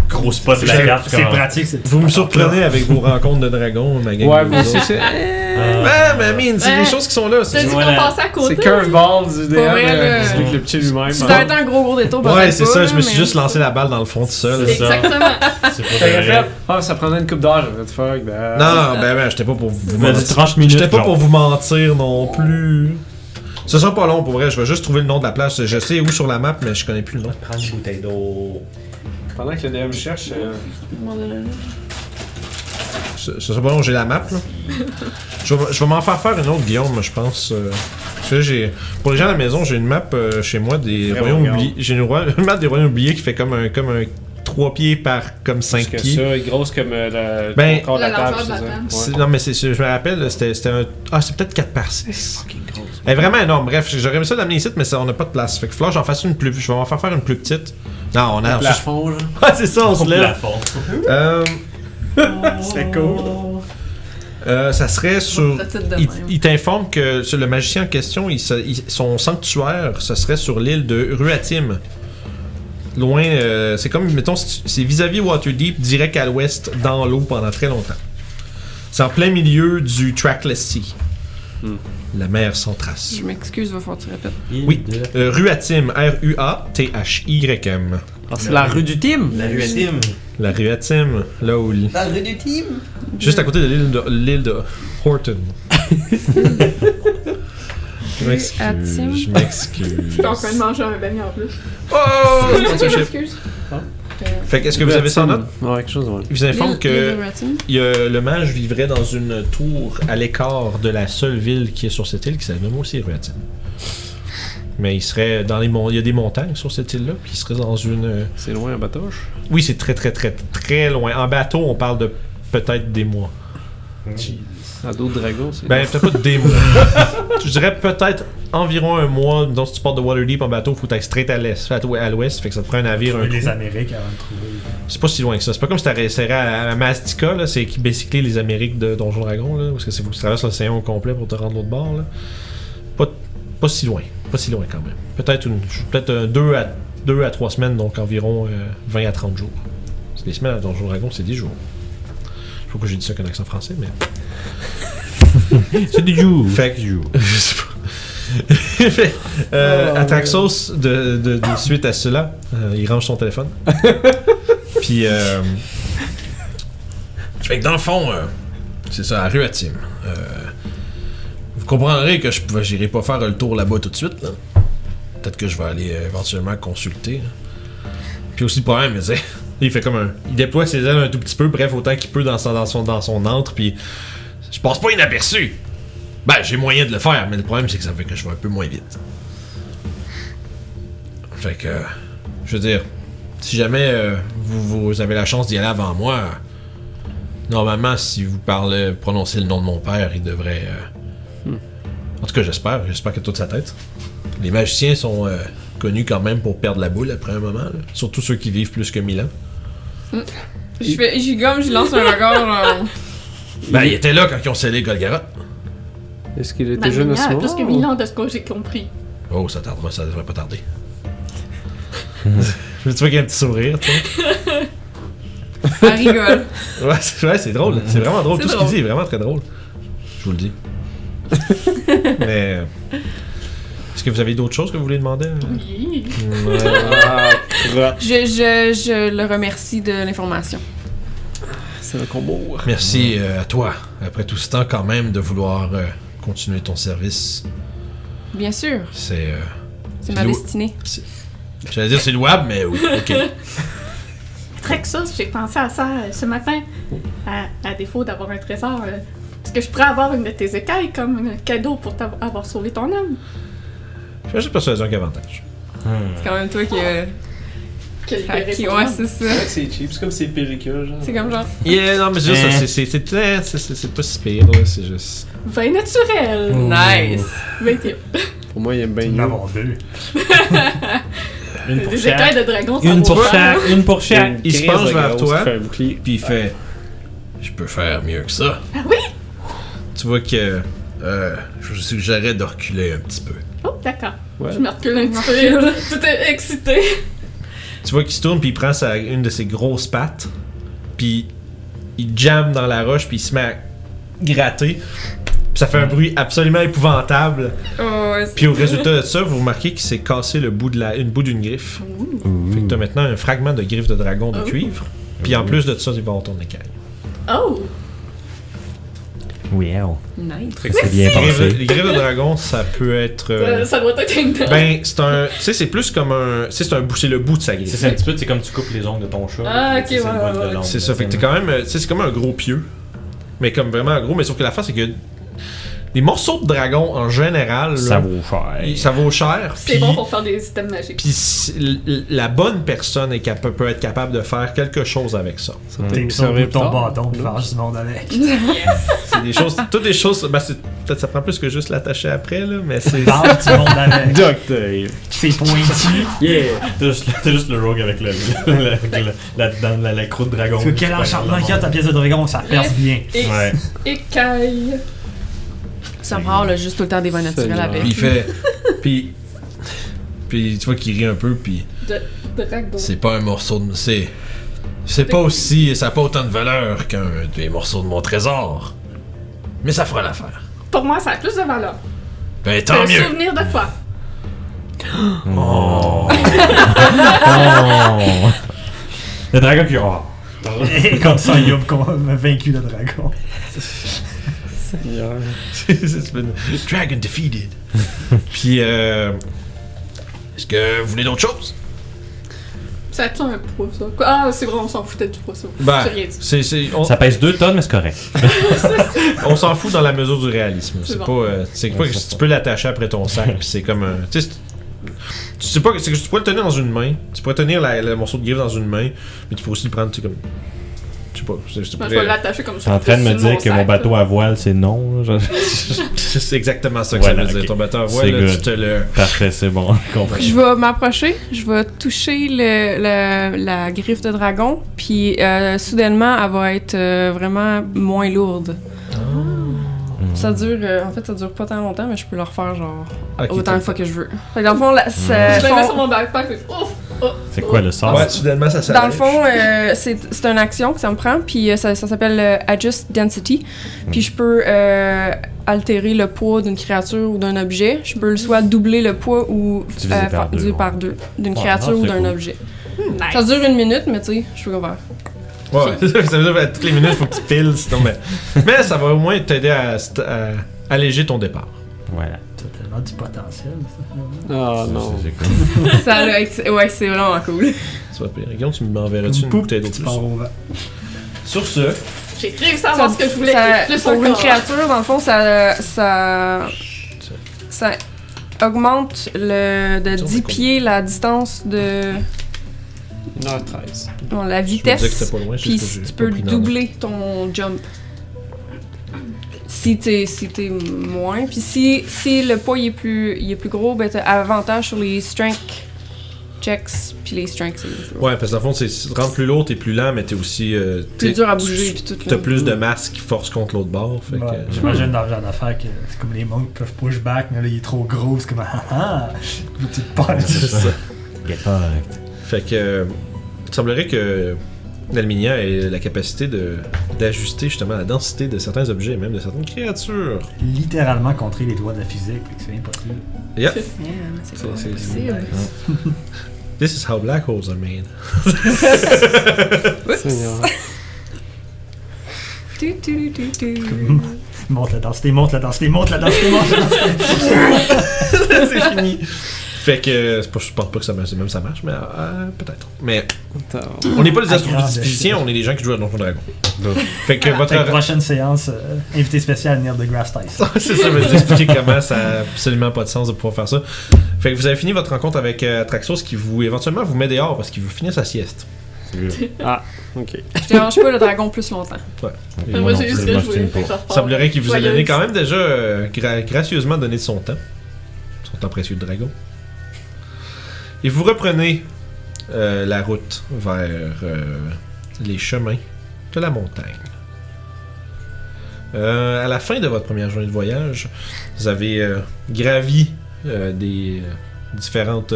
[SPEAKER 5] gros spot de la
[SPEAKER 1] C'est-
[SPEAKER 5] carte.
[SPEAKER 3] C'est pratique, c'est
[SPEAKER 1] Vous me surprenez avec vos rencontres de dragons, ma gang.
[SPEAKER 4] Ouais, mais
[SPEAKER 1] vous
[SPEAKER 4] c'est. c'est-
[SPEAKER 5] Ah.
[SPEAKER 1] Ouais, mais mine, c'est des choses qui sont là. C'est-
[SPEAKER 2] qu'on passait à côté.
[SPEAKER 4] C'est curveball du DM. euh. C'est le petit lui-même.
[SPEAKER 6] Si
[SPEAKER 4] hein.
[SPEAKER 6] un gros gros détour,
[SPEAKER 1] Ouais, c'est ça, je me suis juste lancé la balle dans le fond tout seul.
[SPEAKER 5] C'est ça.
[SPEAKER 2] Exactement. [LAUGHS]
[SPEAKER 5] C'est.
[SPEAKER 4] Ah, ça prendrait une coupe d'âge. Fuck, ben.
[SPEAKER 1] Non, ben, ben, j'étais pas pour vous mentir.
[SPEAKER 5] 30 minutes.
[SPEAKER 1] J'étais pas pour vous mentir non plus. Ce sera pas long pour vrai, je vais juste trouver le nom de la place. Je sais où sur la map, mais je connais plus le nom.
[SPEAKER 5] Prends une bouteille d'eau.
[SPEAKER 4] Pendant que le DM cherche. euh,
[SPEAKER 1] Ce, ce sera pas long, j'ai la map là. je vais, je vais m'en faire faire une autre, Guillaume, je pense. euh, parce que j'ai, pour les gens à la maison, j'ai une map euh, chez moi des
[SPEAKER 5] Vraiment
[SPEAKER 1] royaumes oubliés. J'ai une, roi- [LAUGHS] une map des royaumes oubliés qui fait comme un, comme un 3 pieds par comme 5
[SPEAKER 4] plus que
[SPEAKER 1] pieds.
[SPEAKER 4] ça, est grosse comme euh, la,
[SPEAKER 1] Ben-
[SPEAKER 4] le corps de la
[SPEAKER 2] La
[SPEAKER 4] table, Ouais.
[SPEAKER 1] Non, mais c'est, c'est- je me rappelle, là, c'était, c'était un. Ah, c'est peut-être 4 par 6. Elle est vraiment énorme. Bref, j'aurais aimé ça l'amener ici, mais ça, on n'a pas de place. Fait que Fleur, j'en fasse une plus. Je vais m'en faire faire une plus petite. Non, on a.
[SPEAKER 4] Le plafond, genre. [LAUGHS]
[SPEAKER 1] Ah, c'est ça, on se lève.
[SPEAKER 5] plafond.
[SPEAKER 1] Euh,
[SPEAKER 4] C'est cool.
[SPEAKER 1] euh, ça serait sur. Il, il t'informe que sur le magicien en question, il- son sanctuaire, ce serait sur l'île de Ruatim. Loin, euh, c'est comme, mettons, si tu- c'est vis-à-vis Waterdeep, direct à l'ouest, dans l'eau pendant très longtemps. C'est en plein milieu du Trackless Sea.
[SPEAKER 4] Hmm.
[SPEAKER 1] La mer sans trace.
[SPEAKER 6] Je m'excuse, va falloir que tu répètes.
[SPEAKER 1] Oui. Euh, Ruatim, R-U-A-T-H-Y-M.
[SPEAKER 4] Ah, c'est la rue du team.
[SPEAKER 5] La rue Tim.
[SPEAKER 1] La Ruatim, là où.
[SPEAKER 9] La rue du team.
[SPEAKER 1] Juste à côté de l'île de, l'île de Horton. [LAUGHS] je m'excuse.
[SPEAKER 6] Ruatim.
[SPEAKER 1] Je m'excuse.
[SPEAKER 2] Je suis en train de manger un beignet en plus.
[SPEAKER 1] Oh!
[SPEAKER 2] Excuse.
[SPEAKER 4] Ah.
[SPEAKER 2] Euh,
[SPEAKER 1] Fait que est-ce que vous avez ça en note?
[SPEAKER 4] Ouais, quelque chose, ouais.
[SPEAKER 1] Il vous informe que il y a- le mage vivrait dans une tour à l'écart de la seule ville qui est sur cette île, qui s'appelle aussi Ruatine. Mais il serait dans les mon- il y a des montagnes sur cette île-là, puis il serait dans une. euh,
[SPEAKER 4] C'est loin à Batoche?
[SPEAKER 1] Oui, c'est très très très très loin. En bateau, on parle de peut-être des mois.
[SPEAKER 4] À d'autres dragons, c'est.
[SPEAKER 1] Ben peut-être pas des [LAUGHS] mois. Je dirais peut-être environ un mois. Donc si tu pars de Waterdeep en bateau, faut être straight à l'est, à à l'ouest, fait que ça te prend un navire, un
[SPEAKER 3] les
[SPEAKER 1] coup.
[SPEAKER 3] Amériques avant de trouver.
[SPEAKER 1] C'est pas si loin que ça. C'est pas comme si serré à, à Mastica, là. C'est basically les Amériques de Donjon Dragon, là. Parce que c'est faut que tu traverses l'océan au complet pour te rendre l'autre bord, là. Pas, pas si loin. Pas si loin quand même. Peut-être une, peut-être euh, deux à, deux à trois semaines, donc environ euh, 20 à 30 jours. Parce que les semaines à Donjon Dragon, c'est 10 jours. Pourquoi j'ai dit ça avec un accent français, mais. [LAUGHS]
[SPEAKER 7] C'est du jour.
[SPEAKER 1] Fait que. [LAUGHS] Je sais pas. [LAUGHS] Euh, Atraxos, de, de, de suite à cela, euh, il range son téléphone. Puis. Euh, fait que dans le fond, euh, c'est ça, à Ruatim. Euh, vous comprendrez que je pouvais- j'irai pas faire le tour là-bas tout de suite. là. Peut-être que je vais aller éventuellement consulter. là. Puis aussi le problème, c'est il fait comme un, il déploie ses ailes un tout petit peu, bref autant qu'il peut dans son dans son dans son antre, puis je passe pas inaperçu. Ben, j'ai moyen de le faire, mais le problème, c'est que ça fait que je vais un peu moins vite. Fait que, je veux dire, si jamais euh, vous, vous avez la chance d'y aller avant moi, normalement, si vous parlez, prononcez le nom de mon père, il devrait. euh, En tout cas, j'espère. J'espère que toute sa tête. Les magiciens sont euh, connus quand même pour perdre la boule après un moment, là. surtout ceux qui vivent plus que 1000 ans.
[SPEAKER 6] Je fais, j'y gomme, je lance un regard. genre, [LAUGHS]
[SPEAKER 1] Ben, il était là quand ils ont scellé Golgaroth.
[SPEAKER 4] Est-ce qu'il était
[SPEAKER 2] Ben,
[SPEAKER 4] jeune à ce
[SPEAKER 2] a
[SPEAKER 4] moment?
[SPEAKER 2] plus que 1000 ans de ce que j'ai compris.
[SPEAKER 1] Oh, ça tarde, ça devrait pas tarder. Je me vois qu'il y a un petit sourire, tu sais. [LAUGHS]
[SPEAKER 6] Elle rigole. [LAUGHS]
[SPEAKER 1] Ouais, c'est ouais, drôle. C'est vraiment drôle.
[SPEAKER 6] C'est
[SPEAKER 1] Tout ce qu'il
[SPEAKER 6] drôle.
[SPEAKER 1] dit est vraiment très drôle. Je vous le dis. Mais. euh, Est-ce que vous avez d'autres choses que vous voulez demander?
[SPEAKER 2] Oui.
[SPEAKER 4] Ah. [LAUGHS]
[SPEAKER 6] Je, je, je le remercie de l'information.
[SPEAKER 4] C'est un combo.
[SPEAKER 1] Merci euh, à toi, après tout ce temps, quand même, de vouloir euh, continuer ton service.
[SPEAKER 6] Bien sûr,
[SPEAKER 1] C'est. euh,
[SPEAKER 6] c'est ma
[SPEAKER 1] Lou-
[SPEAKER 6] destinée.
[SPEAKER 1] J'allais dire c'est louable, mais oui. Ok. [LAUGHS]
[SPEAKER 2] Trexos, j'ai pensé à ça euh, ce matin. À, à défaut d'avoir un trésor, euh, est-ce que je pourrais avoir une de tes écailles comme un cadeau pour avoir sauvé ton âme?
[SPEAKER 1] Je suis juste persuasion qu'avantage.
[SPEAKER 6] C'est quand même toi qui. euh, qui- ouais, c'est ça.
[SPEAKER 4] C'est cheap, c'est comme ces genre.
[SPEAKER 6] C'est comme genre.
[SPEAKER 1] Yeah, non, mais c'est juste
[SPEAKER 7] Eh.
[SPEAKER 1] ça. c'est- c'est- C'est c'est- pas si pire, là. C'est juste.
[SPEAKER 2] Vin naturel!
[SPEAKER 6] Nice!
[SPEAKER 2] 21.
[SPEAKER 4] Pour moi, il aime bien mieux.
[SPEAKER 3] avons deux. [LAUGHS]
[SPEAKER 7] Une pour
[SPEAKER 2] Des
[SPEAKER 7] chaque.
[SPEAKER 2] de dragon, ça
[SPEAKER 7] Une pour chaque. Une pour chaque.
[SPEAKER 1] Il se penche vers toi. Puis il fait Je peux faire mieux que ça.
[SPEAKER 2] Ah oui?
[SPEAKER 1] Tu vois que euh, je vous suggérerais de reculer un petit peu.
[SPEAKER 2] Oh, d'accord.
[SPEAKER 4] Ouais.
[SPEAKER 2] Je me recule un petit peu, là. Tout est excité.
[SPEAKER 1] Tu vois qu'il se tourne puis il prend sa, une de ses grosses pattes. Puis il jamme dans la roche puis il se met à gratter. Puis ça fait un bruit absolument épouvantable.
[SPEAKER 6] Oh, ouais,
[SPEAKER 1] Puis au résultat de ça, vous remarquez qu'il s'est cassé le bout de la, une bout d'une griffe. Fait que t'as maintenant un fragment de griffe de dragon de
[SPEAKER 2] Oh.
[SPEAKER 1] cuivre. Puis en plus de ça, il va avoir ton écaille.
[SPEAKER 2] Oh!
[SPEAKER 7] Oui, oh.
[SPEAKER 6] nice.
[SPEAKER 7] C'est bien pensé.
[SPEAKER 1] les griffes de dragon, ça peut être. euh,
[SPEAKER 2] Euh, ça doit être une.
[SPEAKER 1] Ben, c'est un. Tu sais, c'est plus comme un. Tu sais, c'est un bout, c'est le bout de sa
[SPEAKER 7] C'est
[SPEAKER 1] griffe.
[SPEAKER 7] ça, un petit peu, c'est comme tu coupes les ongles de ton chat.
[SPEAKER 2] Ah, ok,
[SPEAKER 7] C'est
[SPEAKER 2] ouais,
[SPEAKER 7] de
[SPEAKER 2] ouais, ouais.
[SPEAKER 1] C'est ça, fait que t'es quand même. Tu sais, c'est comme un gros pieu. Mais comme vraiment gros, mais sauf que la face, c'est que. Les morceaux de dragon, en général,
[SPEAKER 7] Ça
[SPEAKER 1] là,
[SPEAKER 7] vaut cher.
[SPEAKER 1] ça vaut cher.
[SPEAKER 2] C'est bon pour faire des items magiques.
[SPEAKER 1] Puis la bonne personne est capa- peut être capable de faire quelque chose avec ça.
[SPEAKER 4] Ça peut
[SPEAKER 3] T'es de ton bâton pour faire du monde avec. [LAUGHS]
[SPEAKER 1] C'est des choses, toutes des choses. Ben c'est- peut-être ça prend plus que juste l'attacher après là, mais c'est.
[SPEAKER 3] Parle du monde avec. [LAUGHS]
[SPEAKER 4] Docteur.
[SPEAKER 3] C'est pointu.
[SPEAKER 4] Yeah!
[SPEAKER 7] T'as juste, t'as juste le rogue avec le, le, le- le- la, la, la croûte dragon.
[SPEAKER 3] Parce que quel enchantement qu'il y a ta pièce de dragon, ça perce bien.
[SPEAKER 2] Et,
[SPEAKER 7] Ouais.
[SPEAKER 2] écaille.
[SPEAKER 6] Ça me rend, là, juste tout le temps des vins naturels avec.
[SPEAKER 1] Puis il fait. Puis. Puis tu vois qu'il rit un peu, puis
[SPEAKER 2] De dragon.
[SPEAKER 1] c'est pas un morceau de. C'est. C'est pas aussi. Ça a pas autant de valeur qu'un des morceaux de mon trésor. Mais ça fera l'affaire.
[SPEAKER 2] Pour moi, ça a plus de valeur.
[SPEAKER 1] Ben
[SPEAKER 2] C'est
[SPEAKER 1] tant
[SPEAKER 2] un
[SPEAKER 1] mieux!
[SPEAKER 2] souvenir de toi.
[SPEAKER 7] Oh. [LAUGHS] Le dragon qui. Oh.
[SPEAKER 3] Comme ça, Yob [LAUGHS] a vaincu le dragon. [LAUGHS]
[SPEAKER 4] Seigneur. [LAUGHS]
[SPEAKER 1] C'est been- Dragon defeated. [LAUGHS] puis euh. Est-ce que vous voulez d'autres choses?
[SPEAKER 2] Ça a-tu un poids, ça? Ah, c'est vrai, on s'en foutait du poids, ça.
[SPEAKER 1] Ben,
[SPEAKER 2] J'ai rien dit.
[SPEAKER 1] c'est, c'est- on,
[SPEAKER 5] Ça pèse 2 tonnes, mais c'est correct. [LAUGHS]
[SPEAKER 1] on s'en fout dans la mesure du réalisme. C'est
[SPEAKER 2] C'est
[SPEAKER 1] pas, euh, c'est pas que tu peux l'attacher après ton sac, puis c'est comme un, tu sais, c'est- tu sais pas, c'est que tu pourrais le tenir dans une main, tu pourrais tenir la- le morceau de griffe dans une main, mais tu peux aussi le prendre, tu sais comme, sais pas,
[SPEAKER 2] Ben, je vais l'attacher comme
[SPEAKER 5] Je
[SPEAKER 2] ça.
[SPEAKER 5] suis en train de me dire que mon bateau à voile, c'est non. Je- [LAUGHS]
[SPEAKER 1] c'est exactement ça que
[SPEAKER 5] Voilà,
[SPEAKER 1] ça veut dire. Ton bateau à voile,
[SPEAKER 5] C'est
[SPEAKER 1] là, tu
[SPEAKER 5] good.
[SPEAKER 1] te le,
[SPEAKER 5] Parfait, c'est bon. compris.
[SPEAKER 6] Je vais m'approcher, je vais toucher le, le- la griffe de dragon, puis euh, soudainement, elle va être euh, vraiment moins lourde. Ça dure, euh, en fait, ça dure pas tant longtemps, mais je peux le refaire genre
[SPEAKER 1] Ok,
[SPEAKER 6] autant de fois que je veux. Fait que dans le fond, la- ça-
[SPEAKER 2] Je le mets
[SPEAKER 6] son-
[SPEAKER 2] sur mon backpack, puis ouf!
[SPEAKER 5] C'est quoi le sort?
[SPEAKER 1] Ouais, soudainement ça s'allège.
[SPEAKER 6] Dans le fond, euh, c'est c'est une action que ça me prend, puis euh, ça, ça s'appelle euh, Adjust Density. Puis je peux euh, altérer le poids d'une créature ou d'un objet. Je peux soit doubler le poids ou
[SPEAKER 5] Diviser par
[SPEAKER 6] faire-
[SPEAKER 5] deux,
[SPEAKER 6] diviser
[SPEAKER 5] ouais.
[SPEAKER 6] par deux d'une créature
[SPEAKER 5] ah,
[SPEAKER 6] ou
[SPEAKER 5] c'est
[SPEAKER 6] d'un
[SPEAKER 5] cool.
[SPEAKER 6] objet.
[SPEAKER 2] Nice.
[SPEAKER 6] Ça dure une minute, mais tu sais, je peux le faire.
[SPEAKER 1] Ouais, [LAUGHS] ça veut dire que toutes les minutes, faut que tu piles, sinon, mais, mais ça va au moins t'aider à, alléger ton départ.
[SPEAKER 5] Voilà.
[SPEAKER 3] T'as tellement du potentiel, ça.
[SPEAKER 4] Ah non.
[SPEAKER 5] C'est cool. [LAUGHS]
[SPEAKER 6] Ça, là, ouais, c'est vraiment cool.
[SPEAKER 1] Pire. Guillaume, tu m'enverrais-tu une bouteille d'eau
[SPEAKER 3] tu
[SPEAKER 1] plus?
[SPEAKER 3] pars au vent.
[SPEAKER 1] Sur ce,
[SPEAKER 2] J'ai réussi à avoir ce que je voulais.
[SPEAKER 6] Ça-
[SPEAKER 2] plus
[SPEAKER 6] pour une créature, dans le fond, ça, ça, ça augmente le, de
[SPEAKER 1] Ça, on
[SPEAKER 6] 10
[SPEAKER 1] est
[SPEAKER 6] pieds la distance de
[SPEAKER 4] 1h13.
[SPEAKER 6] non, la
[SPEAKER 1] je me disais que
[SPEAKER 6] vitesse. Puis tu peux doubler ton jump. Si t'es si t'es moins. Puis si, si le poids il est, plus, il est plus gros, ben t'as avantage sur les strength checks. Puis les strengths, plus,
[SPEAKER 1] Ouais, parce que dans le fond, c'est si tu rentres plus lourd, t'es plus lent, mais t'es aussi. euh,
[SPEAKER 6] plus
[SPEAKER 1] t'es-
[SPEAKER 6] dur à bouger. Puis tout.
[SPEAKER 1] T'as plus de masse qui force contre l'autre bord.
[SPEAKER 3] Ouais,
[SPEAKER 1] euh,
[SPEAKER 3] J'imagine dans le genre d'affaire que c'est comme les monks peuvent push back, mais là il est trop gros, c'est comme [LAUGHS] ah ah, te
[SPEAKER 1] c'est ça. [LAUGHS]
[SPEAKER 5] Get fucked.
[SPEAKER 1] Fait que. il semblerait que Nalminia ait la capacité de d'ajuster justement la densité de certains objets, et même de certaines créatures.
[SPEAKER 3] Littéralement contrer les lois de la physique, fait que c'est impossible.
[SPEAKER 1] Yep.
[SPEAKER 6] Yeah, mais c'est
[SPEAKER 1] C'est-
[SPEAKER 6] pas
[SPEAKER 1] c'est-
[SPEAKER 6] possible. [LAUGHS]
[SPEAKER 1] This is how black holes are made.
[SPEAKER 4] Seigneur. [LAUGHS]
[SPEAKER 6] Tu, tu, tu, tu.
[SPEAKER 3] Monte la densité, monte la densité, monte la densité, monte la densité. [LAUGHS]
[SPEAKER 1] c'est fini. Fait que pas- je pense pas que ça marche, même ça marche, mais euh, peut-être. Mais
[SPEAKER 4] Attends.
[SPEAKER 1] on n'est pas des
[SPEAKER 3] grande
[SPEAKER 1] astrophysiciens, on est des gens qui jouent à Donjon Dragon. Fait que votre
[SPEAKER 3] Fait que prochaine séance, euh, invité spécial Neil deGrasse Tyson.
[SPEAKER 1] c'est ça, je vais vous expliquer comment ça a absolument pas de sens de pouvoir faire ça. Fait que vous avez fini votre rencontre avec euh, Atraxos qui vous éventuellement vous met dehors parce qu'il veut finir sa sieste. [LAUGHS]
[SPEAKER 4] Ah, ok.
[SPEAKER 6] Je dérange pas le dragon plus longtemps.
[SPEAKER 1] Et
[SPEAKER 2] Moi, j'ai ce
[SPEAKER 5] plus,
[SPEAKER 2] que
[SPEAKER 5] moi,
[SPEAKER 2] je repars.
[SPEAKER 1] Il semblerait qu'il vous a donné quand même déjà euh, gra- gracieusement donné de son temps. Son temps précieux de dragon. Et vous reprenez euh, la route vers euh, les chemins de la montagne. Euh, à la fin de votre première journée de voyage, vous avez gravi des différentes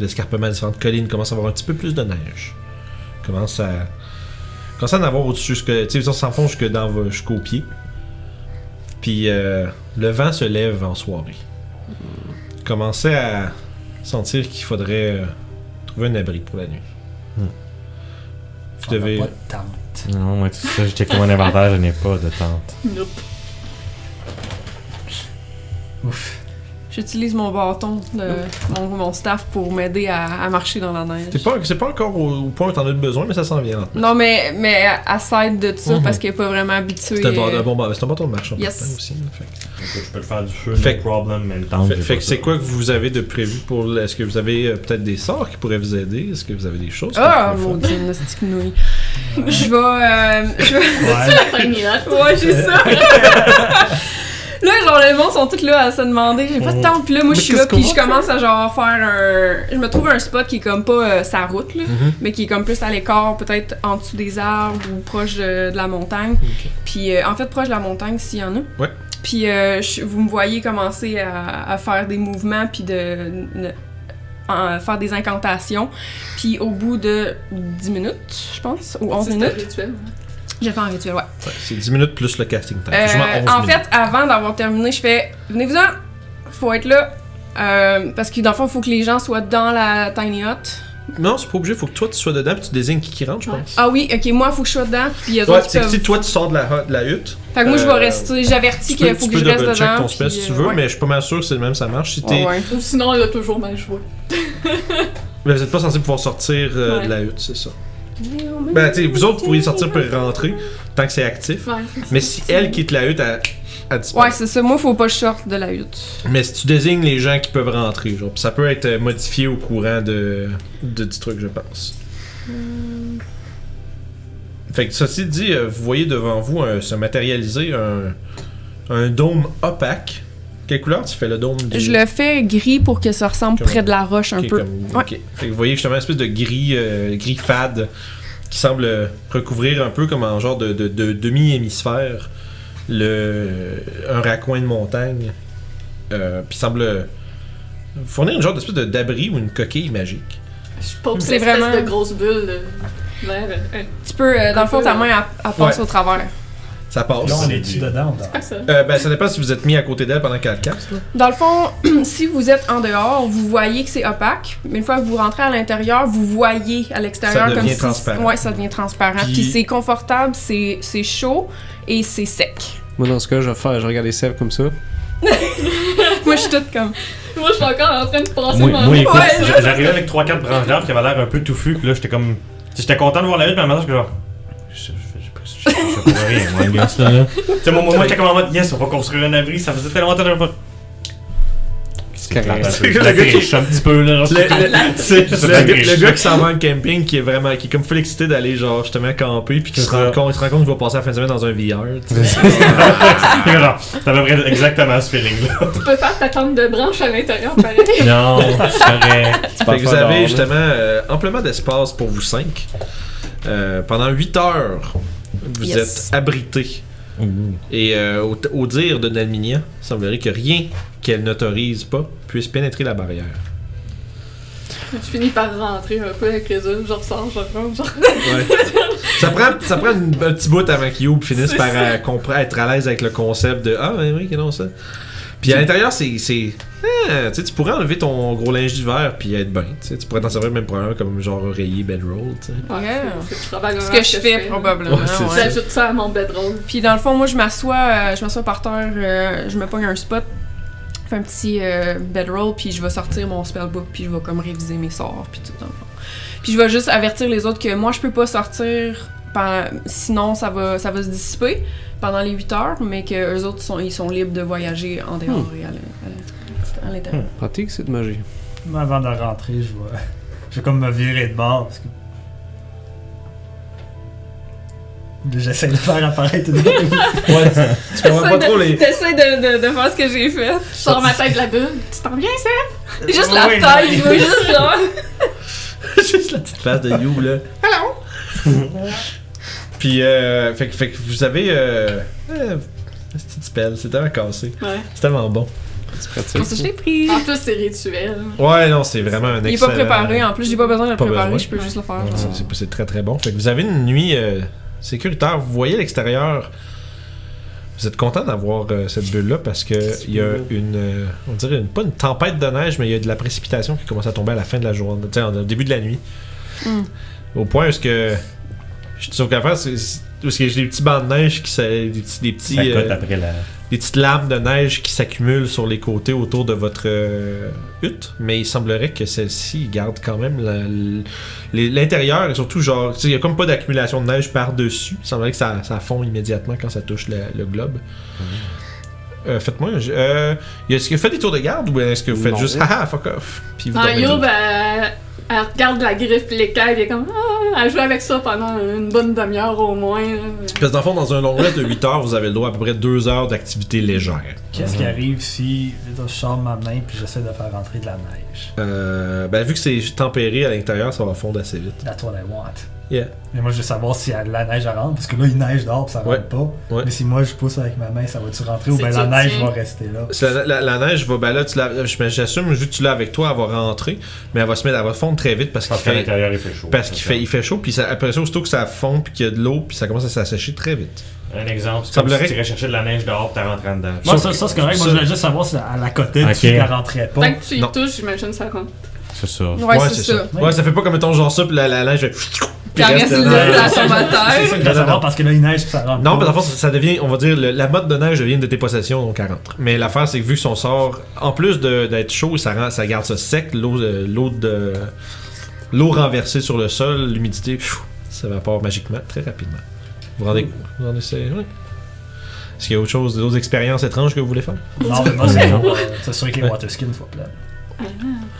[SPEAKER 1] escarpements, différentes collines, commence à avoir un petit peu plus de neige. Commence à à en avoir au-dessus, tu sais, s'enfonce jusque dans jusqu'aux pieds. Puis le vent se lève en soirée. Commencez à sentir qu'il faudrait euh, trouver un abri pour la nuit.
[SPEAKER 5] Hmm.
[SPEAKER 1] Vous devez.
[SPEAKER 3] On pas de tente.
[SPEAKER 5] Non, moi, tout ça, j'étais comme un inventaire, je n'ai pas de tente.
[SPEAKER 2] Nope.
[SPEAKER 3] Ouf.
[SPEAKER 6] J'utilise mon bâton, de, mon, mon staff pour m'aider à, à marcher dans la neige.
[SPEAKER 1] C'est pas, c'est pas encore au, au point où t'en as besoin, mais ça s'en vient. lentement.
[SPEAKER 6] Non, mais, mais à side de ça,
[SPEAKER 1] Mhm.
[SPEAKER 6] parce qu'elle est pas vraiment habituée.
[SPEAKER 1] C'est un, bon, un bon, c'est un bâton de marche en
[SPEAKER 6] Yes.
[SPEAKER 1] aussi. là, fait
[SPEAKER 5] Je peux le faire du feu,
[SPEAKER 1] Fait-
[SPEAKER 5] no problem, mais le
[SPEAKER 1] Fait, fait
[SPEAKER 5] pas
[SPEAKER 1] que c'est quoi que vous avez de prévu pour. Est-ce que vous avez euh, peut-être des sorts qui pourraient vous aider? Est-ce que vous avez des choses
[SPEAKER 6] Ah,
[SPEAKER 1] faire?
[SPEAKER 6] maudine, petite nouille. Je vais. euh, je vais-
[SPEAKER 3] Ouais. [LAUGHS]
[SPEAKER 6] Ouais, j'ai ça. [LAUGHS] là, genre, les gens sont tous là à se demander. J'ai pas de temps. Puis là, moi, je suis là. Puis je commence à genre faire un. Je me trouve un spot qui est comme pas euh, sa route, là.
[SPEAKER 1] Mhm.
[SPEAKER 6] Mais qui est comme plus à l'écart, peut-être en dessous des arbres ou proche de, de la montagne. Puis euh, en fait, proche de la montagne, s'il y en a.
[SPEAKER 1] Ouais.
[SPEAKER 6] Puis euh, je- vous me voyez commencer à, à faire des mouvements, puis de. de- en- faire des incantations. Puis au bout de 10 minutes, je pense, ou 11
[SPEAKER 2] C'est un
[SPEAKER 6] minutes,
[SPEAKER 2] rituel.
[SPEAKER 6] j'ai fait un rituel, ouais.
[SPEAKER 1] Ouais, c'est 10 minutes plus le casting time.
[SPEAKER 6] Euh,
[SPEAKER 1] Quasiment 11
[SPEAKER 6] en
[SPEAKER 1] minutes.
[SPEAKER 6] fait, avant d'avoir terminé, je fais venez-vous-en, faut être là. Euh, parce que dans le fond, il faut que les gens soient dans la tiny hut.
[SPEAKER 1] Non, c'est pas obligé, faut que toi tu sois dedans puis tu désignes qui qui rentre, je
[SPEAKER 2] Ouais.
[SPEAKER 1] pense.
[SPEAKER 6] Ah oui, ok, moi, il faut que je sois dedans. Puis eux
[SPEAKER 1] Ouais,
[SPEAKER 6] autres, ils
[SPEAKER 1] c'est que
[SPEAKER 6] peuvent-
[SPEAKER 1] si toi tu sors de la, de la hutte,
[SPEAKER 6] Fait que moi, je vais
[SPEAKER 1] euh,
[SPEAKER 6] rester. J'avertis
[SPEAKER 1] tu
[SPEAKER 6] qu'il
[SPEAKER 1] peux,
[SPEAKER 6] faut
[SPEAKER 1] tu
[SPEAKER 6] que je
[SPEAKER 1] peux
[SPEAKER 6] reste
[SPEAKER 1] double check
[SPEAKER 6] dedans.
[SPEAKER 1] ton spell
[SPEAKER 6] puis,
[SPEAKER 1] si tu
[SPEAKER 6] euh,
[SPEAKER 1] veux,
[SPEAKER 6] ouais.
[SPEAKER 1] mais je suis pas mal sûr que c'est le même ça marche. Si t'es
[SPEAKER 6] Ouais, ouais.
[SPEAKER 2] Ou sinon, elle a toujours mal joué. [LAUGHS]
[SPEAKER 1] Mais vous êtes pas censé pouvoir sortir euh,
[SPEAKER 2] Ouais.
[SPEAKER 1] de la hutte, c'est ça. Ben, tu sais, vous autres, vous pourriez sortir pour rentrer, tant que c'est actif.
[SPEAKER 2] Ouais.
[SPEAKER 1] Mais si elle quitte la hutte, elle,
[SPEAKER 6] Ouais, c'est ça. Moi, faut pas que je sorte de la hutte.
[SPEAKER 1] Mais si tu désignes les gens qui peuvent rentrer, genre, ça peut être euh, modifié au courant de, de du truc, je pense. Fait que ceci dit, euh, vous voyez devant vous se matérialiser un, un dôme opaque. Quelle couleur tu fais le dôme du...
[SPEAKER 6] Je le fais gris pour que ça ressemble
[SPEAKER 1] Comme-
[SPEAKER 6] près de la roche un peu.
[SPEAKER 1] comme-
[SPEAKER 6] Ouais.
[SPEAKER 1] ok. Fait que vous voyez justement une espèce de gris, euh, gris fade qui semble recouvrir un peu comme un genre de, de- de demi-hémisphère le, un raccoin de montagne. Euh, Puis semble fournir une genre d'espèce de- d'abri ou une coquille magique.
[SPEAKER 2] Je
[SPEAKER 6] C'est
[SPEAKER 2] c'est vraiment de grosse bulle de
[SPEAKER 6] Tu peux, euh, dans le fond, ta
[SPEAKER 2] euh,
[SPEAKER 6] main, passe
[SPEAKER 1] Ouais.
[SPEAKER 6] au travers.
[SPEAKER 1] Ça passe.
[SPEAKER 3] Là, on est-tu dedans
[SPEAKER 2] C'est quoi ça?
[SPEAKER 1] Euh, ben, ça dépend si vous êtes mis à côté d'elle pendant qu'elle casse. là.
[SPEAKER 6] Dans le fond, [CLEARS THROAT] si vous êtes en dehors, vous voyez que c'est opaque, mais une fois que vous rentrez à l'intérieur, vous voyez à l'extérieur
[SPEAKER 1] Ça
[SPEAKER 6] comme
[SPEAKER 1] devient
[SPEAKER 6] si
[SPEAKER 1] transparent.
[SPEAKER 6] Ouais, ça devient transparent.
[SPEAKER 1] Puis-
[SPEAKER 6] Puis, c'est confortable, c'est c'est chaud et c'est sec.
[SPEAKER 4] Moi, dans ce cas, je vais faire, je regarde les sèvres comme ça. [LAUGHS]
[SPEAKER 6] Moi, je suis toute comme. [LAUGHS]
[SPEAKER 2] Moi, je suis encore en train de passer
[SPEAKER 7] Moi,
[SPEAKER 2] mon
[SPEAKER 7] moi, écoute,
[SPEAKER 6] Ouais,
[SPEAKER 7] j- j'arrivais avec 3-4 branches d'arbres qui avaient l'air un peu touffues, puis là, j'étais comme. J'étais content de voir la hutte, mais temps, je genre. Je pourrais rien, moi, le gars, ça, là. Tu sais, moi, moi, moi, j'étais comme en mode, yes, on va construire un abri, ça faisait tellement longtemps que pas. C'est.
[SPEAKER 1] Le
[SPEAKER 7] Je
[SPEAKER 1] gars qui-
[SPEAKER 7] un petit peu, là. genre,
[SPEAKER 1] Le, c'est- gars- qui s'en va en camping qui est vraiment qui est comme full excité d'aller genre justement camper puis qui se
[SPEAKER 7] C'est
[SPEAKER 1] rend compte, il se rend compte qu'il va passer la fin de semaine dans un VR. sais.
[SPEAKER 7] C'est [LAUGHS] c'est à peu près exactement ce feeling-là.
[SPEAKER 2] Tu peux faire ta tente de branche à l'intérieur, pareil.
[SPEAKER 7] Non, je serais.
[SPEAKER 1] Fait que vous avez justement euh, amplement d'espace pour vous cinq. Euh, pendant 8 heures, vous
[SPEAKER 6] Yes.
[SPEAKER 1] êtes abrités. Et euh, au, au dire de Nalminia, il semblerait que rien qu'elle n'autorise pas puisse pénétrer la barrière.
[SPEAKER 2] Je finis par rentrer un peu avec les œufs, je ressors, je rentre.
[SPEAKER 1] Ouais. ça prend, ça prend une- un petit bout avant qu'Youb finisse par euh, être à l'aise avec le concept de Ah, oui, oui, que non, ça. Puis à l'intérieur, c'est. c'est ah, tu pourrais enlever ton gros linge d'hiver puis être bien. Tu sais, tu pourrais t'en servir même pour un comme genre oreiller bedroll. tu sais.
[SPEAKER 6] Ouais.
[SPEAKER 2] C'est probablement
[SPEAKER 6] Ce que je fais, probablement.
[SPEAKER 1] Ouais,
[SPEAKER 6] ouais.
[SPEAKER 2] J'ajoute ça à mon bedroll.
[SPEAKER 6] Puis dans le fond, moi, je m'assois, euh, je m'assois par terre, euh, je me pogne un spot, je fais un petit euh, bedroll, puis je vais sortir mon spellbook, puis je vais comme réviser mes sorts, puis tout dans le fond. Puis je vais juste avertir les autres que moi, je peux pas sortir, sinon ça va, ça va se dissiper pendant les 8 heures, mais que eux autres sont, ils sont libres de voyager en dehors et à l'in- à l'in- à l'intérieur.
[SPEAKER 4] Pratique, cette magie.
[SPEAKER 3] Moi, avant de rentrer, je vais, [LAUGHS] je vais comme me virer de bord. Parce que... J'essaie de faire apparaître une [LAUGHS]
[SPEAKER 1] Ouais, tu comprends pas trop les.
[SPEAKER 6] T'essaies de, de, de faire ce que j'ai fait.
[SPEAKER 2] Je sors ma tête de la bulle. Tu t'en viens, ça?
[SPEAKER 6] Juste la
[SPEAKER 3] Oui,
[SPEAKER 6] taille, veux juste genre. [LAUGHS]
[SPEAKER 1] Juste la petite face de You, là. Hello! Puis, euh, fait, que- fait que vous avez. Euh, euh, un petit spell, c'est tellement cassé.
[SPEAKER 2] Ouais.
[SPEAKER 1] C'est tellement bon.
[SPEAKER 4] C'est pratique.
[SPEAKER 6] Je l'ai pris?
[SPEAKER 2] En plus, c'est rituel.
[SPEAKER 1] Ouais, non, c'est vraiment un
[SPEAKER 6] Il est
[SPEAKER 1] excellent.
[SPEAKER 6] pas préparé, en plus, j'ai pas besoin de le préparer,
[SPEAKER 1] besoin.
[SPEAKER 6] je peux juste le faire.
[SPEAKER 1] Ouais, c'est- c'est- C'est très très bon. Fait que vous avez une nuit euh, sécuritaire. Vous voyez à l'extérieur. Vous êtes content d'avoir euh, cette bulle-là parce que il y a une, euh, on dirait une- pas une tempête de neige, mais il y a de la précipitation qui commence à tomber à la fin de la journée, tu sais, au début de la nuit.
[SPEAKER 6] Mm.
[SPEAKER 1] Au point où ce que je suis sûr qu'à faire, c'est est-ce que j'ai des petits bancs de neige qui s'a- des petits, des petits
[SPEAKER 7] Ça cote
[SPEAKER 1] euh,
[SPEAKER 7] après la.
[SPEAKER 1] des petites lames de neige qui s'accumulent sur les côtés autour de votre euh, hutte, mais il semblerait que celle-ci garde quand même l'intérieur et surtout genre, il y a comme pas d'accumulation de neige par-dessus. Il semblerait que ça, ça fond immédiatement quand ça touche le, le globe. Euh, Faites-moi, euh, est-ce que vous faites des tours de garde ou est-ce que vous faites
[SPEAKER 4] Non.
[SPEAKER 1] juste haha [LAUGHS] fuck off puis vous
[SPEAKER 2] Ah, Yob,
[SPEAKER 1] là?
[SPEAKER 2] Elle, regarde la griffe pis l'écaille, elle est comme Ah, elle joue avec ça pendant une bonne demi-heure au moins.
[SPEAKER 1] Parce que dans le fond, dans un long rest de 8 heures, vous avez le droit à peu près 2 heures d'activité légère.
[SPEAKER 3] Qu'est-ce qui arrive si je sors ma main puis j'essaie de faire rentrer de la neige?
[SPEAKER 1] Euh, ben, vu que c'est tempéré à l'intérieur, ça va fondre assez vite.
[SPEAKER 3] That's what I want.
[SPEAKER 1] Yeah.
[SPEAKER 3] Mais moi, je veux savoir si la neige elle rentre, parce que là, il neige dehors, puis ça rentre
[SPEAKER 1] Ouais.
[SPEAKER 3] pas.
[SPEAKER 1] Ouais.
[SPEAKER 3] Mais si moi, je pousse avec ma main, ça va-tu rentrer ou ben la neige va rester là?
[SPEAKER 1] La, la- la neige va, ben là, tu l'as- je- j'assume, vu que tu l'as avec toi, elle va rentrer, mais elle va se mettre, elle va fondre très vite parce qu'il fait,
[SPEAKER 7] l'intérieur, il fait chaud.
[SPEAKER 1] parce qu'il fait, il fait chaud, puis ça- après ça, aussitôt que ça fond, puis qu'il y a de l'eau, puis ça commence à s'assécher très vite.
[SPEAKER 7] Un exemple, c'est
[SPEAKER 1] Ça
[SPEAKER 7] comme si tu irais chercher de la neige dehors t'es rentré dedans.
[SPEAKER 3] Moi, ça, ça c'est correct. Moi,
[SPEAKER 1] ça-
[SPEAKER 3] je voulais juste savoir si à la côté
[SPEAKER 7] Ok.
[SPEAKER 3] dessus, elle rentrait pas.
[SPEAKER 2] Tant que tu y
[SPEAKER 1] Non.
[SPEAKER 2] touches, j'imagine ça rentre.
[SPEAKER 7] C'est ça.
[SPEAKER 6] Ouais, c'est ça.
[SPEAKER 1] Ouais, ça fait pas comme mettons genre ça, puis la, la neige fait.
[SPEAKER 6] Puis elle reste
[SPEAKER 1] dedans.
[SPEAKER 6] là, là, sur ma
[SPEAKER 3] C'est ça
[SPEAKER 6] terre.
[SPEAKER 3] que je voulais savoir, parce que là, il neige puis ça rentre
[SPEAKER 1] Non,
[SPEAKER 3] pas.
[SPEAKER 1] mais dans le fond, ça ça devient, on va dire, le- la mode de neige devient de tes possessions, donc elle rentre. Mais l'affaire, c'est que vu que son sort, en plus de- d'être chaud, ça, rend, ça garde ça sec, l'eau euh, l'eau de. l'eau renversée sur le sol, l'humidité pfiou, s'évapore magiquement, très rapidement. Vous vous rendez vous rendez oui. Est-ce qu'il y a autre chose, d'autres expériences étranges que vous voulez faire?
[SPEAKER 3] Non, mais moi, [LAUGHS] c'est euh, s'assurer que les water skins soient pleins.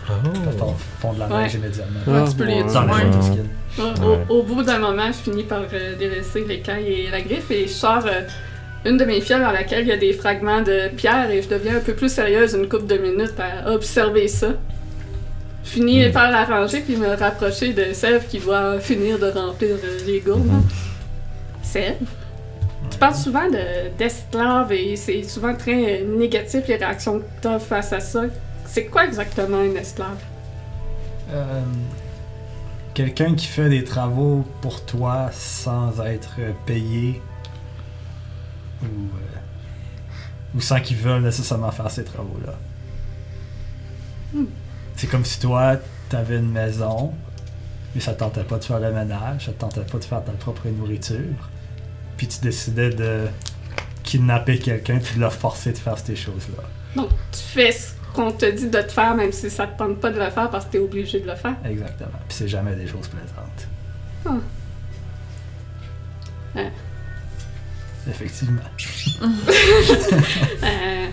[SPEAKER 1] Oh.
[SPEAKER 3] Font, de la
[SPEAKER 2] Ouais.
[SPEAKER 3] neige immédiatement.
[SPEAKER 2] Ouais, tu peux les
[SPEAKER 3] les
[SPEAKER 2] Ouais.
[SPEAKER 3] water skins.
[SPEAKER 2] Au,
[SPEAKER 5] Ouais.
[SPEAKER 2] au- au bout d'un moment, je finis par euh, délaisser l'écaille et la griffe et je sors euh, une de mes fioles dans laquelle il y a des fragments de pierre et je deviens un peu plus sérieuse une couple de minutes à observer ça. Je finis par la ranger puis me rapprocher de Sèvres qui doit finir de remplir euh, les gourdes. là. Tu parles souvent de- d'esclaves et c'est souvent très euh, négatif les réactions que tu as face à ça. C'est quoi exactement un esclave?
[SPEAKER 3] Euh, Quelqu'un qui fait des travaux pour toi sans être payé ou, euh, ou sans qu'ils veulent nécessairement faire ces travaux-là. C'est comme si toi, t'avais une maison, mais ça te tentait pas de faire le ménage, ça te tentait pas de faire ta propre nourriture, puis tu décidais de kidnapper quelqu'un puis de le forcer de faire ces choses-là.
[SPEAKER 2] Donc, tu fais ce qu'on te dit de te faire, même si ça te tente pas de le faire parce que t'es obligé de le faire.
[SPEAKER 3] Exactement. Puis c'est jamais des choses plaisantes.
[SPEAKER 2] Ah. Ouais.
[SPEAKER 3] Effectivement. [LAUGHS]
[SPEAKER 2] Euh,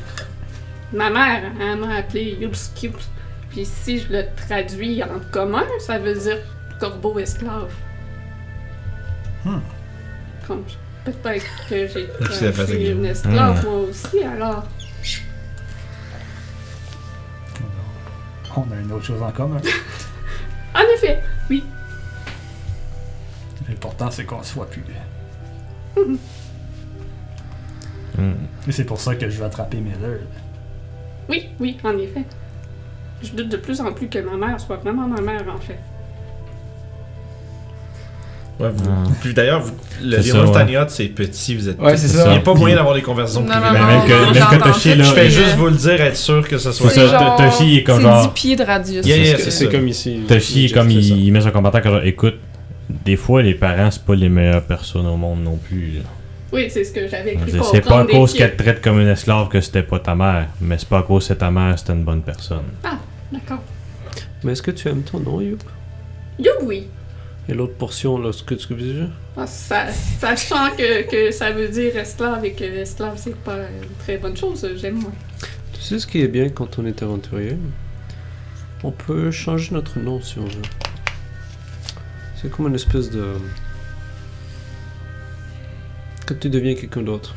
[SPEAKER 2] ma mère, elle m'a appelé Yubskip. Puis si je le traduis en commun, ça veut dire corbeau esclave.
[SPEAKER 3] Hmm.
[SPEAKER 2] Comme, peut-être que j'ai traduit
[SPEAKER 1] c'est
[SPEAKER 2] une esclave moi aussi, alors.
[SPEAKER 3] On a une autre chose en commun. [LAUGHS]
[SPEAKER 2] En effet, oui.
[SPEAKER 3] L'important, c'est qu'on soit plus. [LAUGHS]
[SPEAKER 5] Hmm.
[SPEAKER 3] Et c'est pour ça que je vais attraper Miller.
[SPEAKER 2] Oui, oui, en effet. Je doute de plus en plus que ma mère soit vraiment ma mère, en fait.
[SPEAKER 1] Ouais, vous-
[SPEAKER 5] Ah.
[SPEAKER 1] Puis d'ailleurs, vous- le
[SPEAKER 5] C'est ça,
[SPEAKER 1] Monstagnottes, c'est petit, vous êtes.
[SPEAKER 4] Ouais, c'est
[SPEAKER 1] Il n'y a pas moyen d'avoir des conversations
[SPEAKER 6] Non,
[SPEAKER 1] privées.
[SPEAKER 6] non,
[SPEAKER 5] Mais
[SPEAKER 6] non,
[SPEAKER 5] même
[SPEAKER 6] non,
[SPEAKER 5] que, même
[SPEAKER 6] j'entends
[SPEAKER 5] que Toshi,
[SPEAKER 6] tout.
[SPEAKER 5] là,
[SPEAKER 1] Je fais
[SPEAKER 6] il-
[SPEAKER 1] juste vous le dire, être sûr que ce soit.
[SPEAKER 5] C'est ça,
[SPEAKER 6] genre-
[SPEAKER 5] Toshi est comme
[SPEAKER 6] C'est
[SPEAKER 5] genre-
[SPEAKER 6] 10 pieds de radius.
[SPEAKER 1] Yeah, yeah, c'est.
[SPEAKER 4] C'est comme ici.
[SPEAKER 5] Toshi, comme il, met son commentaire, comme genre, écoute, des fois, les parents, c'est pas les meilleures personnes au monde non plus.
[SPEAKER 2] Oui, c'est ce que j'avais cru
[SPEAKER 5] C'est
[SPEAKER 2] comprendre.
[SPEAKER 5] c'est pas à cause qu'elle te traite comme une esclave que c'était pas ta mère, mais c'est pas à cause que c'est ta mère, c'était une bonne personne.
[SPEAKER 2] D'accord.
[SPEAKER 4] Mais est-ce que tu aimes ton nom, Youp?
[SPEAKER 2] Yo, oui.
[SPEAKER 4] Et l'autre portion, là, ce que tu veux dire?
[SPEAKER 2] Ah, ça, sachant que, que ça veut dire esclave et que esclave, c'est pas une très bonne chose, j'aime moi.
[SPEAKER 4] Tu sais ce qui est bien quand on est aventurier? On peut changer notre nom si on veut. C'est comme une espèce de. Quand tu deviens quelqu'un d'autre.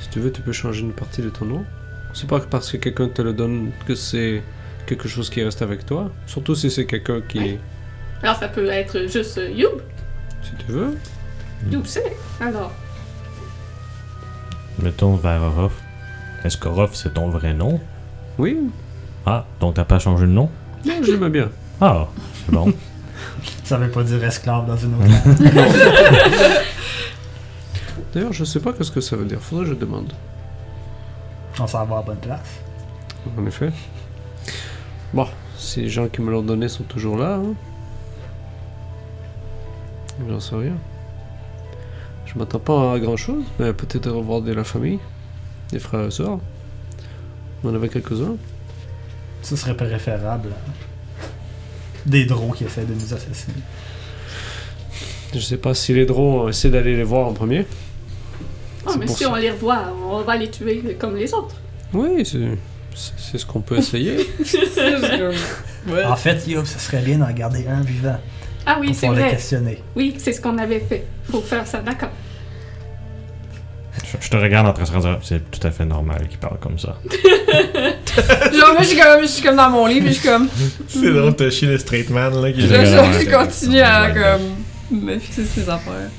[SPEAKER 4] Si tu veux, tu peux changer une partie de ton nom. C'est pas parce que quelqu'un te le donne que c'est quelque chose qui reste avec toi. Surtout si c'est quelqu'un qui.
[SPEAKER 2] Ouais. Alors, ça peut être juste euh, Youb.
[SPEAKER 4] Si tu veux.
[SPEAKER 2] Youb, c'est. Alors,
[SPEAKER 5] Mettons vers Orof. Est-ce qu'Orof, c'est ton vrai nom?
[SPEAKER 4] Oui,
[SPEAKER 5] Ah, donc t'as pas changé de nom?
[SPEAKER 4] Non, j'aime bien.
[SPEAKER 5] Ah, c'est bon. [LAUGHS]
[SPEAKER 3] Ça veut pas dire esclave dans une autre [LAUGHS] langue. [LAUGHS]
[SPEAKER 4] D'ailleurs, je sais pas qu'est-ce que ça veut dire. Faudrait que je demande.
[SPEAKER 3] On s'en va à bonne place.
[SPEAKER 4] En effet. Bon, si les gens qui me l'ont donné sont toujours là, hein. J'en sais rien. Je m'attends pas à grand chose, mais peut-être revoir de la famille, des frères et sœurs. On en avait quelques-uns.
[SPEAKER 3] Ce serait préférable. hein. Des drôles qui essaient de nous assassiner.
[SPEAKER 4] Je sais pas si les drôles essayé d'aller les voir en premier.
[SPEAKER 2] oh,
[SPEAKER 4] C'est
[SPEAKER 2] mais si
[SPEAKER 4] ça.
[SPEAKER 2] on les revoit, on va les tuer comme les autres.
[SPEAKER 4] Oui, c'est ce qu'on peut essayer. [LAUGHS]
[SPEAKER 3] En fait, Yob, ce serait bien d'en garder un vivant
[SPEAKER 2] ah oui, c'est vrai.
[SPEAKER 3] questionner.
[SPEAKER 2] Oui, c'est ce qu'on avait fait. Faut faire ça, d'accord.
[SPEAKER 5] je, je te regarde en train de se dire, c'est tout à fait normal qu'il parle comme ça. [LAUGHS]
[SPEAKER 6] Genre, moi, je suis comme, je suis comme dans mon lit, puis je suis comme. [LAUGHS]
[SPEAKER 1] C'est drôle, Toshi, le straight man, là, qui
[SPEAKER 6] Je, je- je continue à, comme, me fixer sur ces affaires.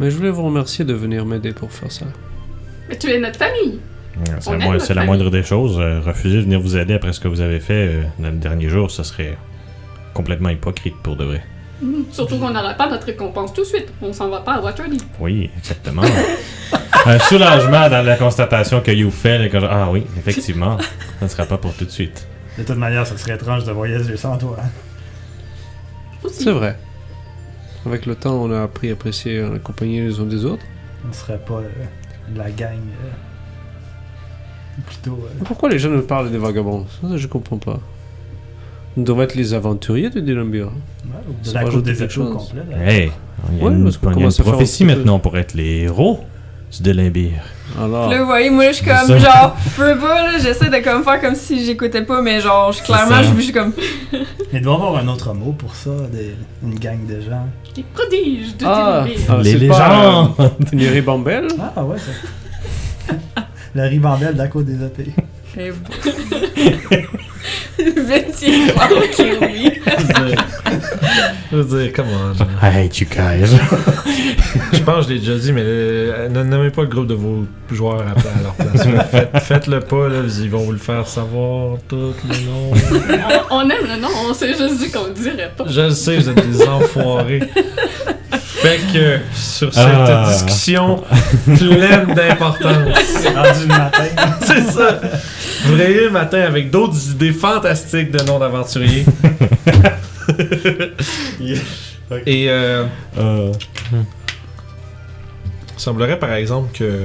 [SPEAKER 4] mais je voulais vous remercier de venir m'aider pour faire ça.
[SPEAKER 2] Mais tu es notre famille.
[SPEAKER 5] C'est la, mo- moindre des choses. euh, refuser de venir vous aider après ce que vous avez fait euh, dans le dernier jour, ce serait complètement hypocrite pour de vrai.
[SPEAKER 2] Mhm. Surtout qu'on n'aura pas notre récompense tout de suite. On s'en va pas à Waterdeep.
[SPEAKER 5] Oui, exactement. [LAUGHS] Un soulagement dans la constatation que You fait. là, que ah oui, effectivement, ça ne sera pas pour tout de suite.
[SPEAKER 3] De toute manière, ce serait étrange de voyager sans toi. hein.
[SPEAKER 4] C'est vrai. Avec le temps, on a appris à apprécier la compagnie les uns des autres.
[SPEAKER 3] On serait pas euh, la gang. euh, plutôt. euh,
[SPEAKER 4] Pourquoi les gens nous parlent des vagabonds? Ça, je comprends pas. Nous devons être les aventuriers de Dilambir.
[SPEAKER 3] Ouais, ou de la
[SPEAKER 4] rajouter
[SPEAKER 3] des échos complet. là.
[SPEAKER 10] Hey, il y a
[SPEAKER 4] Ouais,
[SPEAKER 10] une,
[SPEAKER 4] parce qu'on
[SPEAKER 10] il y a une prophétie maintenant pour être les héros du Delimbir.
[SPEAKER 4] Alors,
[SPEAKER 6] Là, vous voyez, moi, je suis comme, genre, je peux pas, là, j'essaie de comme faire comme si j'écoutais pas, mais genre, je- clairement, je je suis comme, [LAUGHS]
[SPEAKER 3] Il doit y avoir un autre mot pour ça, des- une gang de gens.
[SPEAKER 2] Les prodiges de
[SPEAKER 4] Ah, ah,
[SPEAKER 10] les
[SPEAKER 4] pas,
[SPEAKER 10] légendes!
[SPEAKER 4] euh, une ribambelle?
[SPEAKER 3] Ah ouais, ça. La ribambelle de la côte [LAUGHS] [LAUGHS]
[SPEAKER 6] oui.
[SPEAKER 1] Je veux dire, come on.
[SPEAKER 10] I hate you guys. [LAUGHS]
[SPEAKER 1] Je pense que je l'ai déjà dit, mais euh, ne nommez pas le groupe de vos joueurs à, à leur place. Faites- Faites-le pas, là, ils vont vous le faire savoir tout le long.
[SPEAKER 2] on, on aime le nom, on s'est juste dit qu'on le dirait pas.
[SPEAKER 1] Je le sais, vous êtes des enfoirés. Fait que, sur cette
[SPEAKER 10] Ah.
[SPEAKER 1] discussion pleine d'importance,
[SPEAKER 3] Rendu le matin. [LAUGHS]
[SPEAKER 1] c'est ça. Réveillez le matin avec d'autres idées fantastiques de noms d'aventuriers. [LAUGHS] Et euh,
[SPEAKER 10] Euh,
[SPEAKER 1] il semblerait par exemple que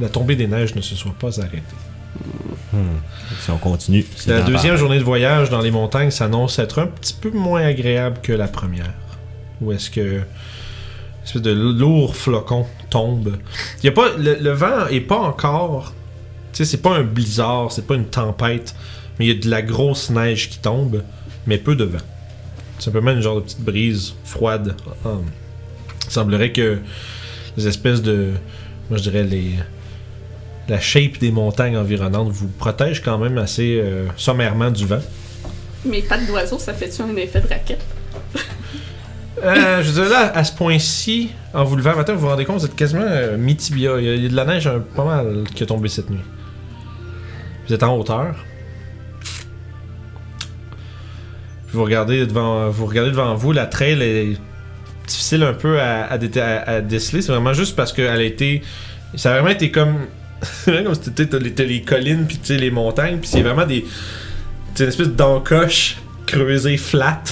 [SPEAKER 1] la tombée des neiges ne se soit pas arrêtée.
[SPEAKER 10] hmm. Si on continue,
[SPEAKER 1] La deuxième
[SPEAKER 10] la-
[SPEAKER 1] journée de voyage dans les montagnes s'annonce être un petit peu moins agréable que la première. Où est-ce que espèce de lourd flocon tombe. Y a pas le, le vent est pas encore tu sais c'est pas un blizzard, c'est pas une tempête, mais il y a de la grosse neige qui tombe, mais peu de vent. Simplement une genre de petite brise froide. Hum. Il semblerait que les espèces de moi je dirais les la shape des montagnes environnantes vous protège quand même assez euh, sommairement du vent.
[SPEAKER 2] Mes pattes d'oiseau, ça fait-tu un effet de raquette?
[SPEAKER 1] Euh, je veux dire, là, à ce point-ci, en vous levant le matin, vous vous rendez compte, vous êtes quasiment euh, mi-tibia. Il y, a, de la neige euh, pas mal qui est tombée cette nuit. Vous êtes en hauteur. Vous regardez devant vous, regardez devant vous la trail est difficile un peu à, déceler. C'est vraiment juste parce qu'elle a été. Ça a vraiment été comme. [LAUGHS] C'est comme si les, collines, puis les montagnes, puis c'est vraiment des. C'est une espèce d'encoche creusée flat.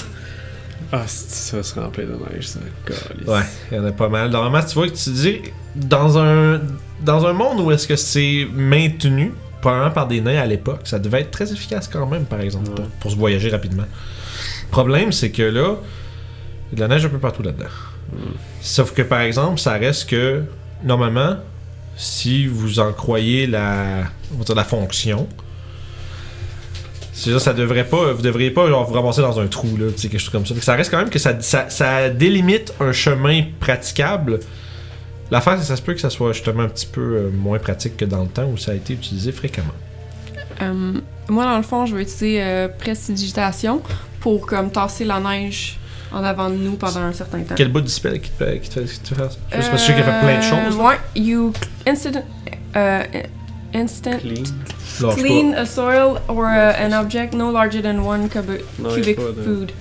[SPEAKER 4] Ah, ça va se remplir de neige, ça. Calisse.
[SPEAKER 1] Ouais, il y en a pas mal. Normalement, tu vois que tu dis, dans un, dans un monde où est-ce que c'est maintenu, probablement par des nains à l'époque, ça devait être très efficace quand même, par exemple, pour, pour se voyager rapidement. Le problème, c'est que là, il y a de la neige un peu partout là-dedans. Sauf que, par exemple, ça reste que, normalement, si vous en croyez la, on va dire la fonction, c'est ça, ça devrait pas, vous devriez pas genre, vous ramasser dans un trou, là, quelque chose comme ça. Ça reste quand même que ça, ça, ça délimite un chemin praticable. L'affaire, c'est que ça se peut que ça soit justement un petit peu euh, moins pratique que dans le temps où ça a été utilisé fréquemment.
[SPEAKER 6] Euh, moi, dans le fond, je vais utiliser euh, prestidigitation pour comme tasser la neige en avant de nous pendant un certain temps.
[SPEAKER 1] Quel bout du spell qui te fait, qui te fait, qui te fait ça? Juste parce que je sais qu'il a fait plein de choses.
[SPEAKER 6] Euh, Ouais, you instant, euh, instant
[SPEAKER 4] Clean.
[SPEAKER 1] Lâche pas.
[SPEAKER 6] clean a soil or uh, an object no larger than one cubi-
[SPEAKER 4] Non,
[SPEAKER 6] cubic
[SPEAKER 4] y a pas de-
[SPEAKER 6] food.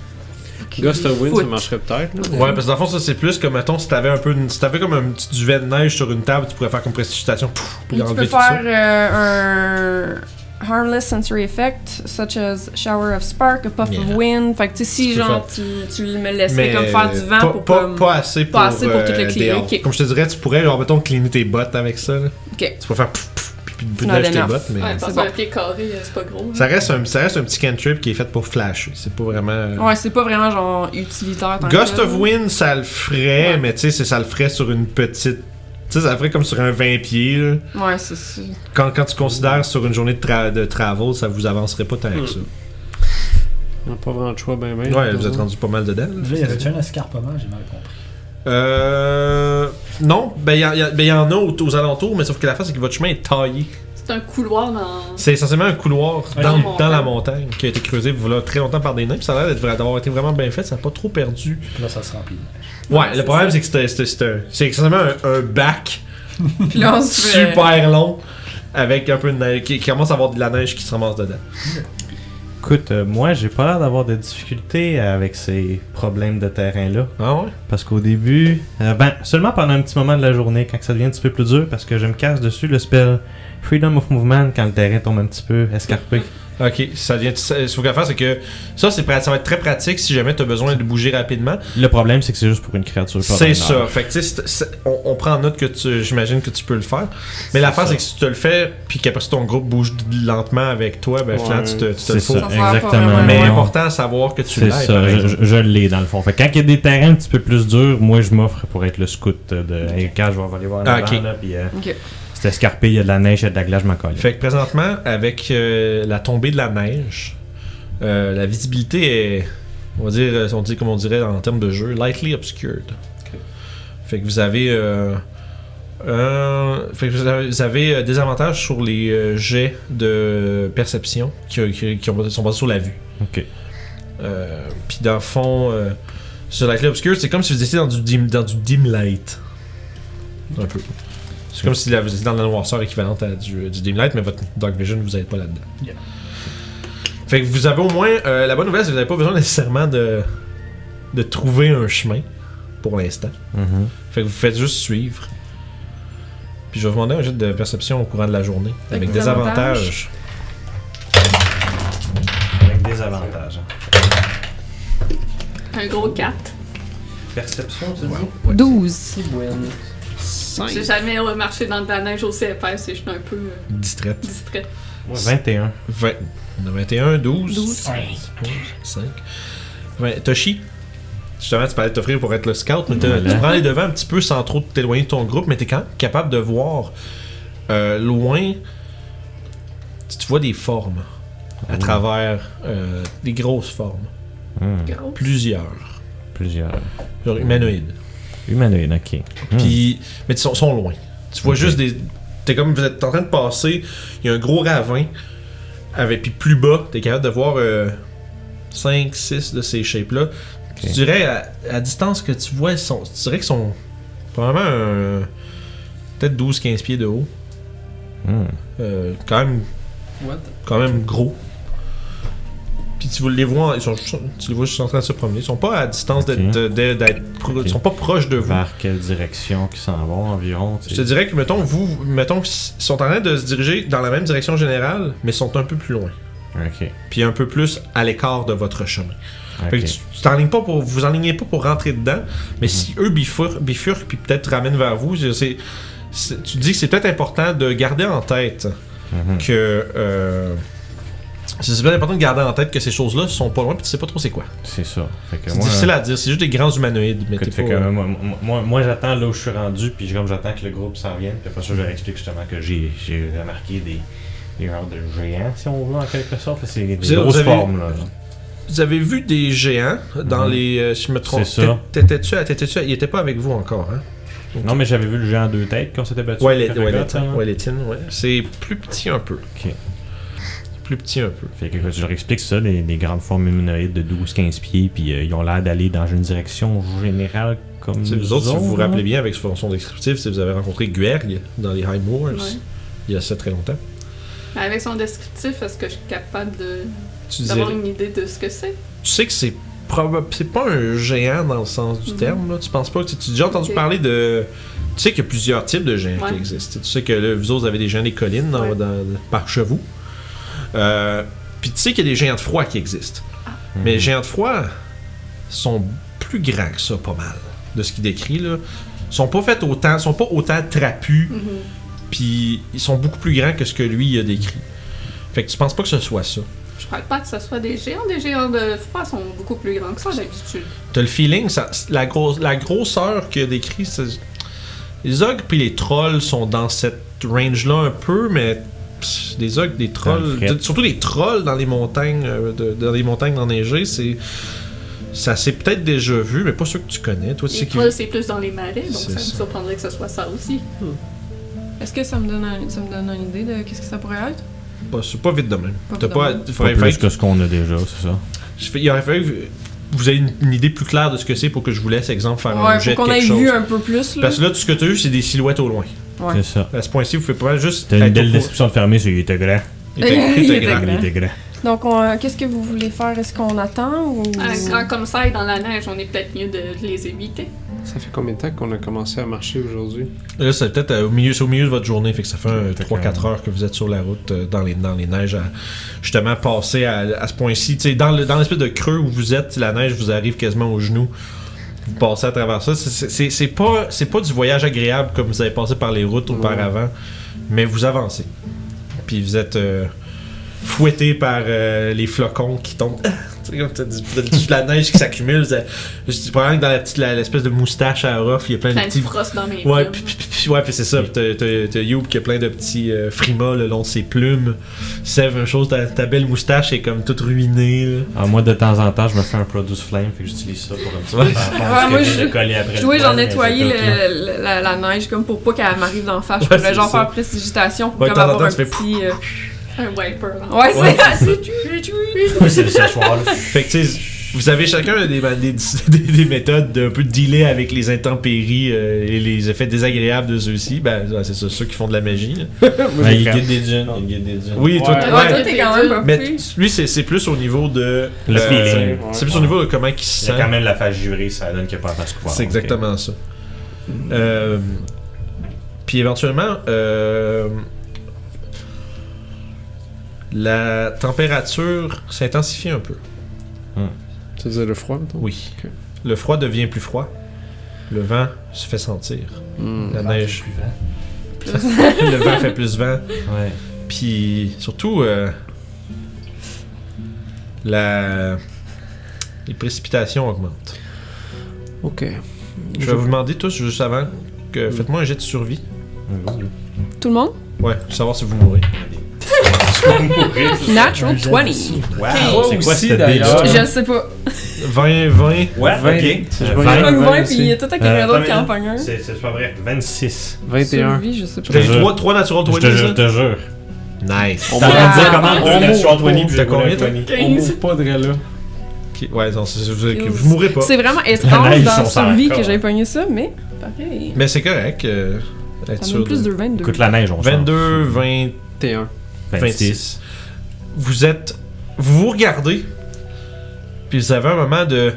[SPEAKER 4] Ghost of Wind, ça
[SPEAKER 6] Foot.
[SPEAKER 4] marcherait peut-être. là.
[SPEAKER 1] Ouais, parce que dans le fond, ça c'est plus comme, mettons, si t'avais un peu une- si t'avais comme un petit duvet de neige sur une table, tu pourrais faire comme prestidigitation, pouf, puis
[SPEAKER 6] tu
[SPEAKER 1] enlever
[SPEAKER 6] peux
[SPEAKER 1] tout ça.
[SPEAKER 6] faire euh, un harmless sensory effect, such as shower of spark, a puff
[SPEAKER 1] Yeah.
[SPEAKER 6] of wind. Fait que tu sais, si
[SPEAKER 1] peux
[SPEAKER 6] genre tu, tu me laisserais comme faire du vent
[SPEAKER 1] pas,
[SPEAKER 6] pour
[SPEAKER 1] pas,
[SPEAKER 6] comme...
[SPEAKER 1] pas assez pour,
[SPEAKER 6] pas assez pour tout le
[SPEAKER 1] euh,
[SPEAKER 6] cleaner, ok.
[SPEAKER 1] Comme je te dirais, tu pourrais, genre, mettons, cleaner tes bottes avec ça. Là.
[SPEAKER 6] Ok.
[SPEAKER 1] Tu peux faire pouf, de mais
[SPEAKER 2] Ouais,
[SPEAKER 6] c'est
[SPEAKER 2] parce
[SPEAKER 6] bon.
[SPEAKER 2] qu'un pied carré, euh, c'est pas gros.
[SPEAKER 1] ça, reste un, ça reste un petit cantrip qui est fait pour flasher. C'est pas vraiment. euh,
[SPEAKER 6] Ouais, c'est pas vraiment genre utilitaire tant
[SPEAKER 1] Ghost
[SPEAKER 6] que
[SPEAKER 1] of. Wind, ça le ferait,
[SPEAKER 6] Ouais.
[SPEAKER 1] mais tu sais, c'est- ça le ferait sur une petite. Tu sais, ça le ferait comme sur un 20 pieds. là.
[SPEAKER 6] Ouais, c'est ça.
[SPEAKER 1] Quand, quand tu considères sur une journée de, tra de travel, ça vous avancerait pas tant que ça.
[SPEAKER 4] On n'a pas vraiment de choix, ben, ben.
[SPEAKER 1] Ouais, vous êtes rendu pas mal dedans. là.
[SPEAKER 3] Là, il y avait un escarpement, j'ai mal compris.
[SPEAKER 1] Euh. Non, ben il y, y ben, y en a aux, aux alentours, mais sauf que la face, c'est que votre chemin est taillé.
[SPEAKER 2] C'est un couloir dans.
[SPEAKER 1] C'est essentiellement un couloir dans,
[SPEAKER 2] Dans la
[SPEAKER 1] dans la
[SPEAKER 2] montagne.
[SPEAKER 1] qui a été creusé voilà, très longtemps par des nains. Puis ça a l'air d'être- d'avoir été vraiment bien fait, ça n'a pas trop perdu.
[SPEAKER 3] Puis là, ça se remplit.
[SPEAKER 1] Ouais,
[SPEAKER 2] Ouais,
[SPEAKER 1] le problème c'est que c'est essentiellement un, un bac [LAUGHS] super long avec un peu de neige, qui, qui commence à avoir de la neige qui se ramasse dedans.
[SPEAKER 5] Écoute, euh, moi, j'ai pas l'air d'avoir de difficultés avec ces problèmes de terrain-là.
[SPEAKER 1] Ah ouais?
[SPEAKER 5] Parce qu'au début, euh, ben, seulement pendant un petit moment de la journée, quand ça devient un petit peu plus dur, parce que je me casse dessus le spell Freedom of Movement quand le terrain tombe un petit peu escarpé.
[SPEAKER 1] Ok, ça vient. Ce qu'il faut faire, c'est que ça, c'est ça va être très pratique si jamais tu as besoin de bouger rapidement.
[SPEAKER 5] Le problème, c'est que c'est juste pour une créature.
[SPEAKER 1] C'est ça. Fait que, c'est- c'est- on, on prend en note que tu, j'imagine que tu peux le faire. Mais l'affaire, c'est que si tu te le fais, puis qu'après ton groupe bouge lentement avec toi, ben, finalement, tu te, tu te le
[SPEAKER 5] C'est
[SPEAKER 6] pas
[SPEAKER 5] exactement.
[SPEAKER 1] Mais
[SPEAKER 6] Ouais.
[SPEAKER 1] important à savoir que tu
[SPEAKER 5] C'est
[SPEAKER 1] l'aies.
[SPEAKER 5] ça, je, je- je l'ai dans le fond. Fait que quand il y a des terrains un petit peu plus durs, moi je m'offre pour être le scout de hey, quand je vais aller voir
[SPEAKER 1] Ah,
[SPEAKER 5] là-bas,
[SPEAKER 1] ok.
[SPEAKER 5] là, puis euh,
[SPEAKER 6] Ok.
[SPEAKER 5] C'est escarpé, il y a de la neige, il y a de la glace, je m'en colle.
[SPEAKER 1] Fait que présentement, avec euh, la tombée de la neige, euh, la visibilité est, on va dire, euh, on dit comme on dirait en termes de jeu, lightly obscured. Fait que vous avez, euh, un- fait que vous avez, vous avez, des avantages sur les jets de perception qui, qui- qui ont- sont basés sur la vue.
[SPEAKER 5] Ok.
[SPEAKER 1] Puis dans le fond, sur Lightly Obscure, c'est comme si vous étiez dans du dim, dans du dim light. Un peu. C'est comme si là, vous étiez dans la noirceur équivalente à du, du dim light, mais votre Dark Vision, vous n'êtes pas là-dedans.
[SPEAKER 4] Yeah.
[SPEAKER 1] Fait que vous avez au moins. euh, la bonne nouvelle, c'est que vous n'avez pas besoin nécessairement de, de trouver un chemin pour l'instant.
[SPEAKER 5] Mhm.
[SPEAKER 1] Fait que vous faites juste suivre. Puis je vais vous demander un jet de perception au courant de la journée.
[SPEAKER 6] Avec
[SPEAKER 1] Avec
[SPEAKER 6] des
[SPEAKER 1] des avantages?
[SPEAKER 5] Avec des avantages.
[SPEAKER 2] Un gros 4.
[SPEAKER 5] Perception, tu
[SPEAKER 1] Wow.
[SPEAKER 6] 12.
[SPEAKER 2] J'ai jamais remarché dans de la neige aussi épaisse et je suis un peu euh,
[SPEAKER 1] Distraite.
[SPEAKER 2] distrait.
[SPEAKER 5] Ouais, 21.
[SPEAKER 1] 20. On a 21, 12.
[SPEAKER 2] 12.
[SPEAKER 1] 5. Ouais, Toshi, justement, tu parlais de t'offrir pour être le scout, mais
[SPEAKER 5] Voilà.
[SPEAKER 1] tu prends les devants un petit peu sans trop t'éloigner de ton groupe, mais t'es quand même capable de voir euh, loin. Tu tu vois des formes à travers euh, des grosses formes.
[SPEAKER 5] Hmm.
[SPEAKER 1] Plusieurs.
[SPEAKER 5] Plusieurs.
[SPEAKER 1] Genre humanoïdes.
[SPEAKER 5] Humanoïde, ok. Hmm.
[SPEAKER 1] Puis, mais ils sont, sont loin. Tu vois juste des. T'es comme vous êtes en train de passer. Il y a un gros ravin. Avec, puis plus bas, t'es capable de voir 5, 6 de ces shapes-là. Tu dirais, à, à distance que tu vois, ils sont, tu dirais qu'ils sont probablement un- peut-être 12-15 pieds de haut.
[SPEAKER 5] Hmm.
[SPEAKER 1] Euh, quand même
[SPEAKER 4] What?
[SPEAKER 1] quand même gros. Puis tu les vois, ils sont, tu les vois juste en train de se promener. Ils sont pas à distance d'être,
[SPEAKER 5] Ok.
[SPEAKER 1] de- de- d'être- ils sont pas proches de vous.
[SPEAKER 5] Vers quelle direction qu'ils s'en vont environ
[SPEAKER 1] Je te dirais que, mettons, vous, mettons qu'ils sont en train de se diriger dans la même direction générale, mais sont un peu plus loin.
[SPEAKER 5] Ok.
[SPEAKER 1] Puis un peu plus à l'écart de votre chemin. Fait que tu, t'enlignes pas pour, vous enlignez pas pour rentrer dedans, mais
[SPEAKER 5] Mhm.
[SPEAKER 1] si eux bifurquent, bifurquent puis peut-être ramènent vers vous, c'est, tu dis que c'est peut-être important de garder en tête
[SPEAKER 5] Mhm.
[SPEAKER 1] que. euh, c'est peut-être important de garder en tête que ces choses-là sont pas loin puis tu sais pas trop c'est quoi.
[SPEAKER 5] C'est ça.
[SPEAKER 1] C'est difficile à dire, c'est juste des grands humanoïdes, mais
[SPEAKER 5] fait
[SPEAKER 1] pas-
[SPEAKER 5] que, moi, moi- moi, j'attends là où je suis rendu, puis comme j'attends que le groupe s'en vienne, puis après ça, je leur explique justement que j'ai remarqué des, des genres de géants, si on veut, en quelque sorte. C'est des grosses
[SPEAKER 1] avez-
[SPEAKER 5] formes, là.
[SPEAKER 1] Vous avez vu des géants dans
[SPEAKER 5] Mhm.
[SPEAKER 1] les. euh, si je me trompe.
[SPEAKER 5] C'est ça.
[SPEAKER 1] T'étais-tu à- t'étais-tu Il était pas avec vous encore, hein?
[SPEAKER 5] Non, mais j'avais vu le géant à deux têtes quand on s'était battu.
[SPEAKER 1] Ouais, les, ouais,
[SPEAKER 5] le
[SPEAKER 1] les ouais. C'est plus petit un peu.
[SPEAKER 5] Ok.
[SPEAKER 1] Plus petit un peu.
[SPEAKER 5] Fait que je leur explique ça, les, les grandes formes humanoïdes de 12-15 pieds, puis euh, ils ont l'air d'aller dans une direction générale comme nous
[SPEAKER 1] vous autres, si vous vous rappelez bien avec son descriptif, si vous avez rencontré Guerg dans les High Moors
[SPEAKER 2] Ouais.
[SPEAKER 1] il y a ça très longtemps.
[SPEAKER 2] Mais Avec son descriptif, est-ce que je suis capable de-
[SPEAKER 1] Tu,
[SPEAKER 2] d'avoir
[SPEAKER 1] dirais-
[SPEAKER 2] une idée de ce que c'est?
[SPEAKER 1] tu sais que c'est probable, c'est pas un géant dans le sens du
[SPEAKER 2] Mhm.
[SPEAKER 1] terme. Là. Tu penses pas que tu as déjà entendu parler de. Tu sais qu'il y a plusieurs types de géants qui existent. Tu sais que là, vous autres avez des géants des collines dans-
[SPEAKER 2] Ouais.
[SPEAKER 1] dans- par chez vous. Euh, Puis tu sais qu'il y a des géants de froid qui existent.
[SPEAKER 5] Mhm.
[SPEAKER 1] Mais les géants de froid sont plus grands que ça, pas mal. De ce qu'il décrit là. sont pas faits autant, sont pas autant trapus,
[SPEAKER 2] Mhm.
[SPEAKER 1] puis ils sont beaucoup plus grands que ce que lui a décrit. Fait que tu penses pas que ce soit ça?
[SPEAKER 2] Je crois pas que ce soit des géants. Des géants de froid sont beaucoup plus grands que ça d'habitude.
[SPEAKER 1] T'as le feeling, ça, la, grosse, la grosseur qu'il a décrit, c'est- les ogres puis les trolls sont dans cette range-là un peu, mais pff, des ogres, des trolls, surtout des trolls dans les montagnes, euh, de- dans les montagnes enneigées, c'est ça s'est peut-être déjà vu, mais pas sûr que tu connais. Toi, tu sais
[SPEAKER 2] Les
[SPEAKER 1] qu'il
[SPEAKER 2] trolls, c'est plus dans les marais, donc ça me surprendrait que ce soit ça aussi.
[SPEAKER 6] Est-ce que ça me donne, un- ça me donne une idée de qu'est-ce que ça pourrait être?
[SPEAKER 1] pas, c'est pas vite de même.
[SPEAKER 6] Pas
[SPEAKER 1] T'as
[SPEAKER 6] vite de
[SPEAKER 1] pas,
[SPEAKER 5] plus que ce qu'on a déjà, c'est ça.
[SPEAKER 1] je fais- il aurait fallu que vous ayez une, une idée plus claire de ce que c'est pour que je vous laisse, exemple, faire un jet de
[SPEAKER 6] qu'on ait
[SPEAKER 1] quelque chose.
[SPEAKER 6] vu un peu plus, là.
[SPEAKER 1] Parce que là, tout ce que tu as eu, c'est des silhouettes au loin.
[SPEAKER 6] Ouais.
[SPEAKER 5] C'est ça.
[SPEAKER 1] À ce point-ci, vous faites pas juste.
[SPEAKER 5] T'as une belle description de fermer, c'est il était grand.
[SPEAKER 1] Il était- il grand.
[SPEAKER 5] Il était grand.
[SPEAKER 6] Donc, on, euh, qu'est-ce que vous voulez faire? Est-ce qu'on attend ou...
[SPEAKER 2] Un grand comme ça et dans la neige, on est peut-être mieux de les éviter.
[SPEAKER 4] Ça fait combien de temps qu'on a commencé à marcher aujourd'hui?
[SPEAKER 1] Là, c'est peut-être euh, au milieu, c'est au milieu de votre journée, fait que ça fait un
[SPEAKER 5] Fait
[SPEAKER 1] 3-4
[SPEAKER 5] que-
[SPEAKER 1] heures que vous êtes sur la route euh, dans, les, dans les neiges à justement passer à, à ce point-ci. Dans, le- dans l'espèce de creux où vous êtes, la neige vous arrive quasiment aux genoux. Vous passez à travers ça. C'est- pas, pas du voyage agréable comme vous avez passé par les routes auparavant, mais vous avancez. Puis vous êtes euh, fouetté par euh, les flocons qui tombent. Tu sais, comme t'as de la neige qui s'accumule. Je dis probablement que dans la petite- l'espèce de moustache à Ruff, il y a plein de
[SPEAKER 2] Plein de
[SPEAKER 1] petits
[SPEAKER 2] frost dans mes
[SPEAKER 1] Ouais,
[SPEAKER 2] plumes.
[SPEAKER 1] puis, puis- puis- ouais, puis c'est ça. puis T'as, Youb qui a plein de petits euh, frimas le long de ses plumes. Sève, même chose, ta, ta belle moustache est comme toute ruinée. Là.
[SPEAKER 5] Ah, moi, de temps en temps, je me fais un Produce Flame, fait que j'utilise ça pour un petit peu.
[SPEAKER 6] Je-
[SPEAKER 5] poil,
[SPEAKER 6] j'en
[SPEAKER 5] c'est
[SPEAKER 6] le- la, neige comme pour pas qu'elle m'arrive d'en face. Je pourrais
[SPEAKER 1] c'est
[SPEAKER 6] genre
[SPEAKER 1] ça.
[SPEAKER 6] faire précipitation pour
[SPEAKER 1] Ouais,
[SPEAKER 6] comme avoir un petit...
[SPEAKER 2] Un wiper. là.
[SPEAKER 6] Ouais,
[SPEAKER 1] Ouais,
[SPEAKER 6] c'est
[SPEAKER 5] Ouais, c'est le séchoir, là.
[SPEAKER 1] Fait que tu sais, vous avez chacun des, des, des, des méthodes d'un peu de dealer avec les intempéries euh, et les effets désagréables de ceux-ci. Ben, ouais, c'est ça, ceux qui font de la magie. là. [LAUGHS]
[SPEAKER 5] Ouais, il guide des jeans. Il guide des jeans.
[SPEAKER 1] Oui, toi,
[SPEAKER 4] Ouais.
[SPEAKER 1] ouais.
[SPEAKER 6] T'es quand même
[SPEAKER 1] mais lui, c'est, c'est plus au niveau de.
[SPEAKER 5] Le
[SPEAKER 1] euh,
[SPEAKER 5] feeling.
[SPEAKER 1] C'est plus au niveau de comment il se
[SPEAKER 5] Il y a
[SPEAKER 1] sent.
[SPEAKER 5] quand même la face jurée, ça donne qu'il n'y a pas la face.
[SPEAKER 1] C'est exactement ça. Euh, puis éventuellement, euh, la température s'intensifie un peu.
[SPEAKER 4] Veux dire le froid, mettons?
[SPEAKER 1] Oui. Le froid devient plus froid. Le vent se fait sentir.
[SPEAKER 4] Hmm.
[SPEAKER 1] La neige. [LAUGHS] le vent fait plus vent.
[SPEAKER 5] Ouais.
[SPEAKER 1] Puis surtout, euh, la... les précipitations augmentent.
[SPEAKER 4] Ok.
[SPEAKER 1] Je vais vous demander tous, juste avant, que faites-moi un jet de survie.
[SPEAKER 6] Tout le monde?
[SPEAKER 1] Ouais, pour savoir si vous mourrez.
[SPEAKER 6] Natural 20.
[SPEAKER 5] Wow, c'est quoi cette
[SPEAKER 3] d'ailleurs?
[SPEAKER 6] Je sais pas.
[SPEAKER 1] 20, 20.
[SPEAKER 5] Ouais,
[SPEAKER 3] Vingt.
[SPEAKER 5] ok.
[SPEAKER 3] Si je
[SPEAKER 5] Euh,
[SPEAKER 3] vois
[SPEAKER 5] vingt.
[SPEAKER 3] une-
[SPEAKER 6] Comme 20,
[SPEAKER 3] aussi.
[SPEAKER 6] puis il y a tout à quelqu'un
[SPEAKER 5] Euh,
[SPEAKER 6] d'autre qui en pogne un.
[SPEAKER 5] C'est c'est pas vrai. 26.
[SPEAKER 4] 21.
[SPEAKER 6] Survie, je sais pas.
[SPEAKER 5] jure.
[SPEAKER 1] 3, 3 natural
[SPEAKER 5] Je
[SPEAKER 1] 20,
[SPEAKER 5] te jure, je
[SPEAKER 1] ça?
[SPEAKER 5] te jure.
[SPEAKER 1] Nice.
[SPEAKER 4] On
[SPEAKER 5] dit
[SPEAKER 6] Ah,
[SPEAKER 5] comment
[SPEAKER 4] on
[SPEAKER 5] deux
[SPEAKER 4] mourra
[SPEAKER 5] natural
[SPEAKER 4] pas.
[SPEAKER 5] 20 puis
[SPEAKER 1] T'as
[SPEAKER 5] j'ai
[SPEAKER 1] combien,
[SPEAKER 5] un
[SPEAKER 1] toi?
[SPEAKER 5] 20.
[SPEAKER 4] On mourra pas de là.
[SPEAKER 1] Ouais, non, c'est- c'est- vous, vous mourrez pas.
[SPEAKER 6] C'est vraiment [LAUGHS] étrange dans Survie
[SPEAKER 5] encore.
[SPEAKER 6] que j'ai pogné ça, mais pareil.
[SPEAKER 1] Mais c'est correct. euh, être sûr
[SPEAKER 6] plus
[SPEAKER 1] de-
[SPEAKER 6] de 22.
[SPEAKER 5] Écoute la neige, on
[SPEAKER 1] 22, 20,
[SPEAKER 4] T1.
[SPEAKER 1] 26. Vous êtes. Vous vous regardez. Puis vous avez un moment de.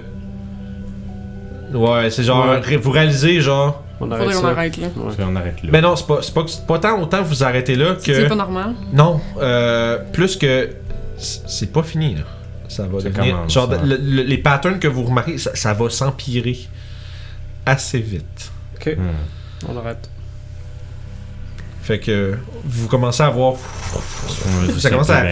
[SPEAKER 1] Ouais, c'est genre.
[SPEAKER 4] Ouais.
[SPEAKER 1] Vous réalisez, genre.
[SPEAKER 4] On arrête
[SPEAKER 6] Faudrait qu'on
[SPEAKER 4] ça.
[SPEAKER 6] arrête là.
[SPEAKER 4] Ouais.
[SPEAKER 5] On arrête là.
[SPEAKER 1] Mais non, c'est pas, c'est pas, tant autant vous arrêtez là que.
[SPEAKER 6] C'est pas normal?
[SPEAKER 1] Non, euh, plus que c'est pas fini là. Ça va
[SPEAKER 5] Ça
[SPEAKER 1] devenir
[SPEAKER 5] commence,
[SPEAKER 1] genre
[SPEAKER 5] ouais.
[SPEAKER 1] le- le- les patterns que vous remarquez, ça, ça va s'empirer assez vite.
[SPEAKER 4] Ok.
[SPEAKER 5] Hmm.
[SPEAKER 4] On arrête.
[SPEAKER 1] Fait que vous commencez à voir Ça commence à-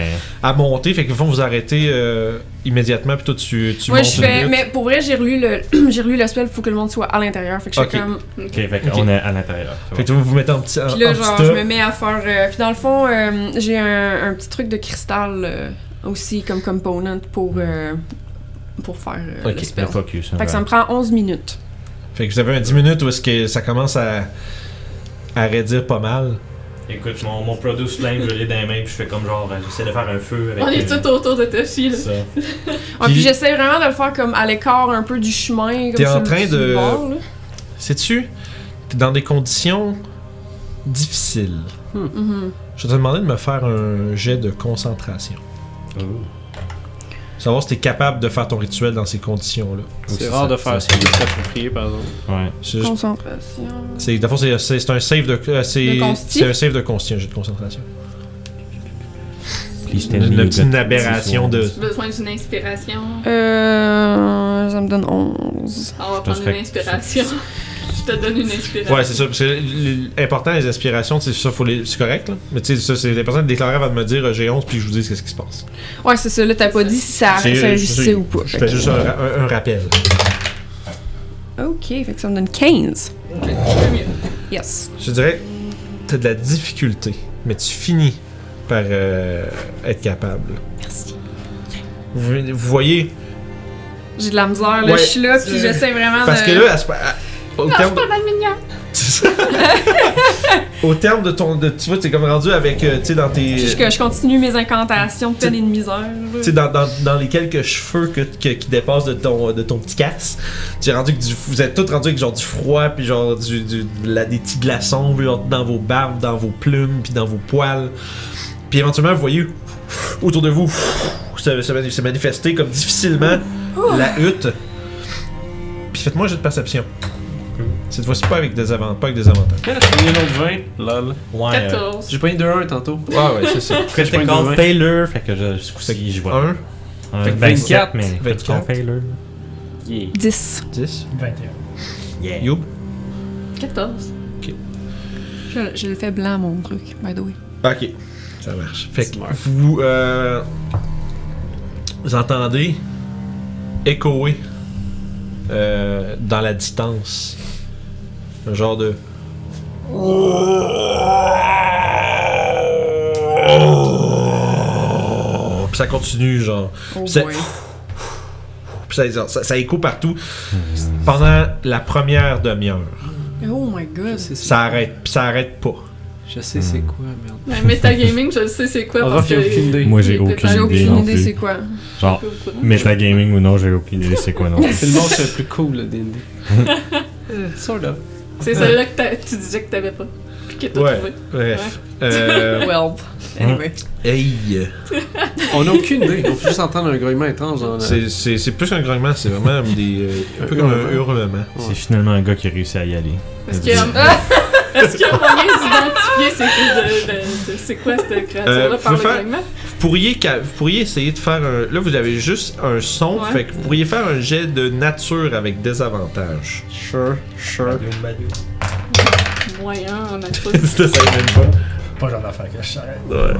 [SPEAKER 1] à monter, fait que vont vous arrêter euh, immédiatement puis toi tu tu
[SPEAKER 6] Moi,
[SPEAKER 1] montes
[SPEAKER 6] je fais. Mais pour vrai, j'ai relu le, [CLEARS THROAT] j'ai relu le spell, faut que le monde soit à l'intérieur. Fait que je
[SPEAKER 1] Ok.
[SPEAKER 6] fais comme.
[SPEAKER 5] Ok, fait qu'on est à l'intérieur.
[SPEAKER 1] Fait que vous vous mettez en petit
[SPEAKER 6] Puis là,
[SPEAKER 1] en
[SPEAKER 6] genre,
[SPEAKER 1] petit
[SPEAKER 6] je me mets à faire. euh, Puis dans le fond, euh, j'ai un, un petit truc de cristal euh, aussi comme component pour, euh, pour faire euh,
[SPEAKER 1] Ok,
[SPEAKER 6] le spell.
[SPEAKER 5] Le focus. hein,
[SPEAKER 6] Fait que ça me prend 11 minutes.
[SPEAKER 1] Fait que vous avez un 10 minutes où est-ce que ça commence à à raidir pas mal.
[SPEAKER 5] Écoute, mon, mon Produce Flame, je l'ai dans les mains, puis je fais comme genre, euh, j'essaie de faire un feu avec.
[SPEAKER 2] On est
[SPEAKER 5] euh,
[SPEAKER 2] tout autour de Toshi, là.
[SPEAKER 5] ça. [LAUGHS]
[SPEAKER 6] Ouais,
[SPEAKER 1] Puis-
[SPEAKER 6] puis j'essaie vraiment de le faire comme à l'écart un peu du chemin. Comme
[SPEAKER 1] T'es en train de-. Sais-tu T'es dans des conditions difficiles.
[SPEAKER 6] Mhm.
[SPEAKER 1] Je vais te demander de me faire un jet de concentration. Savoir si t'es capable de faire ton rituel dans ces conditions-là.
[SPEAKER 4] C'est rare de faire
[SPEAKER 5] ça,
[SPEAKER 4] de s'approprier, par exemple.
[SPEAKER 5] Ouais.
[SPEAKER 1] C'est juste-
[SPEAKER 6] Concentration.
[SPEAKER 1] c'est- c'est- c'est c'est un save de. euh, C'est c'est un save de consti, un jet de concentration. Une, une
[SPEAKER 5] you
[SPEAKER 1] petite aberration de.
[SPEAKER 2] J'ai besoin d'une inspiration?
[SPEAKER 6] Euh. Ça me donne 11.
[SPEAKER 2] On va prendre une inspiration. Je te donne une inspiration.
[SPEAKER 1] Ouais, c'est ça. Parce que l'important, les aspirations, c'est ça, faut les. C'est correct, là. Mais tu sais, ça, c'est important de déclarer avant de me dire euh, j'ai 11 puis je vous dise qu'est-ce qui se passe.
[SPEAKER 6] Ouais, c'est ça. Là, t'as pas dit si ça,
[SPEAKER 1] C'est-
[SPEAKER 6] ça réussissait
[SPEAKER 1] c'est-
[SPEAKER 6] ou pas.
[SPEAKER 1] Je
[SPEAKER 6] Fait
[SPEAKER 1] fais
[SPEAKER 6] que-
[SPEAKER 1] juste un, un- un rappel.
[SPEAKER 6] Ok, fait que ça me donne 15.
[SPEAKER 2] Je peux mieux.
[SPEAKER 6] Yes.
[SPEAKER 1] Je dirais t'as de la difficulté, mais tu finis par euh, être capable.
[SPEAKER 6] Merci.
[SPEAKER 1] Vous, vous voyez,
[SPEAKER 6] J'ai de la misère, là.
[SPEAKER 1] Ouais,
[SPEAKER 6] je suis là, puis j'essaie vraiment
[SPEAKER 1] parce
[SPEAKER 6] de.
[SPEAKER 1] que là, ce- au
[SPEAKER 2] Non,
[SPEAKER 1] terme,
[SPEAKER 2] pas d'aluminium. [LAUGHS]
[SPEAKER 1] au terme de ton, de, tu vois, t'es comme rendu avec, euh, tu sais, dans tes,
[SPEAKER 6] que je continue mes incantations de peine et de misère.
[SPEAKER 1] tu sais, dans, dans, dans les quelques cheveux que, que- qui dépassent de ton, de ton petit casse, tu es rendu que du- vous êtes tous rendus avec genre du froid puis genre du, du- de la- des petits glaçons genre, dans vos barbes, dans vos plumes puis dans vos poils. Puis éventuellement, vous voyez autour de vous se, se se manifester comme difficilement la hutte. Puis faites-moi un jet de perception. Cette fois-ci pas avec des avantages, pas avec des avantages.
[SPEAKER 4] J'ai pogné un autre 20. Lol.
[SPEAKER 5] Ouais. euh,
[SPEAKER 2] 14.
[SPEAKER 4] J'ai pogné 2-1 tantôt.
[SPEAKER 1] Ouais, ouais, c'est ça.
[SPEAKER 4] Point de vingt.
[SPEAKER 5] failure, fait que je, ce coup-ci, je vois.
[SPEAKER 1] 1,
[SPEAKER 5] Un
[SPEAKER 4] Fait que
[SPEAKER 5] 24, mais
[SPEAKER 1] 24.
[SPEAKER 5] critical failure.
[SPEAKER 6] 10.
[SPEAKER 1] 10.
[SPEAKER 3] 21.
[SPEAKER 5] Yeah.
[SPEAKER 1] Youb.
[SPEAKER 2] 14.
[SPEAKER 6] Je, je le fais blanc, mon truc, by the way.
[SPEAKER 1] Ok, ça marche. Fait que vous, euh, vous entendez échoer euh, dans la distance un genre de. Puis ça continue, genre.
[SPEAKER 6] Oh.
[SPEAKER 1] Puis ça, ça, ça écho partout pendant la première demi-heure.
[SPEAKER 6] Oh my god.
[SPEAKER 4] C'est-
[SPEAKER 1] Ça arrête, puis ça arrête pas.
[SPEAKER 4] Je sais c'est quoi, merde.
[SPEAKER 2] Mais Metagaming, je sais c'est quoi. Parce que-
[SPEAKER 4] aucune idée.
[SPEAKER 5] Moi, j'ai aucune
[SPEAKER 2] était
[SPEAKER 6] J'ai
[SPEAKER 5] idée
[SPEAKER 6] aucune idée c'est quoi.
[SPEAKER 5] Genre, metagaming ou non, j'ai aucune idée c'est quoi non. [LAUGHS]
[SPEAKER 4] C'est le monstre le plus cool, le D&D. [LAUGHS] Sort of.
[SPEAKER 2] C'est celle-là que t'as- tu disais que t'avais pas. Puis que t'as
[SPEAKER 1] Ouais,
[SPEAKER 2] trouvé.
[SPEAKER 1] bref. Euh, [LAUGHS]
[SPEAKER 6] Well. Anyway.
[SPEAKER 1] hey!
[SPEAKER 4] On a aucune idée. On fait juste entendre un grognement étrange dans la...
[SPEAKER 1] C'est- C'est c'est plus qu'un grognement, c'est vraiment des, euh, un peu comme un hurlement.
[SPEAKER 5] C'est finalement un gars qui a réussi à y aller.
[SPEAKER 2] Est-ce qu'il y a, est-ce qu'il y a moyen d'identifier c'est quoi, de- de- de- c'est quoi cette créature-là
[SPEAKER 1] Euh,
[SPEAKER 2] par
[SPEAKER 1] faut
[SPEAKER 2] le?
[SPEAKER 1] Vous pourriez, vous pourriez essayer de faire un. Là, vous avez juste un son,
[SPEAKER 2] Ouais.
[SPEAKER 1] fait que vous pourriez faire un jet de nature avec désavantage.
[SPEAKER 4] Sure, sure.
[SPEAKER 2] Moyen en nature. [LAUGHS]
[SPEAKER 1] Ça, ça même pas.
[SPEAKER 3] Pas genre d'affaire que je savais.
[SPEAKER 1] Ouais.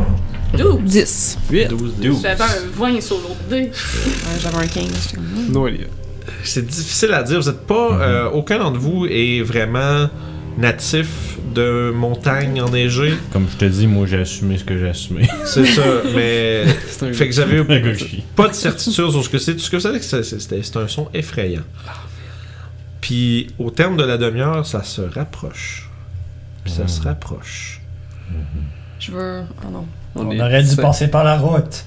[SPEAKER 2] 12.
[SPEAKER 6] 10.
[SPEAKER 4] 8.
[SPEAKER 1] 12,
[SPEAKER 2] J'avais un 20 sur l'autre dé.
[SPEAKER 6] J'avais un 15. j'étais comme, hmm.
[SPEAKER 4] No idea.
[SPEAKER 1] C'est difficile à dire. Vous êtes pas. euh, aucun d'entre vous est vraiment natif de montagne enneigée.
[SPEAKER 5] Comme je te dis, moi j'ai assumé ce que j'ai assumé.
[SPEAKER 1] C'est ça, [LAUGHS] mais.
[SPEAKER 4] C'est un...
[SPEAKER 1] Fait que
[SPEAKER 5] chie.
[SPEAKER 1] pas de certitude sur ce que c'est. Tout ce que vous savez, c'est que c'est- c'est c'est un son effrayant. Puis au terme de la demi-heure, ça se rapproche. Puis ça se rapproche.
[SPEAKER 6] Je veux. Oh non.
[SPEAKER 3] On,
[SPEAKER 4] est-
[SPEAKER 3] aurait dû passer par la route.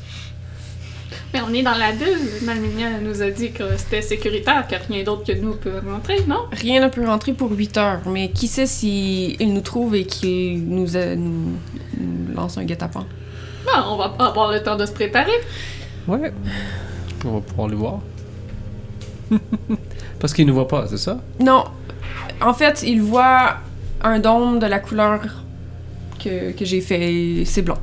[SPEAKER 2] Mais on est dans la bulle. Malminia nous a dit que c'était sécuritaire, que rien d'autre que nous peut rentrer, non?
[SPEAKER 6] Rien ne peut rentrer pour 8 heures, mais qui sait si il nous trouve et qu'il nous, a- nous, nous lance un guet-apens.
[SPEAKER 2] Bon, on va pas avoir le temps de se préparer.
[SPEAKER 4] Ouais. On va pouvoir le voir. Parce qu'il nous voit pas, c'est ça?
[SPEAKER 6] Non. En fait, il voit un dôme de la couleur que, que j'ai fait. C'est blanc.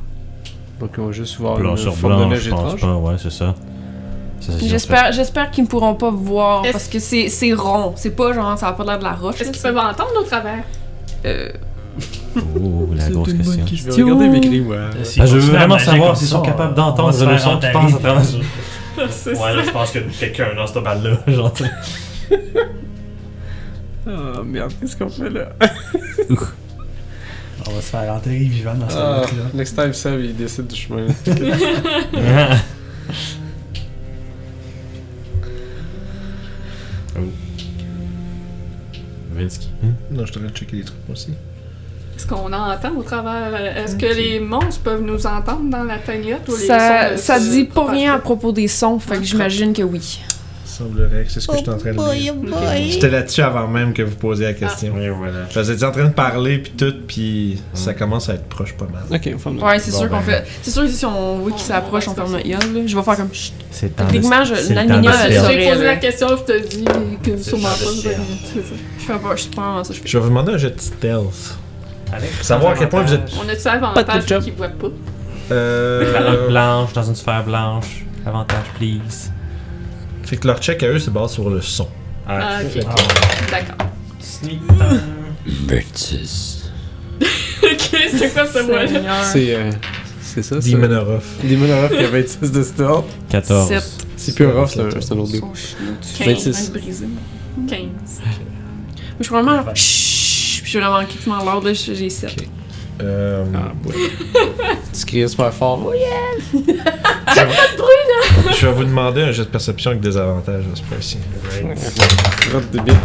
[SPEAKER 4] Donc on va juste voir
[SPEAKER 5] Blanc
[SPEAKER 4] une
[SPEAKER 5] sur
[SPEAKER 4] forme de
[SPEAKER 5] blanc,
[SPEAKER 4] neige
[SPEAKER 5] je pense
[SPEAKER 4] étrange.
[SPEAKER 5] pas, ouais, c'est ça. Ça, c'est sûr,
[SPEAKER 6] J'espère, j'espère qu'ils ne pourront pas voir
[SPEAKER 2] Est-ce-
[SPEAKER 6] parce que c'est, c'est rond. C'est pas genre, ça a pas l'air de la roche.
[SPEAKER 2] Est-ce
[SPEAKER 6] là,
[SPEAKER 2] qu'ils peuvent entendre au travers?
[SPEAKER 6] Euh,
[SPEAKER 5] c'est- Oh, la grosse question.
[SPEAKER 4] Je vais regarder mes gris, ouais.
[SPEAKER 5] Ah, je veux vraiment savoir s'ils sont capables d'entendre le son qui passe à travers. [LAUGHS]
[SPEAKER 2] C'est
[SPEAKER 3] Ouais, là, je pense que quelqu'un dans cette balle-là, [LAUGHS] genre, tu sais.
[SPEAKER 4] Ah merde, qu'est-ce qu'on fait là?
[SPEAKER 3] On va se faire enterrer vivant dans cette
[SPEAKER 4] Ah,
[SPEAKER 3] route-là.
[SPEAKER 4] next time, Seb, il décide du chemin. [LAUGHS]
[SPEAKER 5] Vinsky.
[SPEAKER 1] Non, je devrais checker les trucs moi aussi.
[SPEAKER 2] Est-ce qu'on entend au travers? euh, Est-ce que les monstres peuvent nous entendre dans la tagnotte ou les
[SPEAKER 6] ça,
[SPEAKER 2] sons,
[SPEAKER 6] ça
[SPEAKER 2] se
[SPEAKER 6] dit pas rien à propos des sons, fait que j'imagine que oui.
[SPEAKER 1] Semblerait que c'est ce que j'étais en train de dire. J'étais là-dessus avant même que vous posiez la question.
[SPEAKER 5] Et voilà.
[SPEAKER 1] Vous étiez en train de parler, puis tout, puis ça commence à être proche pas mal.
[SPEAKER 4] Ok, on ferme
[SPEAKER 6] Ouais, c'est
[SPEAKER 5] Bon,
[SPEAKER 6] sûr qu'on
[SPEAKER 5] ben.
[SPEAKER 6] fait. C'est sûr que si on voit qu'il s'approche,
[SPEAKER 2] on
[SPEAKER 6] ferme gueule. là. Je vais faire comme. Chut.
[SPEAKER 5] C'est le temps
[SPEAKER 6] Techniquement, je-
[SPEAKER 5] c'est le
[SPEAKER 6] l'aluminium, elle
[SPEAKER 2] J'ai posé la question, je te dis que sûrement pas.
[SPEAKER 5] le
[SPEAKER 2] je.
[SPEAKER 6] Je fais pas, je ça. Je.
[SPEAKER 1] Je vais vous demander un jet de stealth.
[SPEAKER 5] Avec
[SPEAKER 1] Savoir à quel point vous êtes-
[SPEAKER 2] On a-tu avantage qu'ils voient pas?
[SPEAKER 1] Euh...
[SPEAKER 5] blanche dans une sphère blanche. Avantage, please.
[SPEAKER 1] Fait que leur check à eux, c'est basé sur le son.
[SPEAKER 2] Ah, ok. D'accord.
[SPEAKER 5] Sneak. [LAUGHS]
[SPEAKER 2] ok, c'est quoi ce mot-là?
[SPEAKER 4] C'est euh, c'est ça, c'est
[SPEAKER 1] Demon of Wrath.
[SPEAKER 4] Demon of Wrath qui a 26 de stealth.
[SPEAKER 5] 14.
[SPEAKER 6] Sept.
[SPEAKER 4] C'est plus un rough, c'est un- c'est un autre dé.
[SPEAKER 6] Son chenoute.
[SPEAKER 4] 26.
[SPEAKER 6] brisé.
[SPEAKER 2] 15.
[SPEAKER 6] Mais je suis vraiment. Chut, puis je suis vraiment critiquement lourd, là. J'ai 7.
[SPEAKER 1] Euh...
[SPEAKER 4] Ah, boy. [LAUGHS] tu cries super fort. [LAUGHS]
[SPEAKER 1] Je vais vous demander un jet de perception avec des avantages à ce point-ci.
[SPEAKER 4] Grotte de bic.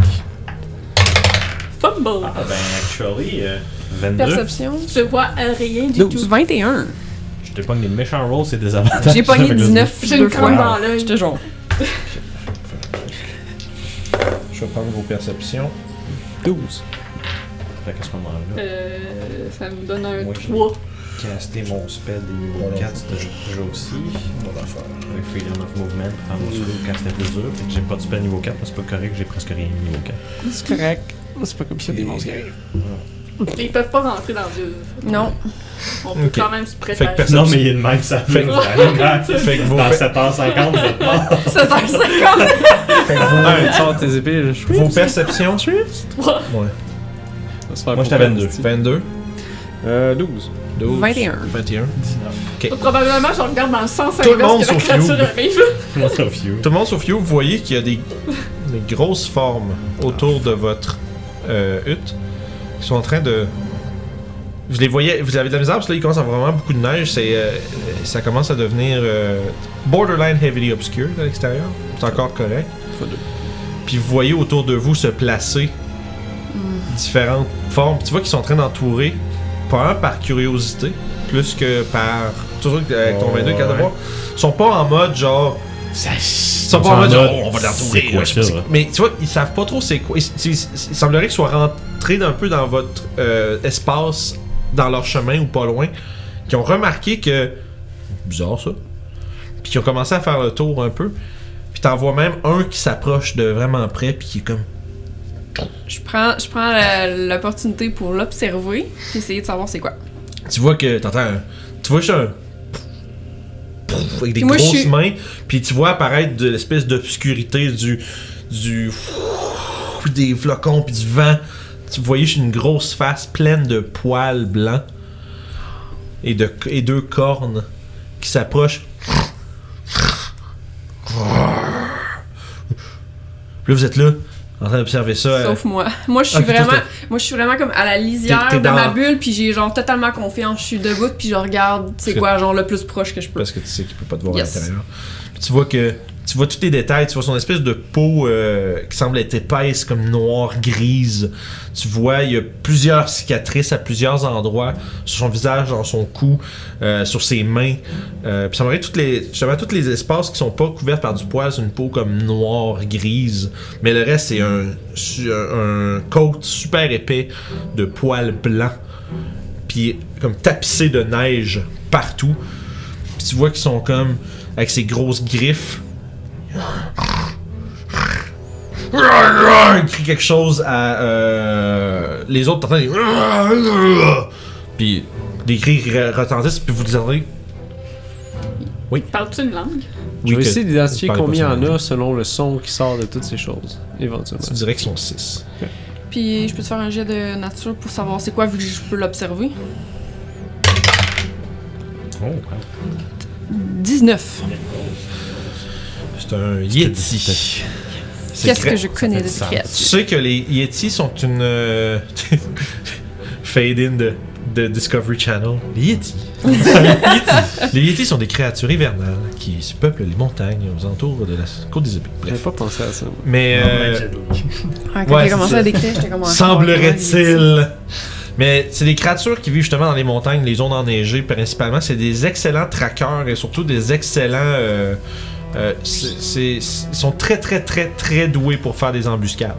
[SPEAKER 2] Fumble.
[SPEAKER 5] Ah ben, actually, euh, 22.
[SPEAKER 6] Perception.
[SPEAKER 2] Je vois euh, rien du tout.
[SPEAKER 6] 21.
[SPEAKER 5] Je te pogne des méchants rolls, c'est des avantages.
[SPEAKER 6] J'ai pogné
[SPEAKER 5] Avec le-
[SPEAKER 6] 19
[SPEAKER 2] J'ai
[SPEAKER 6] deux
[SPEAKER 2] une crème dans l'œil.
[SPEAKER 6] J'étais jaune.
[SPEAKER 1] Je vais prendre vos perceptions.
[SPEAKER 4] 12.
[SPEAKER 5] Fait qu'à ce moment-là.
[SPEAKER 2] Euh, ça me donne un
[SPEAKER 5] Moi,
[SPEAKER 2] 3.
[SPEAKER 5] Caster mon spell des niveaux
[SPEAKER 1] Ouais,
[SPEAKER 5] 4 ce jeu aussi. Avec Freedom of Movement, faire mon solo quand c'était plus dur. Fait que j'ai pas de spell niveau 4, mais c'est pas correct, j'ai presque rien niveau 4.
[SPEAKER 4] C'est correct. C'est pas comme ça des monstres qui arrivent.
[SPEAKER 2] Et Ils peuvent pas rentrer dans le.
[SPEAKER 6] Non.
[SPEAKER 2] On peut
[SPEAKER 1] Ok.
[SPEAKER 2] quand même se préparer.
[SPEAKER 1] Fait que personne-
[SPEAKER 5] Non, mais il y a une même, ça
[SPEAKER 1] Fait que-
[SPEAKER 5] fait [LAUGHS]
[SPEAKER 1] Fait que vos,
[SPEAKER 5] Dans 7h50, vous êtes mort. [LAUGHS]
[SPEAKER 6] 7h50!
[SPEAKER 1] fait que vos-
[SPEAKER 4] Ah, tu sors tes épées, je suis.
[SPEAKER 1] vos perceptions. Ouais.
[SPEAKER 5] Moi, j'étais à 22.
[SPEAKER 1] 22.
[SPEAKER 4] Euh, 12.
[SPEAKER 1] 12.
[SPEAKER 6] 21.
[SPEAKER 1] 21.
[SPEAKER 2] Probablement, je regarde dans le sens
[SPEAKER 1] Tout le monde
[SPEAKER 2] que la
[SPEAKER 1] sauf
[SPEAKER 2] créature
[SPEAKER 1] You.
[SPEAKER 2] arrive.
[SPEAKER 5] What of you?
[SPEAKER 1] Tout le monde sauf you, vous voyez qu'il y a des, [LAUGHS] des grosses formes autour de votre euh, hutte qui sont en train de. Vous les voyez, vous avez de la misère parce que là il commence à avoir vraiment beaucoup de neige, c'est, euh, ça commence à devenir euh, borderline heavily obscure à l'extérieur. C'est encore correct. Puis vous voyez autour de vous se placer différentes formes. Tu vois qu'ils sont en train d'entourer, pas par curiosité, plus que par. Toujours avec ton
[SPEAKER 5] Ouais,
[SPEAKER 1] 22 4 de
[SPEAKER 5] ouais.
[SPEAKER 1] voir. Ils sont pas en mode genre. Ils sont pas en mode genre, oh, on va l'entourer.
[SPEAKER 5] C'est quoi ça?
[SPEAKER 1] Mais tu vois, ils savent pas trop c'est quoi. Il, il- il semblerait qu'ils soient rentrés un peu dans votre euh, espace, dans leur chemin ou pas loin, qui ont remarqué que. Bizarre ça. Puis qui ont commencé à faire le tour un peu. Puis t'en vois même un qui s'approche de vraiment près, puis qui est comme.
[SPEAKER 6] Je prends, je prends l'opportunité pour l'observer puis essayer de savoir c'est quoi.
[SPEAKER 1] Tu vois que t'entends Tu vois juste un. Avec des
[SPEAKER 6] moi, je
[SPEAKER 1] grosses mains, puis tu vois apparaître de l'espèce d'obscurité du. du. [LAUGHS] des flocons, puis du vent. Tu voyais une grosse face pleine de poils blancs et, de, et deux cornes qui s'approchent. Là, vous êtes là, en train d'observer ça. euh,
[SPEAKER 6] Sauf moi. [LAUGHS] Moi, je suis
[SPEAKER 1] Ah,
[SPEAKER 6] vraiment, moi, je suis vraiment comme à la lisière
[SPEAKER 1] t'es
[SPEAKER 6] de
[SPEAKER 1] dans-
[SPEAKER 6] ma bulle, puis j'ai genre totalement confiance. Je suis debout, puis je regarde c'est
[SPEAKER 1] Que-
[SPEAKER 6] quoi, genre le plus proche que je peux.
[SPEAKER 1] parce que tu sais qu'il peut pas te voir
[SPEAKER 6] Yes.
[SPEAKER 1] à l'intérieur. Puis tu vois que tu vois tous les détails, tu vois son espèce de peau euh, qui semble être épaisse comme noire grise. Tu vois il y a plusieurs cicatrices à plusieurs endroits sur son visage, dans son cou, euh, sur ses mains. Euh, puis ça m'aurait toutes les tous les espaces qui sont pas couverts par du poil, c'est une peau comme noire grise, mais le reste c'est un un, coat super épais de poils blancs. Puis comme tapissé de neige partout. Puis tu vois qu'ils sont comme avec ces grosses griffes. Ils crient quelque chose à euh, les autres. T'entends des puis des cris re- retentissent puis vous les entendez.
[SPEAKER 2] Parles-tu une langue?
[SPEAKER 4] Je vais essayer d'identifier combien il y en a selon le son qui sort de toutes ces choses, éventuellement.
[SPEAKER 1] Tu dirais qu'ils sont 6.
[SPEAKER 6] Puis je peux te faire un jet de nature pour savoir c'est quoi, vu que je peux l'observer.
[SPEAKER 5] Oh, wow.
[SPEAKER 6] 19.
[SPEAKER 1] C'est un Yeti.
[SPEAKER 6] Qu'est-ce que je connais de
[SPEAKER 5] sens.
[SPEAKER 1] Tu
[SPEAKER 6] créatures?
[SPEAKER 1] sais que les Yetis sont une euh, [LAUGHS] fade-in de, de Discovery Channel. [LAUGHS] Les Yetis. les Yetis sont des créatures hivernales qui se peuplent les montagnes aux alentours de la côte des épées.
[SPEAKER 4] J'avais pas pensé à ça.
[SPEAKER 1] Mais euh,
[SPEAKER 6] Ouais, quand
[SPEAKER 1] ouais,
[SPEAKER 6] j'ai commencé à décrire, j'étais comme... [LAUGHS]
[SPEAKER 1] semblerait-il. Mais c'est des créatures qui vivent justement dans les montagnes, les zones enneigées principalement. C'est des excellents traqueurs et surtout des excellents. euh, euh, c'est- ils sont très très très très doués pour faire des embuscades.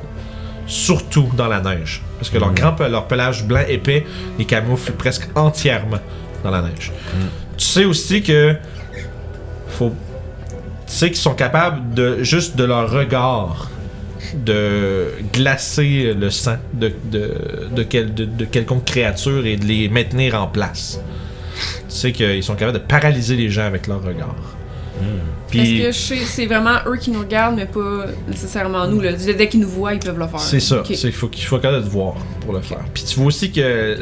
[SPEAKER 1] Surtout dans la neige. Parce que leur, grand, pe- leur pelage blanc épais les camoufle presque entièrement dans la neige. Tu sais aussi que. Faut. Tu sais qu'ils sont capables de juste de leur regard de glacer le sang de, de, de, quel- de- de quelconque créature et de les maintenir en place. Tu sais qu'ils sont capables de paralyser les gens avec leur regard. Puis
[SPEAKER 6] Est-ce que je sais- c'est vraiment eux qui nous regardent, mais pas nécessairement nous? Là. Dès qu'ils nous voient, ils peuvent le faire.
[SPEAKER 1] c'est ça, c'est qu'il faut qu'il faut capable de te voir pour le faire. Puis tu vois aussi que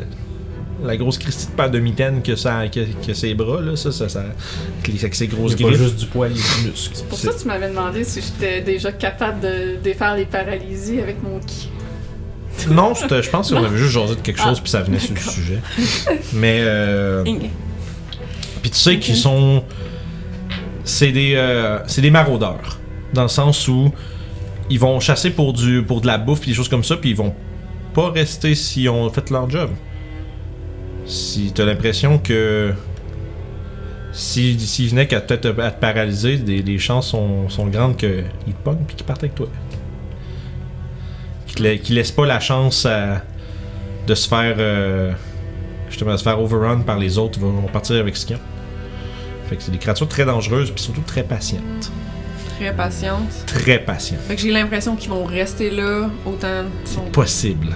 [SPEAKER 1] la grosse Christie de paire de mitaine que ça que, que ses bras là, ça ça, ça avec ses grosses
[SPEAKER 5] C'est
[SPEAKER 1] griffes.
[SPEAKER 5] juste du poil, il a du muscle.
[SPEAKER 2] Pour ça, tu m'avais demandé si j'étais déjà capable de défaire les paralysies avec mon ki.
[SPEAKER 1] Non, je pense qu'on avait juste jasé de quelque chose
[SPEAKER 2] Ah,
[SPEAKER 1] puis ça venait sur le sujet. Mais euh. Puis tu sais qu'ils sont. C'est des, euh, des maraudeurs. Dans le sens où ils vont chasser pour, du, pour de la bouffe des choses comme ça, puis ils vont pas rester s'ils ont fait leur job. Si t'as l'impression que. S'ils s'ils venaient qu'à te paralyser, les chances sont, sont grandes qu'ils te pognent puis qu'ils partent avec toi. Qu'ils qu'ils laissent pas la chance de se faire. euh, justement se faire overrun par les autres vont, vont partir avec ce qu'ils ont. Fait que c'est des créatures très dangereuses puis surtout très patientes.
[SPEAKER 6] Très patiente.
[SPEAKER 1] Très patientes.
[SPEAKER 6] Fait que j'ai l'impression qu'ils vont rester là autant.
[SPEAKER 1] C'est possible.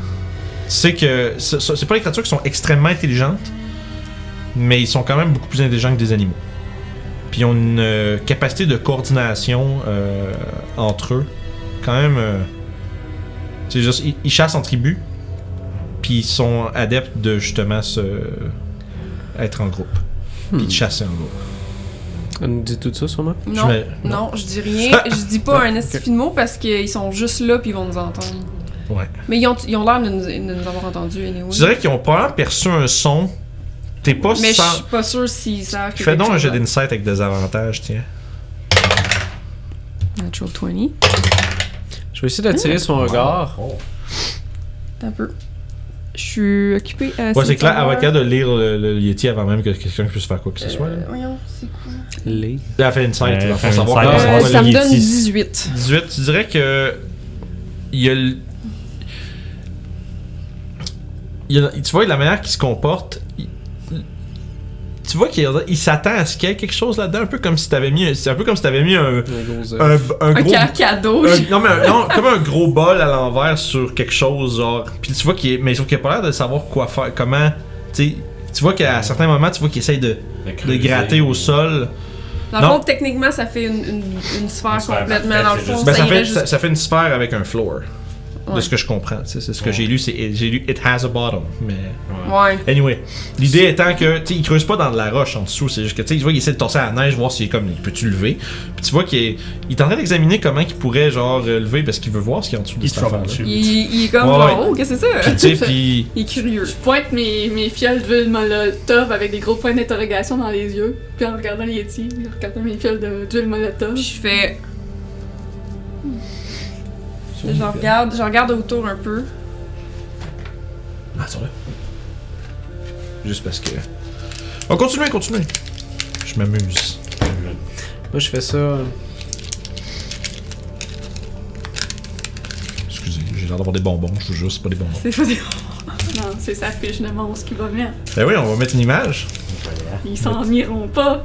[SPEAKER 1] Sais que ce- ce- c'est pas des créatures qui sont extrêmement intelligentes, mais ils sont quand même beaucoup plus intelligents que des animaux. Puis ils ont une euh, capacité de coordination euh, entre eux, quand même. euh, c'est juste, ils, ils chassent en tribu, puis ils sont adeptes de justement se être en groupe, puis de chasser en groupe.
[SPEAKER 4] Elle nous dit tout ça, sûrement?
[SPEAKER 6] Non,
[SPEAKER 1] mets-
[SPEAKER 6] non, je dis rien. [LAUGHS] je dis pas un esti de mot parce qu'ils sont juste là puis ils vont nous entendre.
[SPEAKER 1] Ouais.
[SPEAKER 6] Mais ils ont ils ont l'air de nous, de nous avoir entendus anyway.
[SPEAKER 1] Je dirais qu'ils ont probablement perçu un son. T'es pas
[SPEAKER 6] Mais je suis pas sûre s'ils savent.
[SPEAKER 1] Fais donc un
[SPEAKER 6] va-
[SPEAKER 1] d'insight avec des avantages, tiens.
[SPEAKER 6] Natural 20.
[SPEAKER 4] Je vais essayer d'attirer son regard.
[SPEAKER 6] T'as un peu. Je suis occupée à.
[SPEAKER 1] Ouais, c'est clair, Avaka de lire le, le Yeti avant même que quelqu'un puisse faire quoi que ce soit. là.
[SPEAKER 6] Euh, voyons, c'est quoi?
[SPEAKER 4] Les.
[SPEAKER 1] Elle a fait une scène,
[SPEAKER 5] Euh,
[SPEAKER 1] il
[SPEAKER 5] fait
[SPEAKER 1] faut savoir comment
[SPEAKER 5] Euh,
[SPEAKER 1] ça
[SPEAKER 6] me donne 18.
[SPEAKER 1] 18, tu dirais que. Il y a le. il y a- tu vois, la manière qu'il se comporte. Tu vois qu'il il s'attend à ce qu'il y ait quelque chose là-dedans, un peu comme si t'avais mis. un- C'est un peu comme si t'avais mis un.
[SPEAKER 4] Un gros.
[SPEAKER 1] Un, un
[SPEAKER 6] cadeau.
[SPEAKER 1] un- non, mais un- non, comme un gros bol à l'envers sur quelque chose, genre. Puis tu vois qu'il. Mais sauf qu'il a pas l'air de savoir quoi faire, comment. Tu sais, tu vois qu'à certains moments, tu vois qu'il essaye de, de gratter au sol.
[SPEAKER 6] Dans le
[SPEAKER 1] non.
[SPEAKER 6] fond, techniquement, ça fait une, une, une sphère
[SPEAKER 5] Une sphère
[SPEAKER 6] complètement. Dans le fond,
[SPEAKER 1] Ben,
[SPEAKER 6] ça
[SPEAKER 1] ça,
[SPEAKER 6] irait
[SPEAKER 1] fait,
[SPEAKER 6] juste.
[SPEAKER 1] ça, ça fait une sphère avec un floor. De
[SPEAKER 6] Ouais.
[SPEAKER 1] ce que je comprends. tu C'est ce que
[SPEAKER 5] Ouais.
[SPEAKER 1] j'ai lu. c'est- J'ai lu It has a bottom. Mais.
[SPEAKER 6] Ouais.
[SPEAKER 1] Anyway. L'idée étant que. Tu sais, il creuse pas dans de la roche en dessous. C'est juste que. Tu tu vois, il essaie de torser à la neige, voir s'il est comme. Peux-tu lever Puis tu vois qu'il est, il est en train d'examiner comment il pourrait, genre, euh, lever parce qu'il veut voir ce qu'il y a en dessous de
[SPEAKER 5] Il
[SPEAKER 1] cette
[SPEAKER 5] troubleshoot.
[SPEAKER 6] Il, il est comme
[SPEAKER 1] Ouais,
[SPEAKER 6] genre,
[SPEAKER 1] ouais.
[SPEAKER 6] oh, qu'est-ce que c'est ça?
[SPEAKER 1] tu puis.
[SPEAKER 6] Il est curieux.
[SPEAKER 2] Je pointe mes, mes fioles d'huile molotov avec des gros points d'interrogation dans les yeux. Puis en regardant les Yeti, en regardant mes fioles de- d'huile molotov.
[SPEAKER 6] Puis je fais. Je regarde, je regarde autour un peu.
[SPEAKER 1] Ah, sont là. Juste parce que. On continue, continue. Je m'amuse.
[SPEAKER 4] Moi, je fais ça.
[SPEAKER 1] Excusez, j'ai l'air d'avoir des bonbons, je vous jure, c'est pas des bonbons.
[SPEAKER 2] C'est pas des... Non, c'est sa fiche de monstre qui va mettre.
[SPEAKER 1] Ben oui, on va mettre une image.
[SPEAKER 2] Ils s'en iront pas.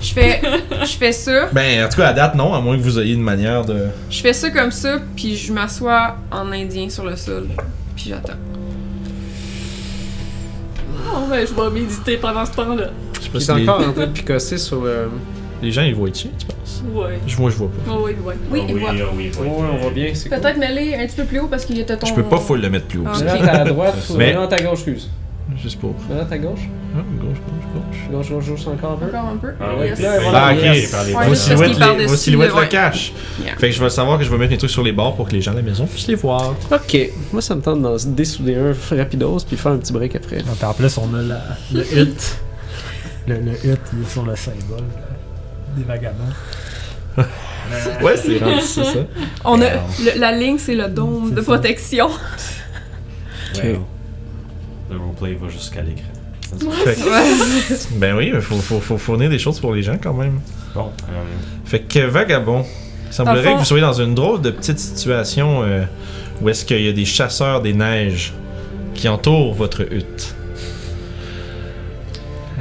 [SPEAKER 6] Je fais, je fais ça,
[SPEAKER 1] Ben, en tout cas, à date, non, à moins que vous ayez une manière de.
[SPEAKER 6] je fais ça comme ça, puis je m'assois en indien sur le sol, puis j'attends.
[SPEAKER 2] Oh, ben, je vais méditer pendant ce temps-là.
[SPEAKER 1] Je si les,
[SPEAKER 4] encore en train de picosser sur le.
[SPEAKER 1] les gens ils voient dessus, tu penses?
[SPEAKER 2] Ouais.
[SPEAKER 1] Je vois, je vois pas.
[SPEAKER 2] Oh, oui, ouais.
[SPEAKER 6] Oui,
[SPEAKER 5] Ah oui, ah oui,
[SPEAKER 4] Ouais,
[SPEAKER 5] oui.
[SPEAKER 4] ouais, on voit bien, c'est cool.
[SPEAKER 6] Peut-être mêler un petit peu plus haut parce qu'il était ton.
[SPEAKER 1] Je peux pas full le mettre plus haut.
[SPEAKER 6] Ah.
[SPEAKER 1] ça.
[SPEAKER 4] Maintenant, t'es à droite, ou
[SPEAKER 1] Mais-
[SPEAKER 4] maintenant, t'es à gauche, excuse.
[SPEAKER 1] Juste pour.
[SPEAKER 4] Maintenant, t'es à gauche.
[SPEAKER 1] Ah, gauche, gauche, Gauche,
[SPEAKER 4] gauche, gauche, encore un peu?
[SPEAKER 6] Encore un peu.
[SPEAKER 5] Ah
[SPEAKER 2] Yes.
[SPEAKER 4] Là, voilà.
[SPEAKER 1] Ah, ok.
[SPEAKER 4] Yes.
[SPEAKER 5] par les
[SPEAKER 6] Ouais,
[SPEAKER 1] silhouettes, les- vos silhouettes
[SPEAKER 6] ouais.
[SPEAKER 1] le.
[SPEAKER 6] Yeah.
[SPEAKER 1] Fait que je vais savoir que je vais mettre mes trucs sur les bords pour que les gens à la maison puissent les voir.
[SPEAKER 4] Ok, moi ça me tente d'en dessouder un rapidos puis faire un petit break après.
[SPEAKER 3] Donc, en plus, on a la- le [LAUGHS] hut. Le, le hut, il est sur le symbole euh, des vagabonds. [LAUGHS]
[SPEAKER 1] Ouais, c'est rendu ça, ça.
[SPEAKER 6] On a, le- la ligne, c'est le dôme de
[SPEAKER 3] ça.
[SPEAKER 6] protection.
[SPEAKER 5] Ouais. [LAUGHS] Le roleplay va jusqu'à l'écran.
[SPEAKER 1] Fait que- ben oui, il faut, faut, faut fournir des choses pour les gens quand même.
[SPEAKER 5] Bon, euh,
[SPEAKER 1] Fait que Vagabond, il semblerait
[SPEAKER 6] Dans le fond-
[SPEAKER 1] que vous soyez dans une drôle de petite situation euh, où est-ce qu'il y a des chasseurs des neiges qui entourent votre hutte.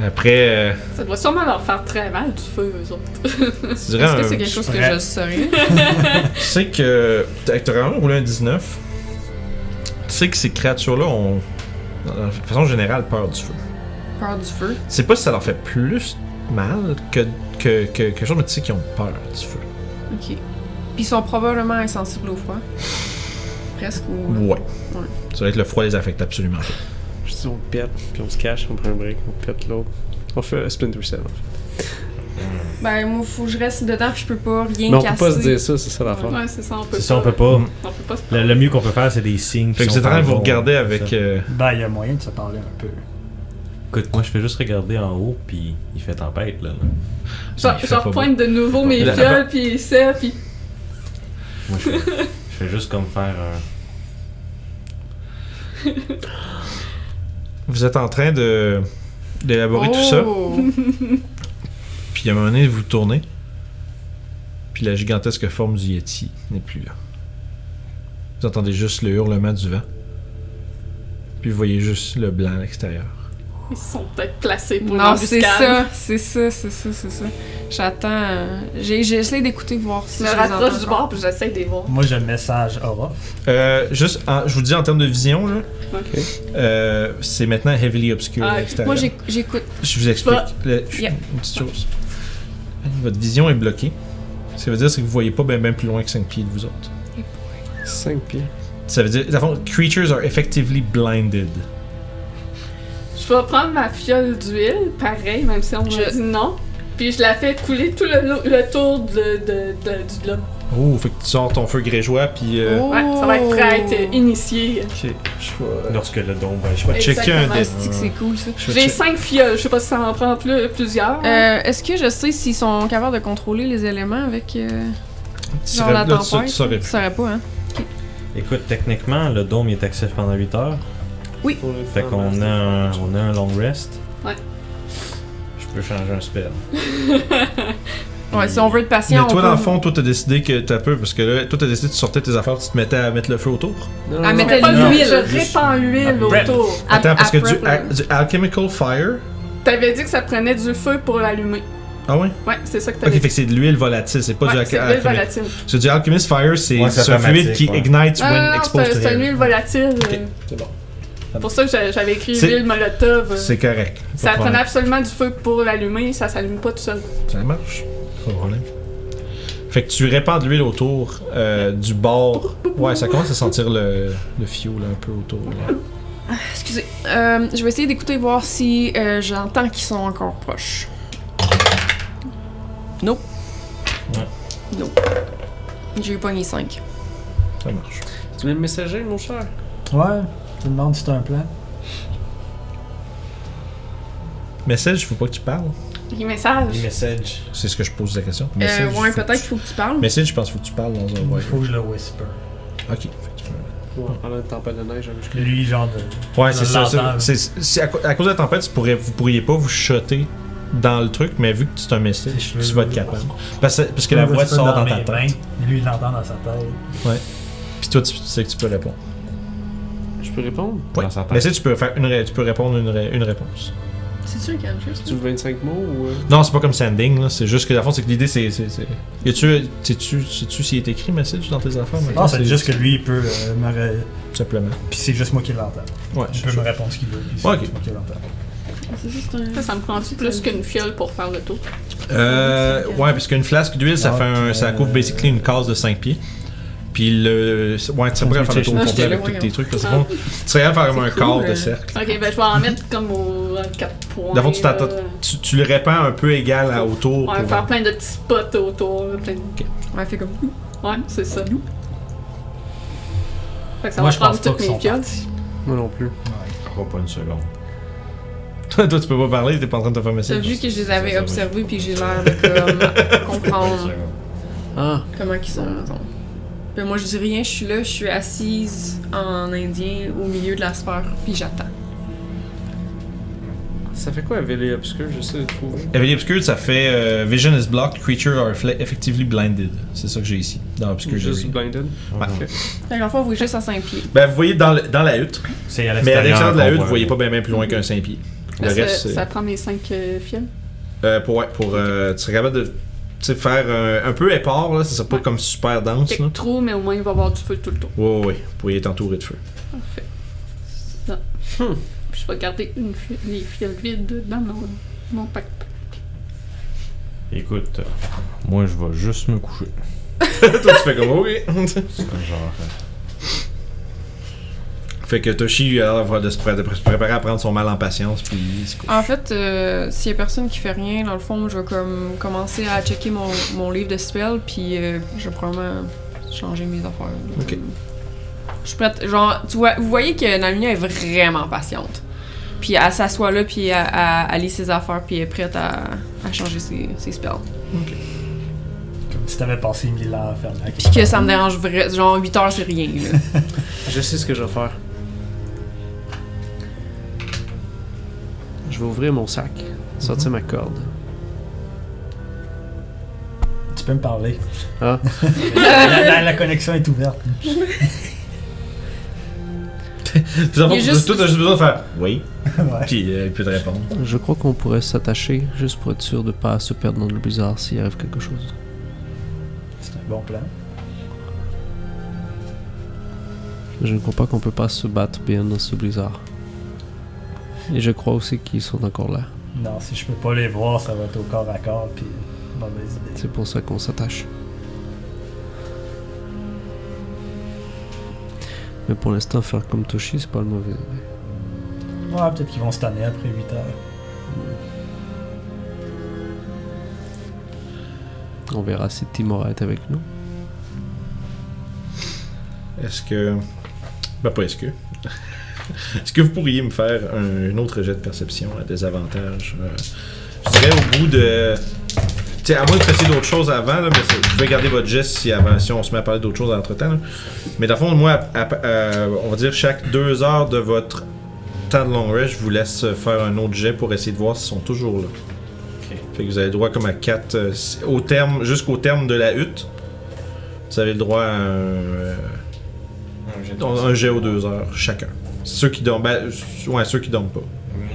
[SPEAKER 1] Après, euh,
[SPEAKER 2] Ça doit sûrement leur faire très mal du feu, eux autres. [LAUGHS]
[SPEAKER 1] tu dirais
[SPEAKER 6] Est-ce que
[SPEAKER 1] un-
[SPEAKER 6] c'est quelque chose que je saurais? [LAUGHS] [LAUGHS]
[SPEAKER 1] Tu sais que. T'as t'as vraiment roulé un 19. Tu sais que ces créatures-là ont, de façon générale, peur du feu.
[SPEAKER 6] Peur du feu.
[SPEAKER 1] Sais pas si ça leur fait plus mal que, que, que quelque chose, mais tu sais qu'ils ont peur du feu.
[SPEAKER 6] Ok. Puis ils sont probablement insensibles au froid. Presque ou.
[SPEAKER 1] Ouais. Ça va être le froid les affecte absolument pas.
[SPEAKER 4] Je dis on pète, puis on se cache, on prend un break, on pète l'autre. On fait un Splinter Cell en fait.
[SPEAKER 6] Ben, moi, faut que je reste dedans, puis je peux pas rien
[SPEAKER 4] Mais on
[SPEAKER 6] casser.
[SPEAKER 4] peut pas se dire ça, c'est ça l'affaire.
[SPEAKER 2] Ouais, c'est ça, on peut
[SPEAKER 5] c'est ça, on peut pas.
[SPEAKER 2] On peut pas se
[SPEAKER 5] Le, le mieux qu'on peut faire, c'est des signes.
[SPEAKER 1] Fait que êtes en train de vous regarder avec. euh,
[SPEAKER 3] Ben, il y a moyen de se parler un peu.
[SPEAKER 5] Écoute, moi, je fais juste regarder en haut, puis il fait tempête, là. là.
[SPEAKER 2] Genre,
[SPEAKER 1] il fait
[SPEAKER 2] genre
[SPEAKER 1] pas
[SPEAKER 2] pointe de nouveau mes fioles, [LAUGHS] puis ça, puis...
[SPEAKER 5] Moi, je fais, je fais juste comme faire un.
[SPEAKER 1] Vous êtes en train de d'élaborer tout ça.
[SPEAKER 6] Oh!
[SPEAKER 1] Puis à un moment donné, vous tournez. Puis la gigantesque forme du Yeti n'est plus là. Vous entendez juste le hurlement du vent. Puis vous voyez juste le blanc à l'extérieur.
[SPEAKER 2] Ils se sont peut-être placés pour
[SPEAKER 6] Non, c'est ça, c'est ça, c'est ça, c'est ça. J'attends. euh, j'ai- J'essaie d'écouter, voir si
[SPEAKER 2] Je me
[SPEAKER 6] je les
[SPEAKER 2] rapproche
[SPEAKER 6] entends
[SPEAKER 2] du
[SPEAKER 6] encore.
[SPEAKER 2] bord puis j'essaie de les voir.
[SPEAKER 3] Moi, j'ai un message Aura.
[SPEAKER 1] Euh, juste, en- je vous dis en termes de vision, là,
[SPEAKER 2] Ok.
[SPEAKER 1] euh, c'est maintenant heavily obscure
[SPEAKER 2] Ah,
[SPEAKER 1] à l'extérieur.
[SPEAKER 6] Moi, j'écoute.
[SPEAKER 1] Je vous explique. Le-. Une petite chose. Votre vision est bloquée. Ce que ça veut dire, c'est que vous voyez pas bien plus loin que 5 pieds de vous autres.
[SPEAKER 4] 5 pieds.
[SPEAKER 1] Ça veut dire, dans le fond, creatures are effectively blinded.
[SPEAKER 2] Je vais prendre ma fiole d'huile, pareil, même si on m'a
[SPEAKER 6] Je-
[SPEAKER 2] dit non. Puis je la fais couler tout le, le tour de, de- de- du globe.
[SPEAKER 1] Oh, fait que tu sors ton feu grégeois, puis. Euh,
[SPEAKER 6] Oh.
[SPEAKER 2] Ouais, ça va être prêt à être euh, initié.
[SPEAKER 1] Ok, je vais.
[SPEAKER 7] Lorsque le dôme va
[SPEAKER 1] Je vais checker un
[SPEAKER 2] Exactement.
[SPEAKER 1] dé.
[SPEAKER 6] C'est cool, ça.
[SPEAKER 2] J'ai
[SPEAKER 1] check-
[SPEAKER 2] cinq fioles, je sais pas si ça en prend plus, plusieurs.
[SPEAKER 6] Euh, Est-ce que je sais s'ils sont capables de contrôler les éléments avec euh,
[SPEAKER 1] Tu
[SPEAKER 6] genre
[SPEAKER 1] saurais-
[SPEAKER 6] la
[SPEAKER 1] là, tu-
[SPEAKER 6] tempête?
[SPEAKER 1] tu saurais
[SPEAKER 6] Tu saurais pas, hein?
[SPEAKER 7] Écoute, techniquement, le dôme est actif pendant 8 heures. Fait qu'on a, un, on a un long rest.
[SPEAKER 2] Ouais.
[SPEAKER 7] Je peux changer un spell. [LAUGHS]
[SPEAKER 6] Ouais, si on veut être patient,
[SPEAKER 1] Mais toi,
[SPEAKER 6] on
[SPEAKER 1] dans le fond, toi, t'as décidé que t'as peu, parce que là, toi, t'as décidé que tu sortais tes affaires, tu te mettais à mettre le feu autour?
[SPEAKER 4] Non,
[SPEAKER 6] Ah,
[SPEAKER 4] non,
[SPEAKER 6] mais
[SPEAKER 4] non.
[SPEAKER 6] t'as
[SPEAKER 2] Pas
[SPEAKER 6] l'huile.
[SPEAKER 2] Je répands l'huile autour.
[SPEAKER 1] Attends, parce que du, du alchemical fire?
[SPEAKER 2] T'avais dit que ça prenait du feu pour l'allumer.
[SPEAKER 1] Ah ouais?
[SPEAKER 2] Ouais, c'est ça que
[SPEAKER 1] Ok,
[SPEAKER 2] t'avais
[SPEAKER 1] fait que c'est de l'huile volatile, c'est pas
[SPEAKER 2] Ouais,
[SPEAKER 1] du
[SPEAKER 2] c'est
[SPEAKER 1] alchemical.
[SPEAKER 2] l'huile volatile.
[SPEAKER 1] C'est du alchemist fire, c'est
[SPEAKER 7] Ouais,
[SPEAKER 1] un fluide qui
[SPEAKER 7] ouais.
[SPEAKER 2] Non,
[SPEAKER 1] when exposed
[SPEAKER 2] c'est
[SPEAKER 1] to
[SPEAKER 2] c'est une huile volatile.
[SPEAKER 1] Ok, c'est bon.
[SPEAKER 2] C'est pour ça que j'a- j'avais écrit
[SPEAKER 1] C'est-
[SPEAKER 2] huile molotov.
[SPEAKER 1] C'est correct.
[SPEAKER 2] Ça prenait absolument du feu pour l'allumer, ça s'allume pas tout seul.
[SPEAKER 1] Ça marche. Pas de problème. Fait que tu répands de l'huile autour euh, du bord. Ouais, ça commence à sentir le, le fioul un peu autour. là.
[SPEAKER 6] Excusez. Euh, je vais essayer d'écouter voir si euh, j'entends qu'ils sont encore proches. Nope.
[SPEAKER 7] Ouais.
[SPEAKER 6] Nope. J'ai eu pogné 5.
[SPEAKER 1] Ça marche.
[SPEAKER 4] Tu mets le messager, mon cher?
[SPEAKER 3] Ouais, tu me demandes si t'as un plan.
[SPEAKER 1] Message, faut pas que tu parles.
[SPEAKER 2] Les messages.
[SPEAKER 7] Les messages.
[SPEAKER 1] C'est ce que je pose la question.
[SPEAKER 6] Euh,
[SPEAKER 1] Message,
[SPEAKER 6] ouais,
[SPEAKER 1] faut
[SPEAKER 6] peut-être
[SPEAKER 1] que
[SPEAKER 6] qu'il faut que tu parles.
[SPEAKER 1] Message, je pense qu'il faut que tu parles dans un
[SPEAKER 3] Il
[SPEAKER 1] ouais.
[SPEAKER 3] faut que je le whisper.
[SPEAKER 1] Ok. Fait que tu peux-
[SPEAKER 4] Ouais, pendant une tempête de neige, avec
[SPEAKER 3] Lui, genre de.
[SPEAKER 1] Ouais,
[SPEAKER 3] Je
[SPEAKER 1] c'est ça. ça.
[SPEAKER 3] l'entends.
[SPEAKER 1] C'est- c'est à, co- à cause de la tempête, tu pourrais, vous pourriez pas vous shotter dans le truc, mais vu que c'est un message, tu vas être capable. Parce, que- parce que la voix sort dans ta tête.
[SPEAKER 3] mains, Lui, il l'entend dans sa tête.
[SPEAKER 1] Puis toi, tu, tu sais que tu peux répondre.
[SPEAKER 4] Peux répondre?
[SPEAKER 1] Ouais.
[SPEAKER 7] Dans sa tête.
[SPEAKER 1] Mais si tu peux faire une, ré- tu peux répondre une, ré- une réponse.
[SPEAKER 6] C'est sûr qu'il y a quelque chose.
[SPEAKER 4] Tu 25 mots ou. euh?
[SPEAKER 1] Non, c'est pas comme sending, là. C'est juste que, à fond, c'est que l'idée, c'est. c'est, c'est... Y a-tu. Sais-tu sais-tu s'il est écrit message dans tes affaires? maintenant?
[SPEAKER 3] Non, c'est juste que lui, il peut euh, me. ré-
[SPEAKER 1] Tout simplement.
[SPEAKER 3] Puis c'est juste moi qui l'entends.
[SPEAKER 1] Ouais,
[SPEAKER 3] Il
[SPEAKER 1] je
[SPEAKER 3] peut me répondre ce qu'il veut. puis c'est
[SPEAKER 1] Ouais, ok.
[SPEAKER 3] juste moi qui l'entends.
[SPEAKER 6] C'est juste un.
[SPEAKER 2] Ça, ça me prend plus qu'une fiole pour faire le tour?
[SPEAKER 1] Euh. Ouais, parce qu'une flasque d'huile, ça
[SPEAKER 3] Ah,
[SPEAKER 1] fait un. Ça couvre basically une case de 5 pieds. Puis le. Ouais, tu serais de faire le tour
[SPEAKER 6] Ah,
[SPEAKER 1] complet avec tous tes trucs. Parce que, bon, tu serais de faire comme un quart de
[SPEAKER 6] euh.
[SPEAKER 1] cercle.
[SPEAKER 2] Ok, ben je vais en mettre comme aux 4 points.
[SPEAKER 1] Fond, tu, le répands un peu égal à autour.
[SPEAKER 2] On va faire plein de petits spots autour.
[SPEAKER 6] Ouais, fait comme.
[SPEAKER 2] Ouais, c'est ça. Fait que ça
[SPEAKER 3] Moi,
[SPEAKER 2] va
[SPEAKER 3] je
[SPEAKER 2] prendre toutes mes fioles.
[SPEAKER 4] Moi non plus.
[SPEAKER 7] Pas, pas une seconde. [LAUGHS]
[SPEAKER 1] Toi, tu peux pas parler, t'es pas en train de te faire
[SPEAKER 6] T'as
[SPEAKER 1] message.
[SPEAKER 6] vu que je les avais observés puis j'ai l'air de comme [LAUGHS] comprendre.
[SPEAKER 4] Ah,
[SPEAKER 6] comment ils sont. mettons. Moi je dis rien, je suis là, je suis assise en indien au milieu de la sphère puis j'attends.
[SPEAKER 4] ça fait quoi, Valley Obscure? J'essaie de trouver.
[SPEAKER 1] Heavily Obscured, ça fait euh, Vision is blocked, creature are fle- effectively blinded. C'est ça que j'ai ici, dans Obscure
[SPEAKER 4] Juste blinded?
[SPEAKER 1] Ouais.
[SPEAKER 4] Ok.
[SPEAKER 6] Fait vous voyez juste à 5 pieds.
[SPEAKER 1] Ben, vous voyez dans, le- dans la hutte,
[SPEAKER 7] C'est à
[SPEAKER 1] mais à l'extérieur de la hutte, vous voyez pas bien plus loin qu'un 5 pieds. Le
[SPEAKER 2] ça,
[SPEAKER 1] reste, c'est.
[SPEAKER 2] ça prend mes 5 fioles.
[SPEAKER 1] Euh, pour, ouais, pour. euh, tu serais capable de. Tu sais, faire un, un peu épars, là, ça serait pas
[SPEAKER 2] Ouais.
[SPEAKER 1] comme super dense, là.
[SPEAKER 2] Quelques trous, mais au moins il va y avoir du feu tout le tour.
[SPEAKER 1] Ouais, ouais. Vous pourriez être entouré de feu.
[SPEAKER 2] Parfait. Ça.
[SPEAKER 4] Hmm.
[SPEAKER 2] Puis je vais garder une fi- les fioles vides dans mon, mon pack.
[SPEAKER 7] Écoute, euh, moi je vais juste me coucher. [LAUGHS]
[SPEAKER 1] Toi, tu fais comme, ok. [LAUGHS]
[SPEAKER 7] C'est comme genre. euh,
[SPEAKER 1] fait que Toshi, a l'air de se, pré- de se préparer à prendre son mal en patience, puis.
[SPEAKER 6] En fait, euh, s'il y a personne qui fait rien, dans le fond, je vais comme commencer à checker mon, mon livre de spell, puis euh, je vais probablement changer mes affaires.
[SPEAKER 1] Ok.
[SPEAKER 6] Je suis prête. Genre, tu vois, vous voyez que Nalina est vraiment patiente. Puis elle s'assoit là, puis elle, elle- elle lit ses affaires, puis elle est prête à, à changer ses, ses spells.
[SPEAKER 3] Comme si t'avais passé mille ans à faire la
[SPEAKER 6] Puis que ça me dérange vraiment. Genre, 8 heures, c'est rien, là. [LAUGHS]
[SPEAKER 4] Je sais ce que je vais faire. Je vais ouvrir mon sac, sortir ma corde.
[SPEAKER 3] Tu peux me parler.
[SPEAKER 4] Ah. [LAUGHS]
[SPEAKER 3] la, la- la connexion est ouverte. [LAUGHS]
[SPEAKER 6] Il est juste-
[SPEAKER 1] juste besoin de faire oui, [LAUGHS]
[SPEAKER 3] Ouais.
[SPEAKER 1] puis euh, il peut te répondre.
[SPEAKER 4] Je crois qu'on pourrait s'attacher juste pour être sûr de pas se perdre dans le blizzard s'il arrive quelque chose.
[SPEAKER 3] C'est un bon plan.
[SPEAKER 4] Je ne crois pas qu'on peut pas se battre bien dans ce blizzard. Et je crois aussi qu'ils sont encore là.
[SPEAKER 3] Non, si je peux pas les voir, ça va être au corps à corps, puis mauvaise idée.
[SPEAKER 4] C'est pour ça qu'on s'attache. Mais pour l'instant, faire comme Toshi, c'est pas le mauvais. idée.
[SPEAKER 3] Ouais, peut-être qu'ils vont se tanner après 8 heures.
[SPEAKER 4] On verra si Timora est avec nous.
[SPEAKER 1] Est-ce que. Ben, pas est-ce que. [LAUGHS] est-ce que vous pourriez me faire un, un autre jet de perception à désavantage euh, Je dirais au bout de. Tu sais, à moins que vous fassiez d'autres choses avant, là, mais vous pouvez garder votre geste si, avant, si on se met à parler d'autres choses entre temps. Mais dans le fond, moi, à- à- euh, on va dire chaque deux heures de votre temps de long rest, je vous laisse faire un autre jet pour essayer de voir s'ils sont toujours là. Fait que vous avez le droit comme à 4 au terme jusqu'au terme de la hutte. Vous avez le droit à un, euh,
[SPEAKER 5] Un jet de
[SPEAKER 1] un jet aux deux heures chacun. Ceux qui dorment, ben, ouais, ceux qui dorment pas.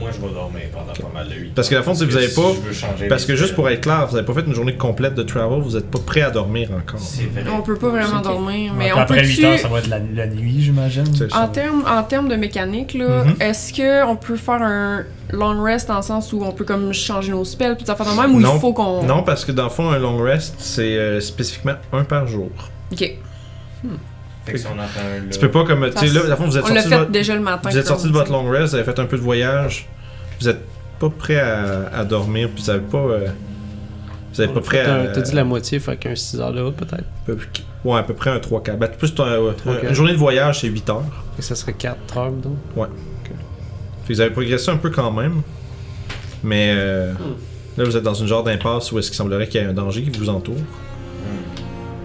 [SPEAKER 5] Moi, je vais dormir pendant pas mal de 8
[SPEAKER 1] Parce que, le fond, si vous avez pas- Parce que juste pour être clair, vous avez pas fait une journée complète de travel, vous êtes pas prêt à dormir encore.
[SPEAKER 5] C'est vrai.
[SPEAKER 6] On peut pas vraiment dormir, mais
[SPEAKER 3] Ouais,
[SPEAKER 6] on
[SPEAKER 3] après
[SPEAKER 6] peut
[SPEAKER 3] 8 heures, ça va être la, la nuit, j'imagine.
[SPEAKER 6] En termes en termes de mécanique, là,
[SPEAKER 1] Mhm.
[SPEAKER 6] est-ce que on peut faire un long rest dans le sens où on peut comme changer nos spells puis ça fait même ou
[SPEAKER 1] Non.
[SPEAKER 6] il faut qu'on
[SPEAKER 1] Non, parce que dans le fond, un long rest, c'est euh, spécifiquement un par jour.
[SPEAKER 6] Ok.
[SPEAKER 5] Fait que si on entend un là.
[SPEAKER 1] Tu peux pas comme. Tu sais, là, le fond, vous êtes
[SPEAKER 6] On l'a
[SPEAKER 1] sorti de
[SPEAKER 6] fait
[SPEAKER 1] votre,
[SPEAKER 6] déjà le matin.
[SPEAKER 1] vous êtes sorti de votre long rest, vous avez fait un peu de voyage, vous êtes pas prêt à, à dormir, puis vous avez pas. euh, vous avez pas prêt à.
[SPEAKER 4] T'as dit la moitié, fait qu'un 6 heures là, peut-être.
[SPEAKER 1] peu- Ouais, à peu près un 3 4 Ben, plus ouais,
[SPEAKER 4] quatre.
[SPEAKER 1] Une journée de voyage, c'est 8 heures.
[SPEAKER 4] Et ça serait 4 heures, donc.
[SPEAKER 1] Fait que vous avez progressé un peu quand même. Mais euh, là, vous êtes dans une genre d'impasse où est-ce qu'il semblerait qu'il y ait un danger qui vous entoure.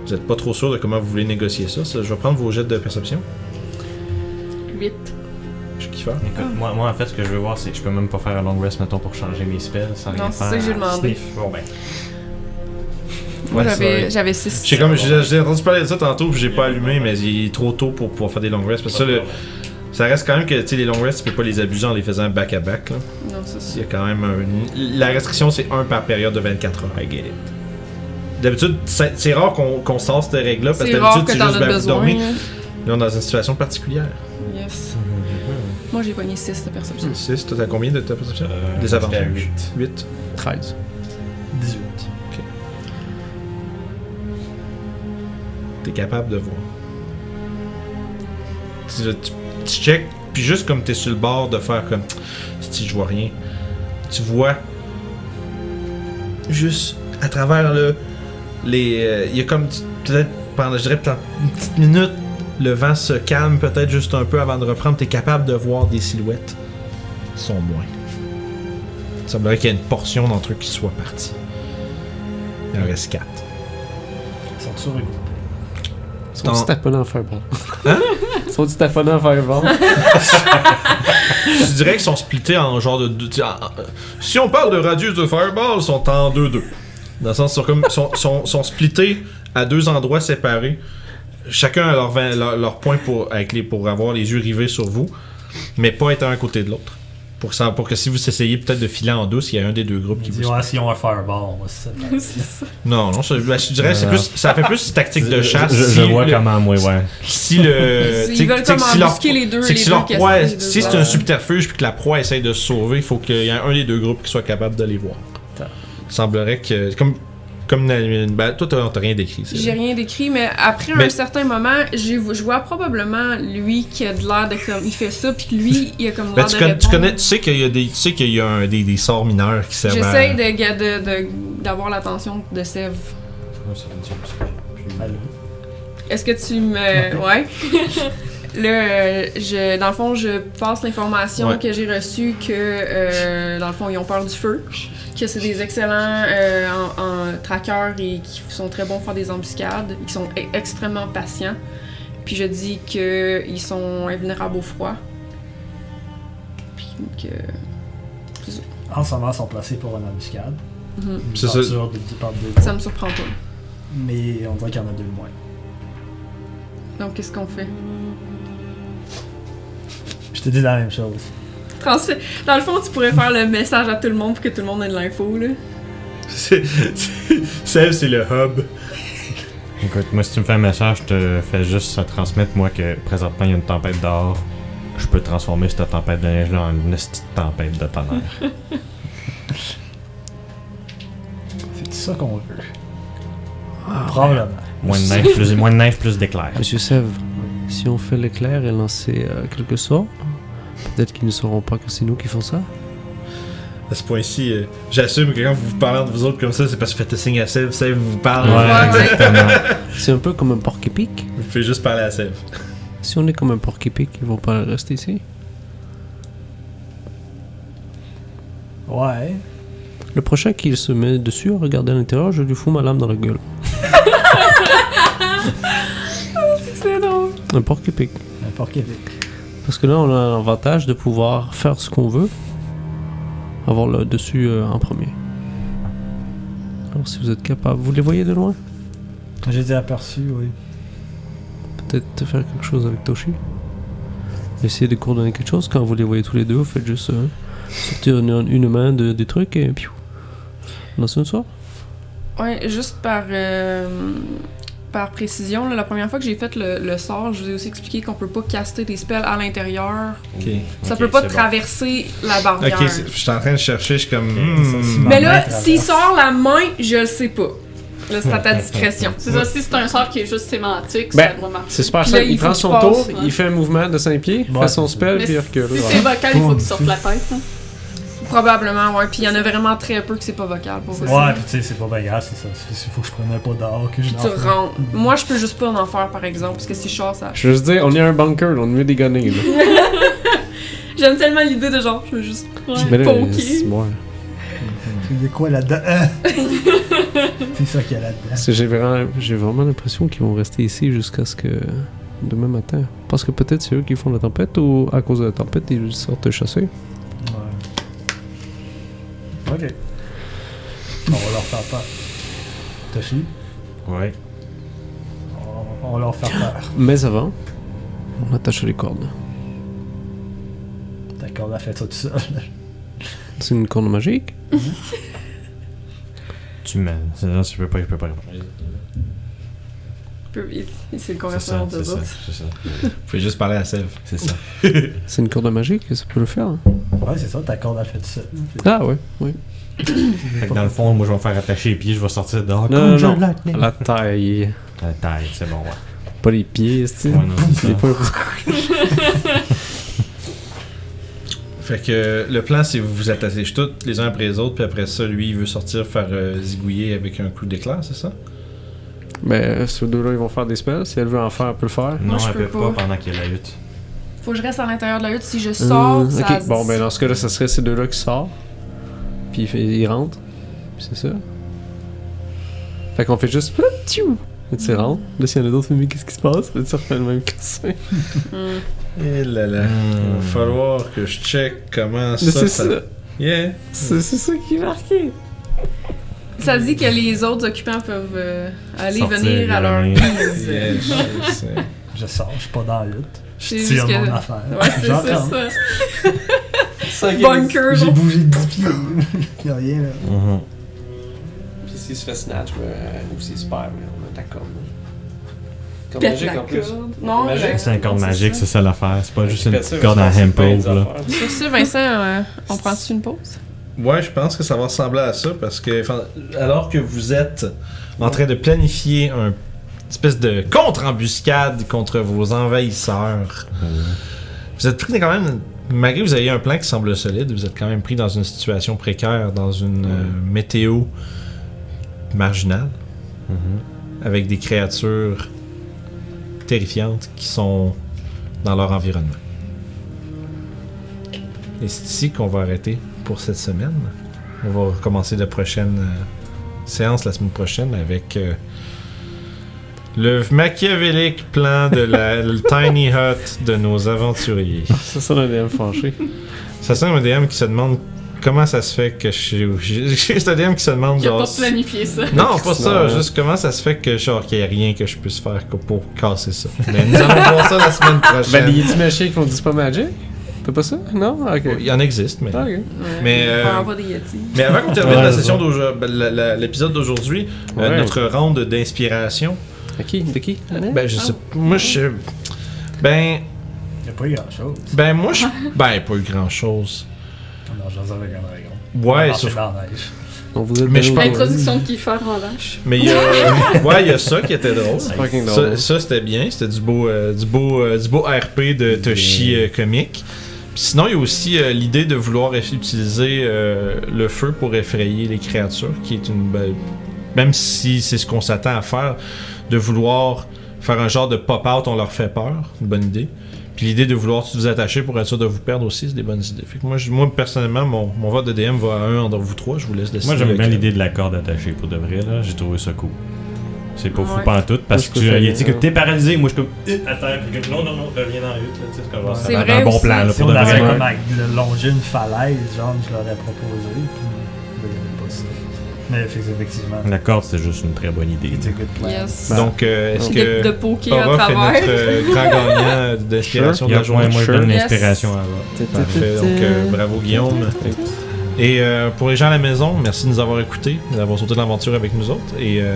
[SPEAKER 1] Vous êtes pas trop sûr de comment vous voulez négocier ça. ça je vais prendre vos jets de perception.
[SPEAKER 2] 8.
[SPEAKER 1] Je kiffe faire.
[SPEAKER 5] Écoute, moi, moi, en fait, ce que je veux voir, c'est que je peux même pas faire un long rest, mettons, pour changer mes spells sans rien
[SPEAKER 6] Non, c'est
[SPEAKER 5] faire.
[SPEAKER 6] ça que j'ai demandé.
[SPEAKER 5] Sniff. Bon, ben.
[SPEAKER 6] Moi
[SPEAKER 1] Ouais,
[SPEAKER 6] j'avais
[SPEAKER 1] c'est
[SPEAKER 6] j'avais 6.
[SPEAKER 1] J'ai comme j'ai entendu parler de ça tantôt puis j'ai pas allumé mais il est trop tôt pour pouvoir faire des long rests parce que ça, le- ça reste quand même que tu sais les long rests tu peux pas les abuser en les faisant back à back là.
[SPEAKER 6] Non, c'est ça.
[SPEAKER 1] Il y a quand même un- la restriction c'est un par période de 24 heures. I get it. D'habitude c'est rare qu'on qu'on sort cette règle là parce que d'habitude c'est juste
[SPEAKER 6] besoin.
[SPEAKER 1] dormir.
[SPEAKER 6] hein.
[SPEAKER 1] Là on est dans une situation particulière.
[SPEAKER 6] Yes. Moi j'ai pogné 6 de perception.
[SPEAKER 1] 6, toi t'as combien de ta perception?
[SPEAKER 5] Euh,
[SPEAKER 1] Des avantages.
[SPEAKER 5] huit.
[SPEAKER 1] 8.
[SPEAKER 4] 13.
[SPEAKER 3] 18.
[SPEAKER 1] T'es capable de voir. Tu, tu, tu check, puis juste comme t'es sur le bord de faire comme si je vois rien, tu vois juste à travers le les euh, il y a comme peut-être pendant je dirais peut-être une petite minute le vent se calme peut-être juste un peu avant de reprendre, t'es capable de voir des silhouettes Ils sont moins. Il semblerait qu'il y ait une portion d'entre eux qui soit partie. Il en reste quatre.
[SPEAKER 3] Ils sont toujours égaux.
[SPEAKER 4] Ils sont taponnés en fireball?
[SPEAKER 1] Hein?
[SPEAKER 4] Ils sont taponnés en fireball?
[SPEAKER 1] Je dirais qu'ils sont splittés en genre de. en- si on parle de radius de Fireball, ils sont en 2-2. Dans le sens, ils sont, comme, sont, sont, sont splittés à deux endroits séparés. Chacun a leur, vingt- leur, leur point pour, avec les, pour avoir les yeux rivés sur vous, mais pas être un à côté de l'autre. Pour, que ça- pour que si vous essayez peut-être de filer en douce, il y a un des deux groupes qui vous.
[SPEAKER 3] ouais, s'ils ont un fireball, on va se séparer.
[SPEAKER 2] c'est ça.
[SPEAKER 1] Non, non, je, ben, je dirais que c'est
[SPEAKER 5] Euh,
[SPEAKER 1] plus, ça fait plus [LAUGHS] tactique de chasse.
[SPEAKER 5] Je, je
[SPEAKER 1] si
[SPEAKER 5] vois
[SPEAKER 1] le-
[SPEAKER 5] comment, moi, ouais.
[SPEAKER 1] Si le. [LAUGHS]
[SPEAKER 6] Ils veulent comme
[SPEAKER 1] si leur-
[SPEAKER 6] embusquer les deux,
[SPEAKER 1] C'est que
[SPEAKER 6] les
[SPEAKER 1] si
[SPEAKER 6] deux
[SPEAKER 1] leur
[SPEAKER 6] casser
[SPEAKER 1] proie,
[SPEAKER 6] les deux
[SPEAKER 1] si c'est
[SPEAKER 6] bords.
[SPEAKER 1] un subterfuge puis que la proie essaye de se sauver, il faut qu'il y ait un des deux groupes qui soit capable de les voir. Il semblerait que. Comme. Comme une- ben, toi, t'as t'as rien décrit.
[SPEAKER 6] J'ai rien décrit, mais après
[SPEAKER 1] Mais-
[SPEAKER 6] un certain moment, je vois probablement lui qui a de l'air de comme. Il fait ça, puis lui, il a comme
[SPEAKER 1] Ben,
[SPEAKER 6] l'air
[SPEAKER 1] tu,
[SPEAKER 6] de.
[SPEAKER 1] connais, tu connais, tu sais qu'il y a des, tu sais qu'il y a un, des, des sorts mineurs qui servent à.
[SPEAKER 6] J'essaye de ga- de- de- d'avoir l'attention de Sève.
[SPEAKER 3] Allô?
[SPEAKER 6] Est-ce que tu me. [LAUGHS] Ouais. [LAUGHS] Là, je, dans le fond, je passe l'information
[SPEAKER 1] Ouais.
[SPEAKER 6] que j'ai reçue que, euh, dans le fond, ils ont peur du feu, que c'est des excellents euh, en, en traqueurs et qui sont très bons pour faire des embuscades, qui sont e- extrêmement patients. Puis je dis qu'ils sont invulnérables au froid. Puis que.
[SPEAKER 3] En ce moment, ils sont placés pour une embuscade.
[SPEAKER 6] Mhm.
[SPEAKER 3] Une
[SPEAKER 1] C'est ça.
[SPEAKER 3] tenture de, de part de
[SPEAKER 6] Ça me surprend pas.
[SPEAKER 3] Mais on dirait qu'il y en a deux de moins.
[SPEAKER 6] Donc, qu'est-ce qu'on fait?
[SPEAKER 3] Te dis la même chose.
[SPEAKER 6] Transfert- Dans le fond, tu pourrais faire le message à tout le monde pour que tout le monde ait de l'info, là.
[SPEAKER 1] C'est- c'est- Seb, c'est le hub.
[SPEAKER 5] Écoute, moi, si tu me fais un message, je te fais juste ça transmettre, moi, que présentement, il y a une tempête dehors. Je peux transformer cette tempête de neige-là en une petite tempête de tonnerre.
[SPEAKER 3] C'est ça qu'on veut. Probablement.
[SPEAKER 5] Moins de neige, plus, moins de neige, plus d'éclairs.
[SPEAKER 4] Monsieur Sèvres, si on fait l'éclair et lancer euh, quelques sorts, peut-être qu'ils ne sauront pas que c'est nous qui font ça.
[SPEAKER 1] À ce point-ci, euh, j'assume que quand vous vous parlez de vous autres comme ça, c'est parce que vous faites signe à Seb. Seb vous parle.
[SPEAKER 6] Ouais,
[SPEAKER 5] exactement.
[SPEAKER 4] C'est un peu comme un porc épic.
[SPEAKER 1] Vous pouvez juste parler à Seb.
[SPEAKER 4] Si on est comme un porc épic, ils vont pas rester ici.
[SPEAKER 3] Ouais.
[SPEAKER 4] Le prochain qui se met dessus à regarder à l'intérieur, je lui fous ma lame dans la gueule. [LAUGHS]
[SPEAKER 6] C'est drôle.
[SPEAKER 4] Un porc épic.
[SPEAKER 3] Un porc Québec.
[SPEAKER 4] Parce que là, on a l'avantage de pouvoir faire ce qu'on veut, avoir le dessus euh, en premier. Alors, si vous êtes capable, vous les voyez de loin?
[SPEAKER 3] J'ai dit aperçu, oui.
[SPEAKER 4] Peut-être faire quelque chose avec Toshi. Essayez de coordonner quelque chose. Quand vous les voyez tous les deux, vous faites juste euh, sortir une, une main de, des trucs et puis lancer une sort.
[SPEAKER 6] Ouais, juste par, euh, par précision, là, la première fois que j'ai fait le, le sort, je vous ai aussi expliqué qu'on peut pas caster des spells à l'intérieur. Ça
[SPEAKER 5] Ok,
[SPEAKER 6] peut pas
[SPEAKER 5] bon.
[SPEAKER 6] traverser la barrière.
[SPEAKER 1] Ok, je suis en train de chercher, je suis comme.
[SPEAKER 3] ça,
[SPEAKER 1] hmm.
[SPEAKER 6] Mais
[SPEAKER 3] Ma
[SPEAKER 6] là, s'il sort la main, je le sais pas. Là, c'est à ta [LAUGHS] discrétion.
[SPEAKER 2] C'est ça, si c'est un sort qui est juste sémantique,
[SPEAKER 4] Ben,
[SPEAKER 2] ça doit marcher.
[SPEAKER 4] C'est super simple.
[SPEAKER 6] il
[SPEAKER 4] prend son
[SPEAKER 6] passe,
[SPEAKER 4] tour,
[SPEAKER 2] ouais.
[SPEAKER 4] il fait un mouvement de 5 pieds,
[SPEAKER 3] Ouais,
[SPEAKER 4] fait son spell, puis il recule.
[SPEAKER 2] si c'est vocal, il faut qu'il sorte la tête. hein.
[SPEAKER 6] Probablement, ouais. Puis il y en a vraiment très peu que c'est pas vocal pour vrai.
[SPEAKER 3] Ouais, pis tu sais, c'est pas grave, c'est ça. Il faut que je prenne un pas dehors, que je
[SPEAKER 6] Tu rentres. Moi, je peux juste pas en faire, par exemple, parce que si je sors, ça.
[SPEAKER 4] Je veux juste dire, on est un bunker, on est mieux dégonner. Là. [LAUGHS]
[SPEAKER 6] J'aime tellement l'idée de genre, je veux juste
[SPEAKER 4] là,
[SPEAKER 6] poker.
[SPEAKER 4] c'est ouais.
[SPEAKER 3] Il y a quoi là-dedans? [LAUGHS] C'est ça qu'il y a là-dedans.
[SPEAKER 4] J'ai vraiment, j'ai vraiment l'impression qu'ils vont rester ici jusqu'à ce que demain matin. Parce que peut-être c'est eux qui font la tempête ou à cause de la tempête ils sortent chasser.
[SPEAKER 3] Ok. On va leur faire peur. Toshi,
[SPEAKER 5] Ouais.
[SPEAKER 3] on, va leur faire peur.
[SPEAKER 4] Mais avant, on attache les cordes.
[SPEAKER 3] D'accord, on a fait ça tout seul.
[SPEAKER 4] C'est une corde magique.
[SPEAKER 5] Tu me. C'est ça, je peux pas, je peux pas répondre.
[SPEAKER 6] Peu- C'est une conversation de
[SPEAKER 5] c'est ça,
[SPEAKER 6] autres.
[SPEAKER 5] c'est ça. [LAUGHS]
[SPEAKER 1] Vous pouvez juste parler à Seb.
[SPEAKER 5] C'est ça.
[SPEAKER 4] C'est une corde magique, ça peut le faire. hein.
[SPEAKER 3] Ouais, c'est ça, ta corde a fait tout seul.
[SPEAKER 4] Ah ouais, oui.
[SPEAKER 5] Fait que dans le fond, moi, je vais me faire attacher les pieds, je vais sortir dehors.
[SPEAKER 4] Non, non, non.
[SPEAKER 3] lightning.
[SPEAKER 4] La taille,
[SPEAKER 5] La taille, c'est bon, ouais.
[SPEAKER 4] pas les pieds, c'est.
[SPEAKER 5] Ouais, non, c'est ça.
[SPEAKER 4] pas- [LAUGHS]
[SPEAKER 1] Fait que le plan, c'est vous vous attachez tous les uns après les autres, puis après ça, lui, il veut sortir faire euh, zigouiller avec un coup d'éclair, c'est ça?
[SPEAKER 4] Mais ceux deux-là, ils vont faire des spells. Si elle veut en faire, elle peut le faire.
[SPEAKER 5] Non,
[SPEAKER 6] je
[SPEAKER 5] elle
[SPEAKER 6] peux
[SPEAKER 5] peut pas
[SPEAKER 6] pas.
[SPEAKER 5] pendant qu'il y a la hutte.
[SPEAKER 6] Faut que je reste à l'intérieur de la hutte. Si je sors, ça.
[SPEAKER 4] ok, bon, ben dans ce cas-là, ça serait ces deux-là qui sortent. Puis il, fait- il rentre. Puis c'est ça. Fait qu'on fait juste. Et tu rentres. Là, s'il y en a d'autres, mais qu'est-ce qui se passe? Là, tu refais le même cassin.
[SPEAKER 6] Hmm.
[SPEAKER 1] Et là là, il va falloir que je check comment
[SPEAKER 4] Mais
[SPEAKER 1] ça,
[SPEAKER 4] c'est
[SPEAKER 1] ça...
[SPEAKER 4] ça.
[SPEAKER 1] Yeah!
[SPEAKER 4] C'est ça qui est marqué.
[SPEAKER 6] Ça dit que les autres occupants peuvent euh, aller
[SPEAKER 5] Sortir,
[SPEAKER 6] venir à leur guise.
[SPEAKER 1] Yeah, je sais.
[SPEAKER 3] Je sors, je suis pas dans la lutte.
[SPEAKER 6] C'est
[SPEAKER 3] Je tire
[SPEAKER 6] que-
[SPEAKER 3] mon affaire.
[SPEAKER 6] Ouais, c'est
[SPEAKER 3] rentre.
[SPEAKER 6] ça. Bunker.
[SPEAKER 3] J'ai bougé de 10 pieds. [LAUGHS] Y'a rien là.
[SPEAKER 5] Mhm.
[SPEAKER 4] Puis s'il se fait snatch, ou s'il se perd, on attaque comme. Comme
[SPEAKER 6] Pète la corde. Non,
[SPEAKER 4] Magique,
[SPEAKER 5] C'est un corde magique, c'est ça l'affaire. C'est pas juste une
[SPEAKER 4] ça,
[SPEAKER 5] petite corde en
[SPEAKER 4] je pense que c'est
[SPEAKER 5] hemp
[SPEAKER 4] plein
[SPEAKER 5] là.
[SPEAKER 4] d'affaires.
[SPEAKER 6] Sur ce, Vincent, euh, on prend-tu une pause?
[SPEAKER 1] Ouais, je pense que ça va ressembler à ça parce que alors que vous êtes en train de planifier un espèce de contre-embuscade contre vos envahisseurs, vous êtes pris quand même, malgré que vous ayez un plan qui semble solide, vous êtes quand même pris dans une situation précaire, dans une euh, météo marginale, avec des créatures terrifiantes qui sont dans leur environnement. Et c'est ici qu'on va arrêter pour cette semaine. On va recommencer la prochaine euh, séance la semaine prochaine avec euh, le machiavélique plan de la [LAUGHS] tiny hut de nos aventuriers.
[SPEAKER 4] Ça sonne un DM fâché.
[SPEAKER 1] Ça sent un DM qui se demande comment ça se fait que je suis. J'ai [LAUGHS] juste un DM qui se demande
[SPEAKER 2] Qui a
[SPEAKER 1] genre.
[SPEAKER 2] pas planifié ça.
[SPEAKER 1] Non, pas ça.
[SPEAKER 4] Non.
[SPEAKER 1] Juste comment ça se fait que genre qu'il n'y a rien que je puisse faire pour casser ça. Mais nous allons voir ça la semaine prochaine.
[SPEAKER 4] Ben, les Yeti magiques, on dit pas magic? T'as pas ça? Non? Ok.
[SPEAKER 1] Il y en existe, mais.
[SPEAKER 4] Ah, ok.
[SPEAKER 6] Ouais.
[SPEAKER 1] Mais, euh,
[SPEAKER 6] Vraiment pas des Yetis.
[SPEAKER 1] Mais avant qu'on termine
[SPEAKER 4] Ouais,
[SPEAKER 1] la session d'aujourd'hui, ben, l'épisode d'aujourd'hui, euh,
[SPEAKER 4] Ouais.
[SPEAKER 1] notre round d'inspiration,
[SPEAKER 4] De qui? De qui?
[SPEAKER 1] ben je sais, moi je, ben,
[SPEAKER 3] Il a pas eu grand-chose.
[SPEAKER 1] ben moi je, ben pas eu grand chose.
[SPEAKER 3] On a jasé avec un dragon.
[SPEAKER 1] Ouais, sauf-
[SPEAKER 3] dans la neige.
[SPEAKER 4] On vous a
[SPEAKER 1] Mais je
[SPEAKER 4] donné-
[SPEAKER 1] pense-
[SPEAKER 2] Introduction de Kiefer en vache.
[SPEAKER 1] mais il y a, [LAUGHS] ouais, il y a ça qui était drôle. Ça, c'était bien, c'était du beau, euh, du beau, euh, du beau RP de Toshi euh, comique. Puis sinon, il y a aussi euh, l'idée de vouloir utiliser euh, le feu pour effrayer les créatures, qui est une, ben, même si c'est ce qu'on s'attend à faire, de vouloir faire un genre de pop-out, on leur fait peur, une bonne idée. Puis l'idée de vouloir vous attacher pour être sûr de vous perdre aussi, c'est des bonnes idées. Fait que moi, je- moi personnellement, mon, mon vote de DM va à un entre vous trois. Je vous laisse décider.
[SPEAKER 5] Moi, j'aime bien l'idée de la corde attachée pour de vrai, là. J'ai trouvé ça cool. C'est pas fou pas en tout, parce que tu il a dit que t'es paralysé, moi je suis comme euh, à terre, puis que non, non, non, reviens dans la hutte, là, tu sais, c'est comme ça un bon plan, là,
[SPEAKER 3] Si
[SPEAKER 5] pour
[SPEAKER 3] on
[SPEAKER 5] de
[SPEAKER 3] avait
[SPEAKER 5] vrai.
[SPEAKER 3] comme à longer une falaise, genre, je l'aurais proposé, puis Mais effectivement,
[SPEAKER 5] La corde, c'est juste une très bonne idée.
[SPEAKER 3] it's a good plan.
[SPEAKER 6] Yes.
[SPEAKER 1] Donc, euh, est-ce
[SPEAKER 6] de,
[SPEAKER 1] que
[SPEAKER 6] de poker à
[SPEAKER 1] Aura fait
[SPEAKER 6] travers.
[SPEAKER 1] notre euh, [LAUGHS] grand gagnant d'inspiration de la journée?
[SPEAKER 5] moi je
[SPEAKER 4] Sure.
[SPEAKER 5] donne l'inspiration à Ava.
[SPEAKER 1] Parfait. Donc, euh, bravo Guillaume. Et euh, pour les gens à la maison, merci de nous avoir écoutés, d'avoir sauté l'aventure avec nous autres. Et euh,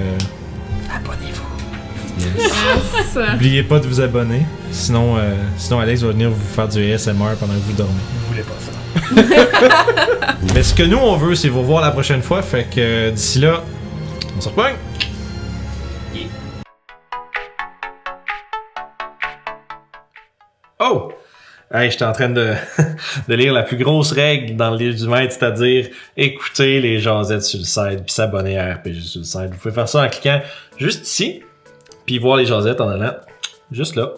[SPEAKER 2] Yes.
[SPEAKER 1] n'oubliez pas de vous abonner. Sinon, euh, sinon, Alex va venir vous faire du ASMR pendant que vous dormez.
[SPEAKER 3] Vous voulez pas ça. [LAUGHS]
[SPEAKER 1] Mais ce que nous, on veut, c'est vous revoir la prochaine fois. Fait que euh, d'ici là, on se repogne. Oh! Hey, j'étais en train de, [LAUGHS] de lire la plus grosse règle dans le livre du maître, c'est-à-dire écouter les jasettes sur le site, puis s'abonner à RPG sur le site. Vous pouvez faire ça en cliquant juste ici, puis voir les jasettes en allant juste là.